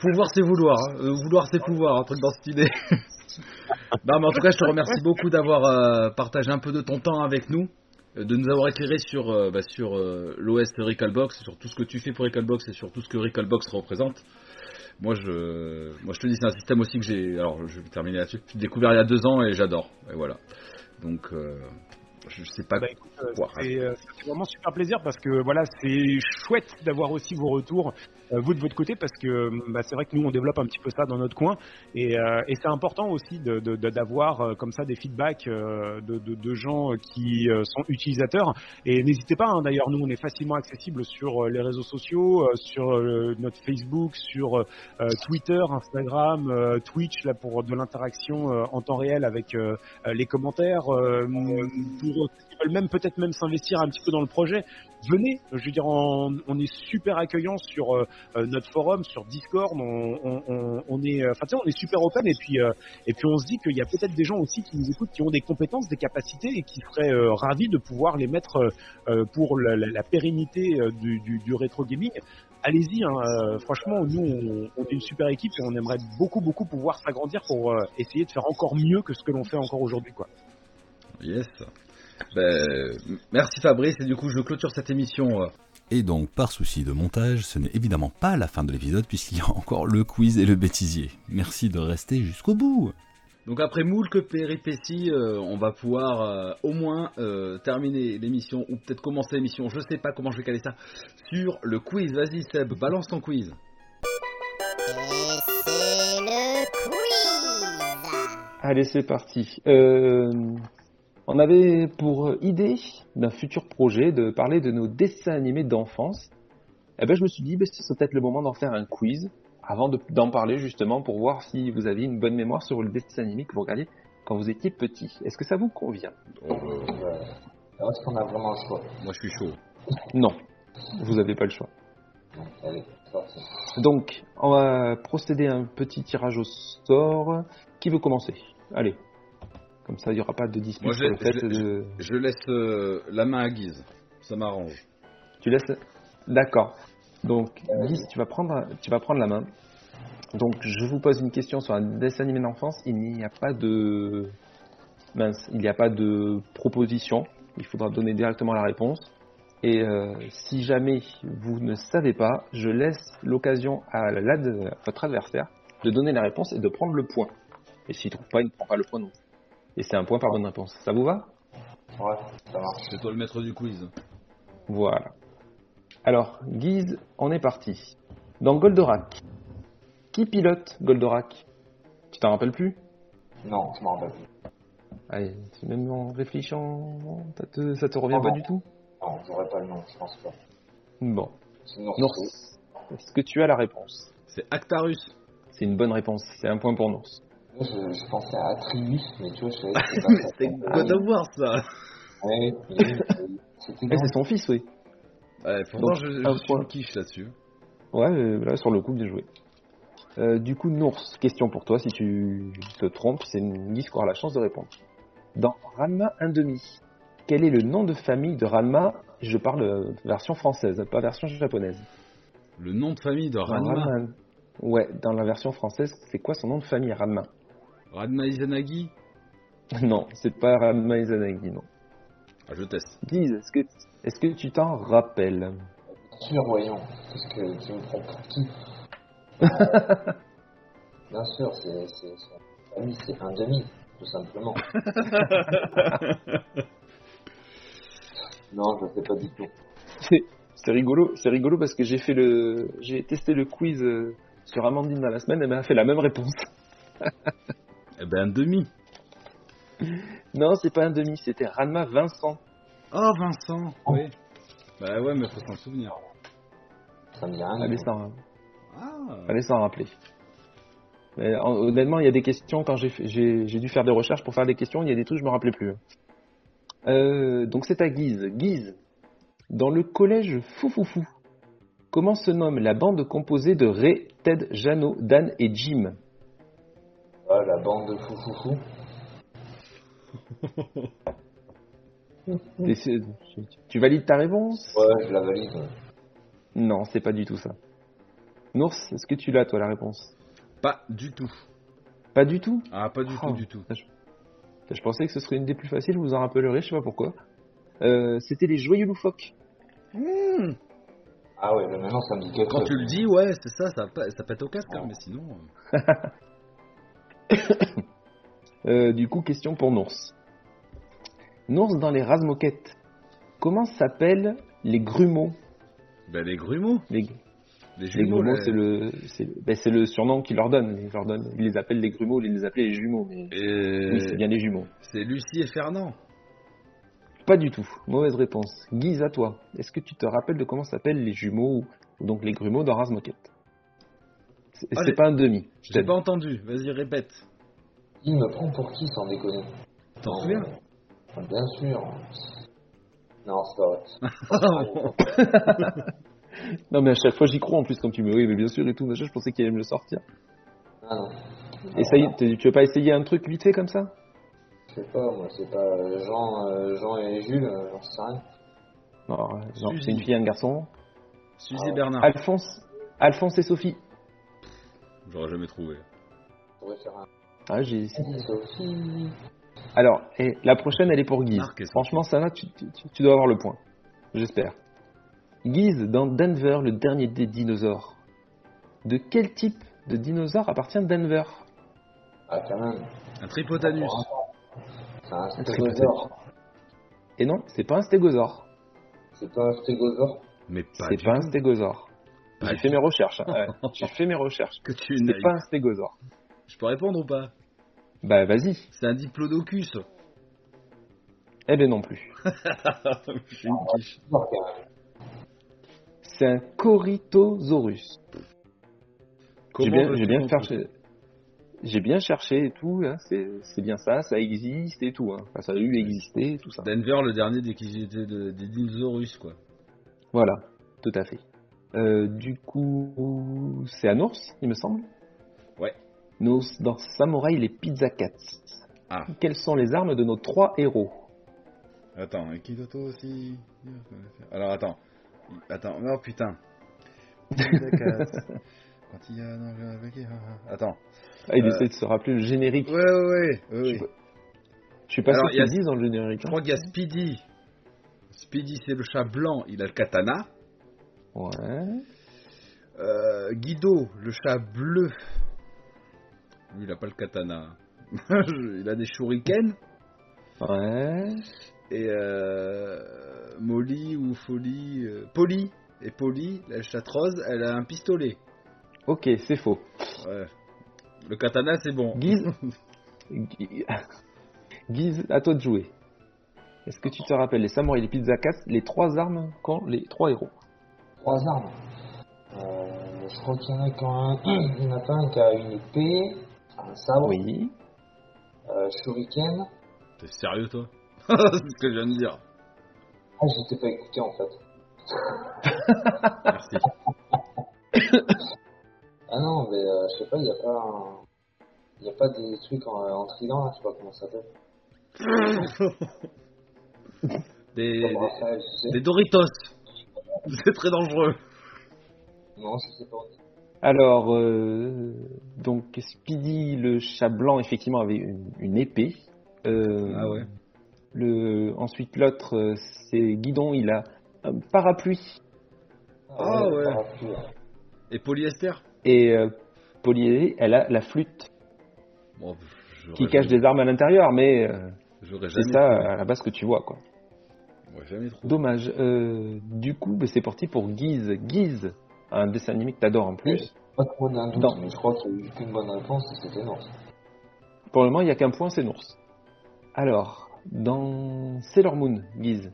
Pouvoir c'est vouloir, hein. Euh, vouloir c'est pouvoir, un truc dans cette idée. *laughs* non, mais en tout cas, je te remercie beaucoup d'avoir euh, partagé un peu de ton temps avec nous, euh, de nous avoir éclairé sur, euh, bah, sur l'OS Recalbox, sur tout ce que tu fais pour Recalbox et sur tout ce que Recalbox représente. Moi, je, moi, je te dis, c'est un système aussi que j'ai. Alors, je vais terminer là-dessus. J'ai découvert il y a deux ans et j'adore. Et voilà. Donc, je sais pas Bah, écoute, euh, c'est ça fait vraiment super plaisir parce que voilà, c'est chouette d'avoir aussi vos retours, vous de votre côté, parce que bah, c'est vrai que nous on développe un petit peu ça dans notre coin et, euh, et c'est important aussi d'avoir euh, comme ça des feedbacks euh, de, de- de gens qui euh, sont utilisateurs. Et n'hésitez pas, hein, d'ailleurs, nous on est facilement accessible sur euh, les réseaux sociaux, euh, sur euh, notre Facebook, sur euh, Twitter, Instagram, euh, Twitch, là pour de l'interaction euh, en temps réel avec euh, euh, les commentaires, euh, pour veulent même peut-être même s'investir un petit peu dans le projet, venez. Je veux dire, on, est super accueillant sur euh, euh, notre forum, sur Discord. On, est, euh, enfin, tu on est super open et puis et puis on se dit qu'il y a peut-être des gens aussi qui nous écoutent, qui ont des compétences, des capacités et qui seraient ravis de pouvoir les mettre pour la, pérennité du, rétro gaming. Allez-y, hein, franchement, nous on, est une super équipe et on aimerait beaucoup beaucoup pouvoir s'agrandir pour essayer de faire encore mieux que ce que l'on fait encore aujourd'hui, quoi. Yes. Ben, merci Fabrice. Et du coup, je clôture cette émission. euh, Et donc, par souci de montage, ce n'est évidemment pas la fin de l'épisode puisqu'il y a encore le quiz et le bêtisier. Merci de rester jusqu'au bout. Donc après moult péripéties, euh, on va pouvoir euh, au moins euh, terminer l'émission ou peut-être commencer l'émission. Je sais pas comment je vais caler ça sur le quiz. Vas-y Seb, balance ton quiz. Et c'est le quiz Allez, c'est parti. Euh, on avait pour idée d'un futur projet de parler de nos dessins animés d'enfance. Eh ben, je me suis dit, ben, ce serait peut-être le moment d'en faire un quiz avant de- d'en parler justement pour voir si vous aviez une bonne mémoire sur le dessin animé que vous regardiez quand vous étiez petit. Est-ce que ça vous convient? Alors, est-ce qu'on a vraiment le choix? Moi je suis chaud. Non, vous n'avez pas le choix. Allez, c'est parti. Donc, on va procéder à un petit tirage au sort. Qui veut commencer? Allez. Comme ça, il n'y aura pas de dispute Moi, sur je- le fait je- de... Je laisse euh, la main à Guise. Ça m'arrange. Tu laisses D'accord. Donc, Guise, tu vas prendre, tu vas prendre la main. Donc, je vous pose une question sur un dessin animé d'enfance. Il n'y a pas de mince, il n'y a pas de proposition. Il faudra donner directement la réponse. Et euh, si jamais vous ne savez pas, je laisse l'occasion à, la- à votre adversaire de donner la réponse et de prendre le point. Et s'il trouve pas, il ne prend pas le point non plus. Et c'est un point par bonne réponse. Ça vous va? Ouais, ça marche. C'est toi le maître du quiz. Voilà. Alors, Guise, on est parti. Dans Goldorak, qui pilote Goldorak? Tu t'en rappelles plus? Non, je m'en rappelle plus. Allez, même en réfléchissant, ça te, ça te revient Oh pas non. du tout? Non, j'aurais pas le nom, je pense pas. Bon. Nours, est-ce que tu as la réponse? C'est Actarus. C'est une bonne réponse, c'est un point pour Nours. Moi, je, je pensais à Atrius, mais tu vois, je *laughs* c'était God of War ça. Ouais, *laughs* c'était c'est son fils, oui. Ouais, pourtant Donc, je, je suis quiche là-dessus. Ouais, euh, là, sur le coup, bien joué. Euh, du coup, Nours, question pour toi. Si tu te trompes, c'est Guise qui aura la chance de répondre. Dans Ranma 1,5, quel est le nom de famille de Ranma Je parle euh, version française, pas version japonaise. Le nom de famille de Dans Ranma. Ranma- Ouais, dans la version française, c'est quoi son nom de famille, Ranma Ranma Izanagi. *laughs* Non, c'est pas Ranma Izanagi, non. Ah, je teste. Guise, est-ce que, tu t'en rappelles? Bien sûr, voyons. Qu'est-ce que tu me prends pour qui Euh, Bien sûr, c'est un demi, tout simplement. *laughs* non, je sais pas du tout. C'est rigolo, c'est rigolo parce que j'ai fait le, j'ai testé le quiz euh, sur Amandine dans la semaine, elle m'a fait la même réponse. *laughs* Eh ben, un demi. Non, c'est pas un demi, c'était Ranma Vincent. Oh, Vincent. Oui. Bah ouais, mais faut s'en souvenir. Ça me dit rien. Allez s'en, Ah. allez s'en rappeler. Mais, en- honnêtement, il y a des questions quand j'ai, fait- j'ai, j'ai dû faire des recherches pour faire des questions, il y a des trucs je me rappelais plus. Euh, donc c'est à Guise. Guise, dans le collège Foufoufou, comment se nomme la bande composée de Ray, Ted, Jeannot, Dan et Jim? La bande de fou fou fou. Et c'est- Tu valides ta réponse? Ouais, je la valide. ouais. Non, c'est pas du tout ça. Nours, est-ce que tu l'as toi la réponse? Pas du tout. Pas du tout? Ah, pas du Oh. tout, du tout. Je pensais que ce serait une des plus faciles, vous vous en rappellerez, je sais pas pourquoi. Euh, C'était les joyeux loufoques. Ah ouais, mais maintenant ça me dit quelque Quand chose. tu le dis, ouais, c'est ça, ça, pète au casque, hein, mais sinon. *laughs* euh, *coughs* Euh, du coup, question pour Nours. Nours dans les Razmoquettes. Comment s'appellent les grumeaux? Ben, les grumeaux. Les, Les les jumeaux. grumeaux, c'est le, ben, le surnom qu'ils leur donnent. Ils, leur donnent. ils les appellent les grumeaux, ils les appellent les jumeaux. Mais Et- oui, c'est bien les jumeaux. C'est Lucie et Fernand. Pas du tout. Mauvaise réponse. Guise à toi. Est-ce que tu te rappelles de comment s'appellent les jumeaux, ou donc les grumeaux dans Razmoquette C'est Ah, c'est pas un demi. je J'ai t'aide. pas entendu. Vas-y, répète. Il me prend pour qui sans déconner T'en souviens? Bien sûr. Non, c'est pas vrai. *laughs* Non, mais à chaque fois j'y crois en plus, comme tu me. Oui, mais bien sûr et tout. machin, Je pensais qu'il allait me le sortir. Ah non. Essaye, tu veux pas essayer un truc vite fait comme ça? Je sais pas, moi, c'est pas euh, Jean, euh, Jean et Jules, euh, j'en sais rien. Non, c'est une fille et un garçon. Suzy Ah. Bernard. Alphonse, Alphonse et Sophie. J'aurais jamais trouvé. Ah, j'ai. Alors, et la prochaine, elle est pour Guise. Marc. Franchement, ça va, tu, tu- dois avoir le point. J'espère. Guise, dans Denver, le dernier des dinosaures. De quel type de dinosaure appartient Denver? Ah, quand même. Un tripotanus. Un stégosaure. Et non, c'est pas un stégosaure. C'est pas un stégosaure? Mais pas C'est pas un stégosaure. J'ai du fait mes recherches. hein. Ouais, *laughs* J'ai fait mes recherches. Que tu es C'est naïf. pas un stégosaure. Je peux répondre ou pas? Bah vas-y. C'est un diplodocus. Eh ben non plus. *laughs* Une. C'est un Corythosaurus. J'ai bien, cherché. J'ai bien cherché et tout, hein, c'est bien ça, ça existe et tout. Hein. Enfin, ça a eu existé et tout ça. Denver, le dernier des qui étaient de- des dinosaures, quoi. Voilà, tout à fait. Euh, du coup, c'est un ours, il me semble. Ouais. Nos, dans Samouraï, les Pizza Cats. Ah. Quelles sont les armes de nos trois héros? Attends, et Kitoto aussi? Alors attends. Attends, oh putain. *laughs* Quand il y a. non, avec- Attends. ah, Il Euh. essaie de se rappeler le générique. Ouais, ouais, ouais. ouais, Je suis pas sûr il y a- disent dans le générique. Je hein. crois qu'il y a Speedy. Speedy, c'est le chat blanc, il a le katana. Ouais. Euh, Guido, le chat bleu. Lui, il a pas le katana. *laughs* il a des shurikens. Ouais. Et euh, Molly ou Folie. euh, Polly. Et Polly, la chatte rose, elle a un pistolet. Ok, c'est faux. Ouais. Le katana, c'est bon. Guise, Gu- *laughs* Guise, à toi de jouer. Est-ce que tu te rappelles les samouraïs, les pizzakas, les trois armes qu'ont les trois héros Trois armes. Euh, je crois qu'il y en a un... Il y en a pas un qui a une épée, un sabre, Oui. euh, shuriken. T'es sérieux, toi? *laughs* C'est ce que je viens de dire. Ah, je t'ai pas écouté en fait. Merci. *laughs* Ah non, mais euh, je sais pas, il y a pas un... Il y a pas des trucs en, en trident là, je sais pas comment ça s'appelle. *laughs* Des, des Doritos. *laughs* C'est très dangereux. Non, je sais pas. Alors, euh, donc Speedy, le chat blanc, effectivement, avait une, une épée. Euh, Ah ouais. Le, ensuite, l'autre, euh, c'est Guidon, il a un parapluie. Ah ouais. parapluie, ouais. Et polyester Et euh, elle a la flûte Bon, qui cache jamais- des armes à l'intérieur, mais euh, c'est ça à la base que tu vois, quoi. Jamais. Dommage. Euh, du coup, bah, c'est parti pour Guise. Guise, un dessin animé que t'adores en plus. Pas trop d'un doute, Non. mais je crois qu'il y a eu qu'une bonne réponse et c'était. Pour le moment, il n'y a qu'un point, c'est Nours. Alors, dans Sailor Moon, Guise,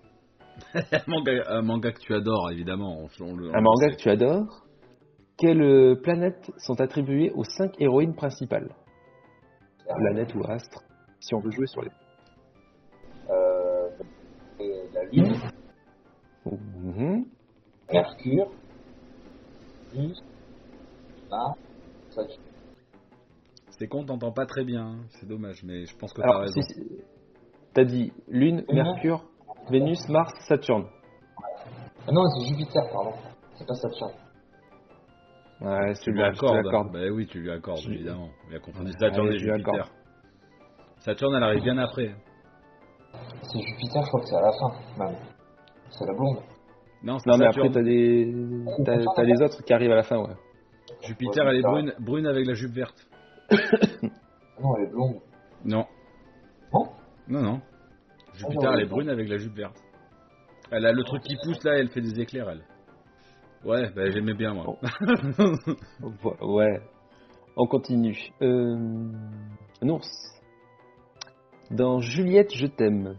un, *laughs* manga, un manga que tu adores, évidemment. on- on un manga sait. que tu adores, quelles planètes sont attribuées aux cinq héroïnes principales? Planète ou astre, si on veut jouer sur les... Mercure, Venus, Mars, Saturne. C'est con, t'entends pas très bien. hein. C'est dommage, mais je pense que t'as raison. si- t'as dit Lune. Mercure, Vénus, Mars, Saturne. Ah non, c'est Jupiter, pardon. C'est pas Saturne. Ouais, c'est Tu lui accordes. Bah oui, tu lui accordes, Je- évidemment. Il a confondu Saturne et Jupiter. Saturne, elle arrive bien après. C'est Jupiter, je crois que c'est à la fin, même. C'est la blonde. Non, c'est Non, mais après, t'as des... les autres qui arrivent à la fin, ouais. Jupiter, Ouais, elle est brune, brune avec la jupe verte. Ah *coughs* Non, elle est blonde. Non. Non Non, non. Jupiter, non, elle est brune avec la jupe verte. Elle a le truc qui pousse là, elle fait des éclairs, elle. Ouais, bah j'aimais bien, moi. Vo- *laughs* Ouais. On continue. Euh... Nours. Dans Juliette, je t'aime.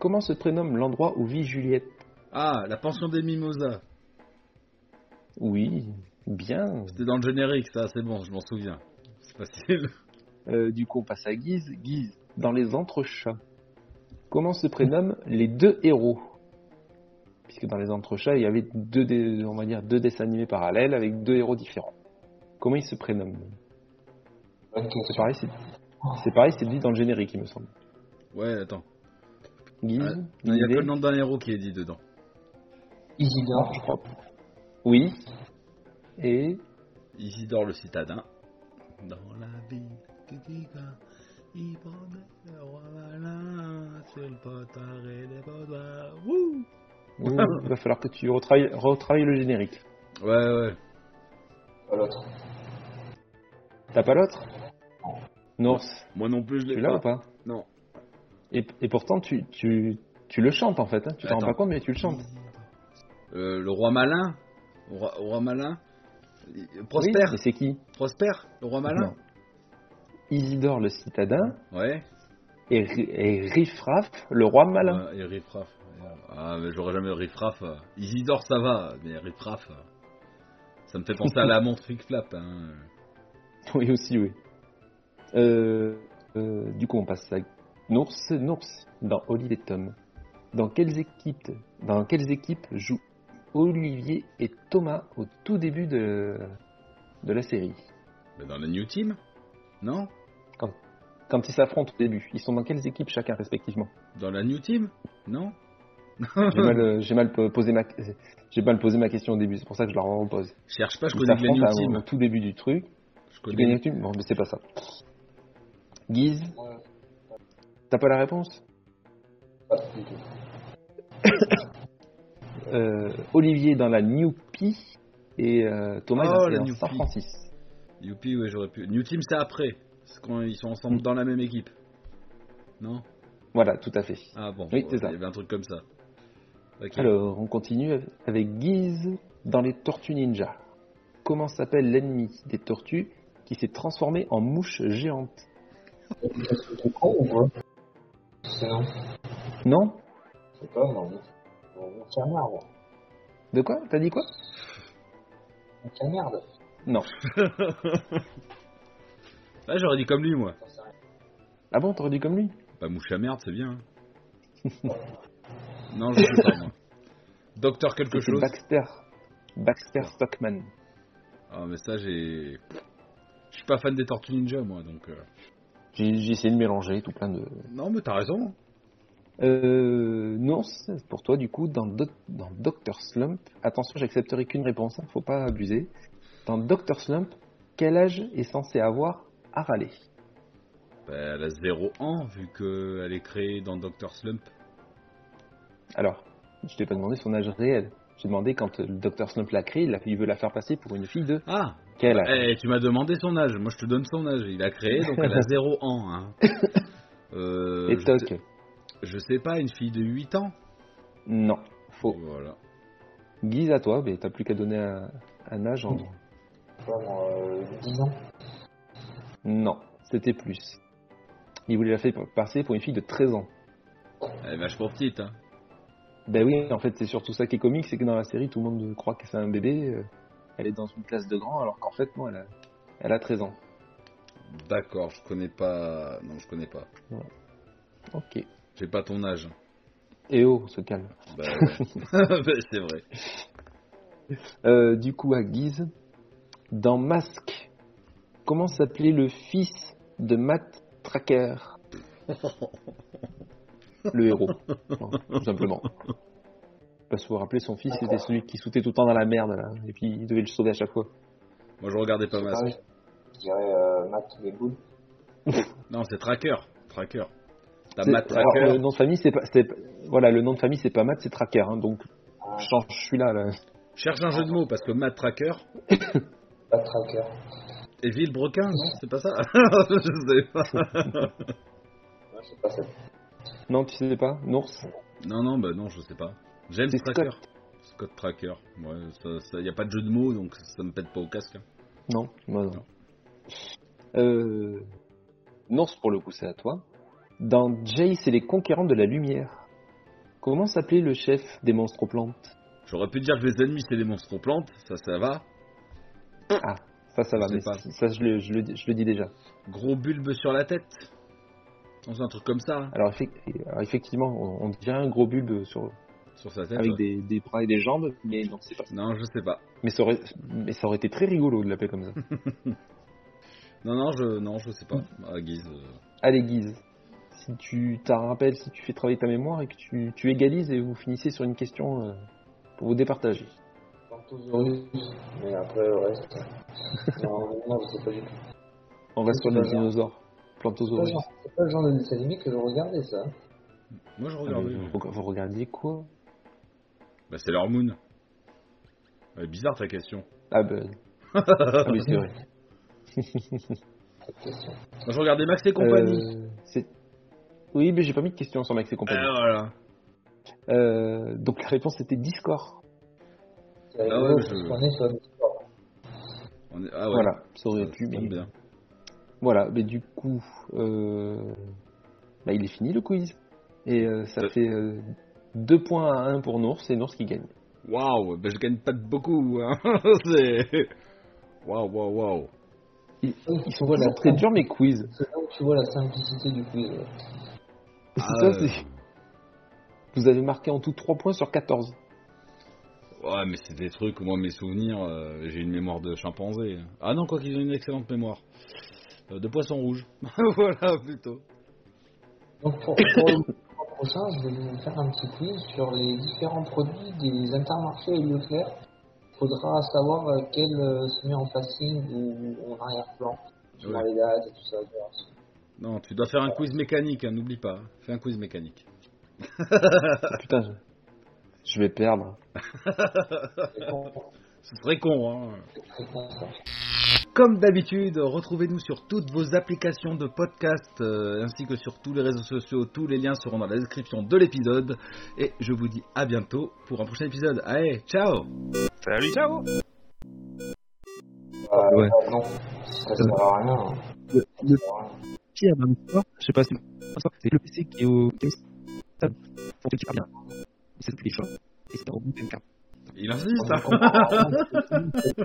Comment se prénomme l'endroit où vit Juliette? Ah, la pension des mimosas. Oui, bien. C'était dans le générique, ça, c'est bon, je m'en souviens. C'est facile. Euh, du coup, on passe à Guise. Guise, dans les entrechats. Comment se prénomment les deux héros? Puisque dans les entrechats, il y avait deux, dé- on va dire, deux dessins animés parallèles avec deux héros différents. Comment ils se prénomment? Bonne C'est question. pareil, c'est, c'est pareil, c'est dit dans le générique, il me semble. Ouais, attends. Guise, Ah, Il y a que le nom d'un héros qui est dit dedans. Isidore, je crois. Oui. Et Isidore le citadin. Dans la ville de Diga, il le roi malin sur le potaré des potards. Wouh Ouh, il va falloir que tu retravailles, retravailles le générique. Ouais, ouais. pas l'autre. T'as pas l'autre? Nours, Moi non plus, je tu l'ai l'as ou pas? Non. et, et pourtant, tu, tu, tu le chantes en fait. hein. Tu t'en rends pas compte, mais tu le chantes. Euh, le roi malin Le roi, roi malin Oui, Prosper c'est qui? Prosper Le roi malin Non. Isidore le citadin Ouais. et, et Riffraff, le roi malin. Et Riffraff. Ah, mais j'aurais jamais Riffraff. Isidore, ça va, mais Riffraff. Ça me fait penser à la montre Flick Flap. Hein. *laughs* Oui, aussi, oui. Euh, euh, du coup, on passe à Nours. Nours, dans Olivier Tom. Dans quelles équipes, dans quelles équipes jouent Olivier et Thomas au tout début de, de la série? Mais dans la New Team? Non? Quand ils s'affrontent au début, ils sont dans quelles équipes chacun respectivement? Dans la New Team? Non? *laughs* J'ai mal, *laughs* j'ai mal po- posé ma, j'ai mal posé ma question au début, c'est pour ça que je la repose. Cherche pas, je connais la New Team. au tout début du truc. Je connais. la team? Bon, mais c'est pas ça. Guise, Ouais, t'as pas la réponse pas du tout. *coughs* Euh, Olivier dans la New P et euh, Thomas Oh, New San P. Francis. Youpi, ouais, j'aurais pu. New Team, c'est après. C'est quand ils sont ensemble dans la même équipe. Non? Voilà, tout à fait. Ah bon, Oui, ouais, c'est ça. il y avait un truc comme ça. Alors, on continue avec Guise dans les Tortues Ninja. Comment s'appelle l'ennemi des tortues qui s'est transformé en mouche géante? C'est con ou quoi C'est non. Non Je sais pas, mon canard, moi. De quoi? T'as dit quoi? Mon canard. Non. *laughs* Ah, j'aurais dit comme lui, moi. Ah bon, t'aurais dit comme lui? Bah, mouche à merde, c'est bien. hein. *laughs* non, je sais pas, moi. Docteur quelque C'était chose Baxter. Baxter Stockman. Ah, mais ça, j'ai. Je suis pas fan des Tortues Ninja, moi, donc. euh. J'ai essayé de mélanger tout plein de... Non, mais t'as raison. Euh, non, c'est pour toi du coup dans, Doc- dans Dr Slump. Attention, j'accepterai qu'une réponse, hein, faut pas abuser. Dans Dr Slump, quel âge est censé avoir Harley Bah, elle a 0 ans, vu qu'elle est créée dans Doctor Slump. Alors, je t'ai pas demandé son âge réel. J'ai demandé quand le Dr Slump l'a créé, il, a- il veut la faire passer pour une fille de Ah quel âge Eh, tu m'as demandé son âge. Moi, je te donne son âge. Il a créé, donc elle a *laughs* 0 ans. Hein. Euh, Et je, toc sais, je sais pas, une fille de 8 ans Non, faux. Voilà. Guise à toi, mais t'as plus qu'à donner un, un âge en... Euh, 10 ans. Non, c'était plus. Il voulait la faire passer pour une fille de 13 ans. Elle est vachement petite. Hein. Ben oui, en fait, c'est surtout ça qui est comique, c'est que dans la série, tout le monde croit que c'est un bébé. Elle est dans une classe de grand, alors qu'en fait, non, elle a, elle a 13 ans. D'accord, je connais pas. Non, je connais pas. Ok. J'ai pas ton âge. Et oh, on se calme. Bah, *laughs* ouais. C'est vrai. Euh, du coup, à Guise, dans Masque, comment s'appelait le fils de Matt Tracker? *laughs* Le héros, Non, tout simplement. Parce que vous vous rappelez, son fils, c'était celui qui sautait tout le temps dans la merde, là, et puis il devait le sauver à chaque fois. Moi, je regardais pas Masque. Je dirais euh, Matt les boules. *laughs* Non, c'est Tracker. Tracker. T'as Matt alors, Tracker. le nom de famille, c'est pas, c'est- voilà, le nom de famille, c'est pas Matt, c'est Tracker, hein, donc je change celui-là, là. Cherche un jeu de mots parce que Matt Tracker *coughs* Pas tracker. et Villebrequin, non C'est pas ça *coughs* *laughs* Je sais pas. Non, je sais pas ça. Non, tu sais pas, Nours? Non, non, bah non, je sais pas. James Tracker. Scott Tracker. Ouais, ça, ça, y a pas de jeu de mots, donc ça me pète pas au casque. hein. Non, moi non. Euh... Nours, pour le coup, c'est à toi. Dans Jace et les conquérants de la lumière, comment s'appelait le chef des monstres aux plantes? J'aurais pu dire que les ennemis c'est des monstres aux plantes, ça, ça va. Ah, ça, ça va, mais pas. ça, je le, je, le, dis- je le dis déjà. Gros bulbe sur la tête. Dans un truc comme ça, hein, Alors, effec- alors, effectivement, on, on dirait un gros bulbe sur, sur sa tête. avec ouais. des, des bras et des jambes, mais non, c'est pas ça. Non, je sais pas. Mais ça aurait, mais ça aurait été très rigolo de l'appeler comme ça. *laughs* Non, non, je, non, je sais pas. À guise. euh, Allez, Guise, si tu t'en rappelles, si tu fais travailler ta mémoire et que tu, tu égalises et vous finissez sur une question euh, pour vous départager. Plantosaurus. Mais après, le reste. *laughs* non, non, je sais pas du tout. On reste sur les dinosaures. C'est pas, Plantosaurus. le genre- c'est pas le genre de dessin animé que je regardais, ça. Moi, je Ah, regardais. vous, vous regardiez quoi? Bah, c'est leur moon. Ouais, bizarre ta question. Ah ben. *laughs* ah oui, c'est vrai. Cette question. Moi, je regardais Max et compagnie. Euh, c'est- oui, mais j'ai pas mis de questions sur Max et Euh, compagnie. voilà. Euh, donc la réponse était Discord. Ah ouais, je- est sur. On est- Ah ouais. Voilà, ça aurait Ça- pu. ça mais- bien. Voilà, mais du coup, euh, bah, il est fini le quiz. Et euh, ça fait 2 points à 1 pour Nours, c'est Nours qui gagne. Waouh, bah, je gagne pas de beaucoup. Hein. *laughs* c'est. Waouh, waouh, waouh. Ils, ils sont Voilà. très durs mes quiz. C'est là où tu vois la simplicité du quiz. ouais. C'est Ah, ça, euh, c'est- Vous avez marqué en tout 3 points sur 14. Ouais, mais c'est des trucs, moi, mes souvenirs, euh, j'ai une mémoire de chimpanzé. Ah non, quoi qu'ils ont une excellente mémoire. Euh, de poisson rouge. *laughs* voilà, plutôt. Donc pour, pour le mois *laughs* prochain, je vais vous faire un petit quiz sur les différents produits des intermarchés et Leclerc. Il faudra savoir euh, quel euh, se met en facing ou en arrière-plan. Ouais. les dates et tout ça. Non, tu dois faire un quiz mécanique, hein, n'oublie pas. Fais un quiz mécanique. *laughs* Putain, je, je vais perdre. C'est *laughs* con, Ce serait con, hein. Comme d'habitude, retrouvez-nous sur toutes vos applications de podcast euh, ainsi que sur tous les réseaux sociaux. Tous les liens seront dans la description de l'épisode. Et je vous dis à bientôt pour un prochain épisode. Allez, ciao Salut Ciao Euh, Ouais. Non, ça sert à rien. hein. Le, Ça pire dans l'histoire, je sais pas si c'est le PC qui est au pour bien. C'est le choix. Et c'est au bout d'une carte. Il insiste, hein *laughs*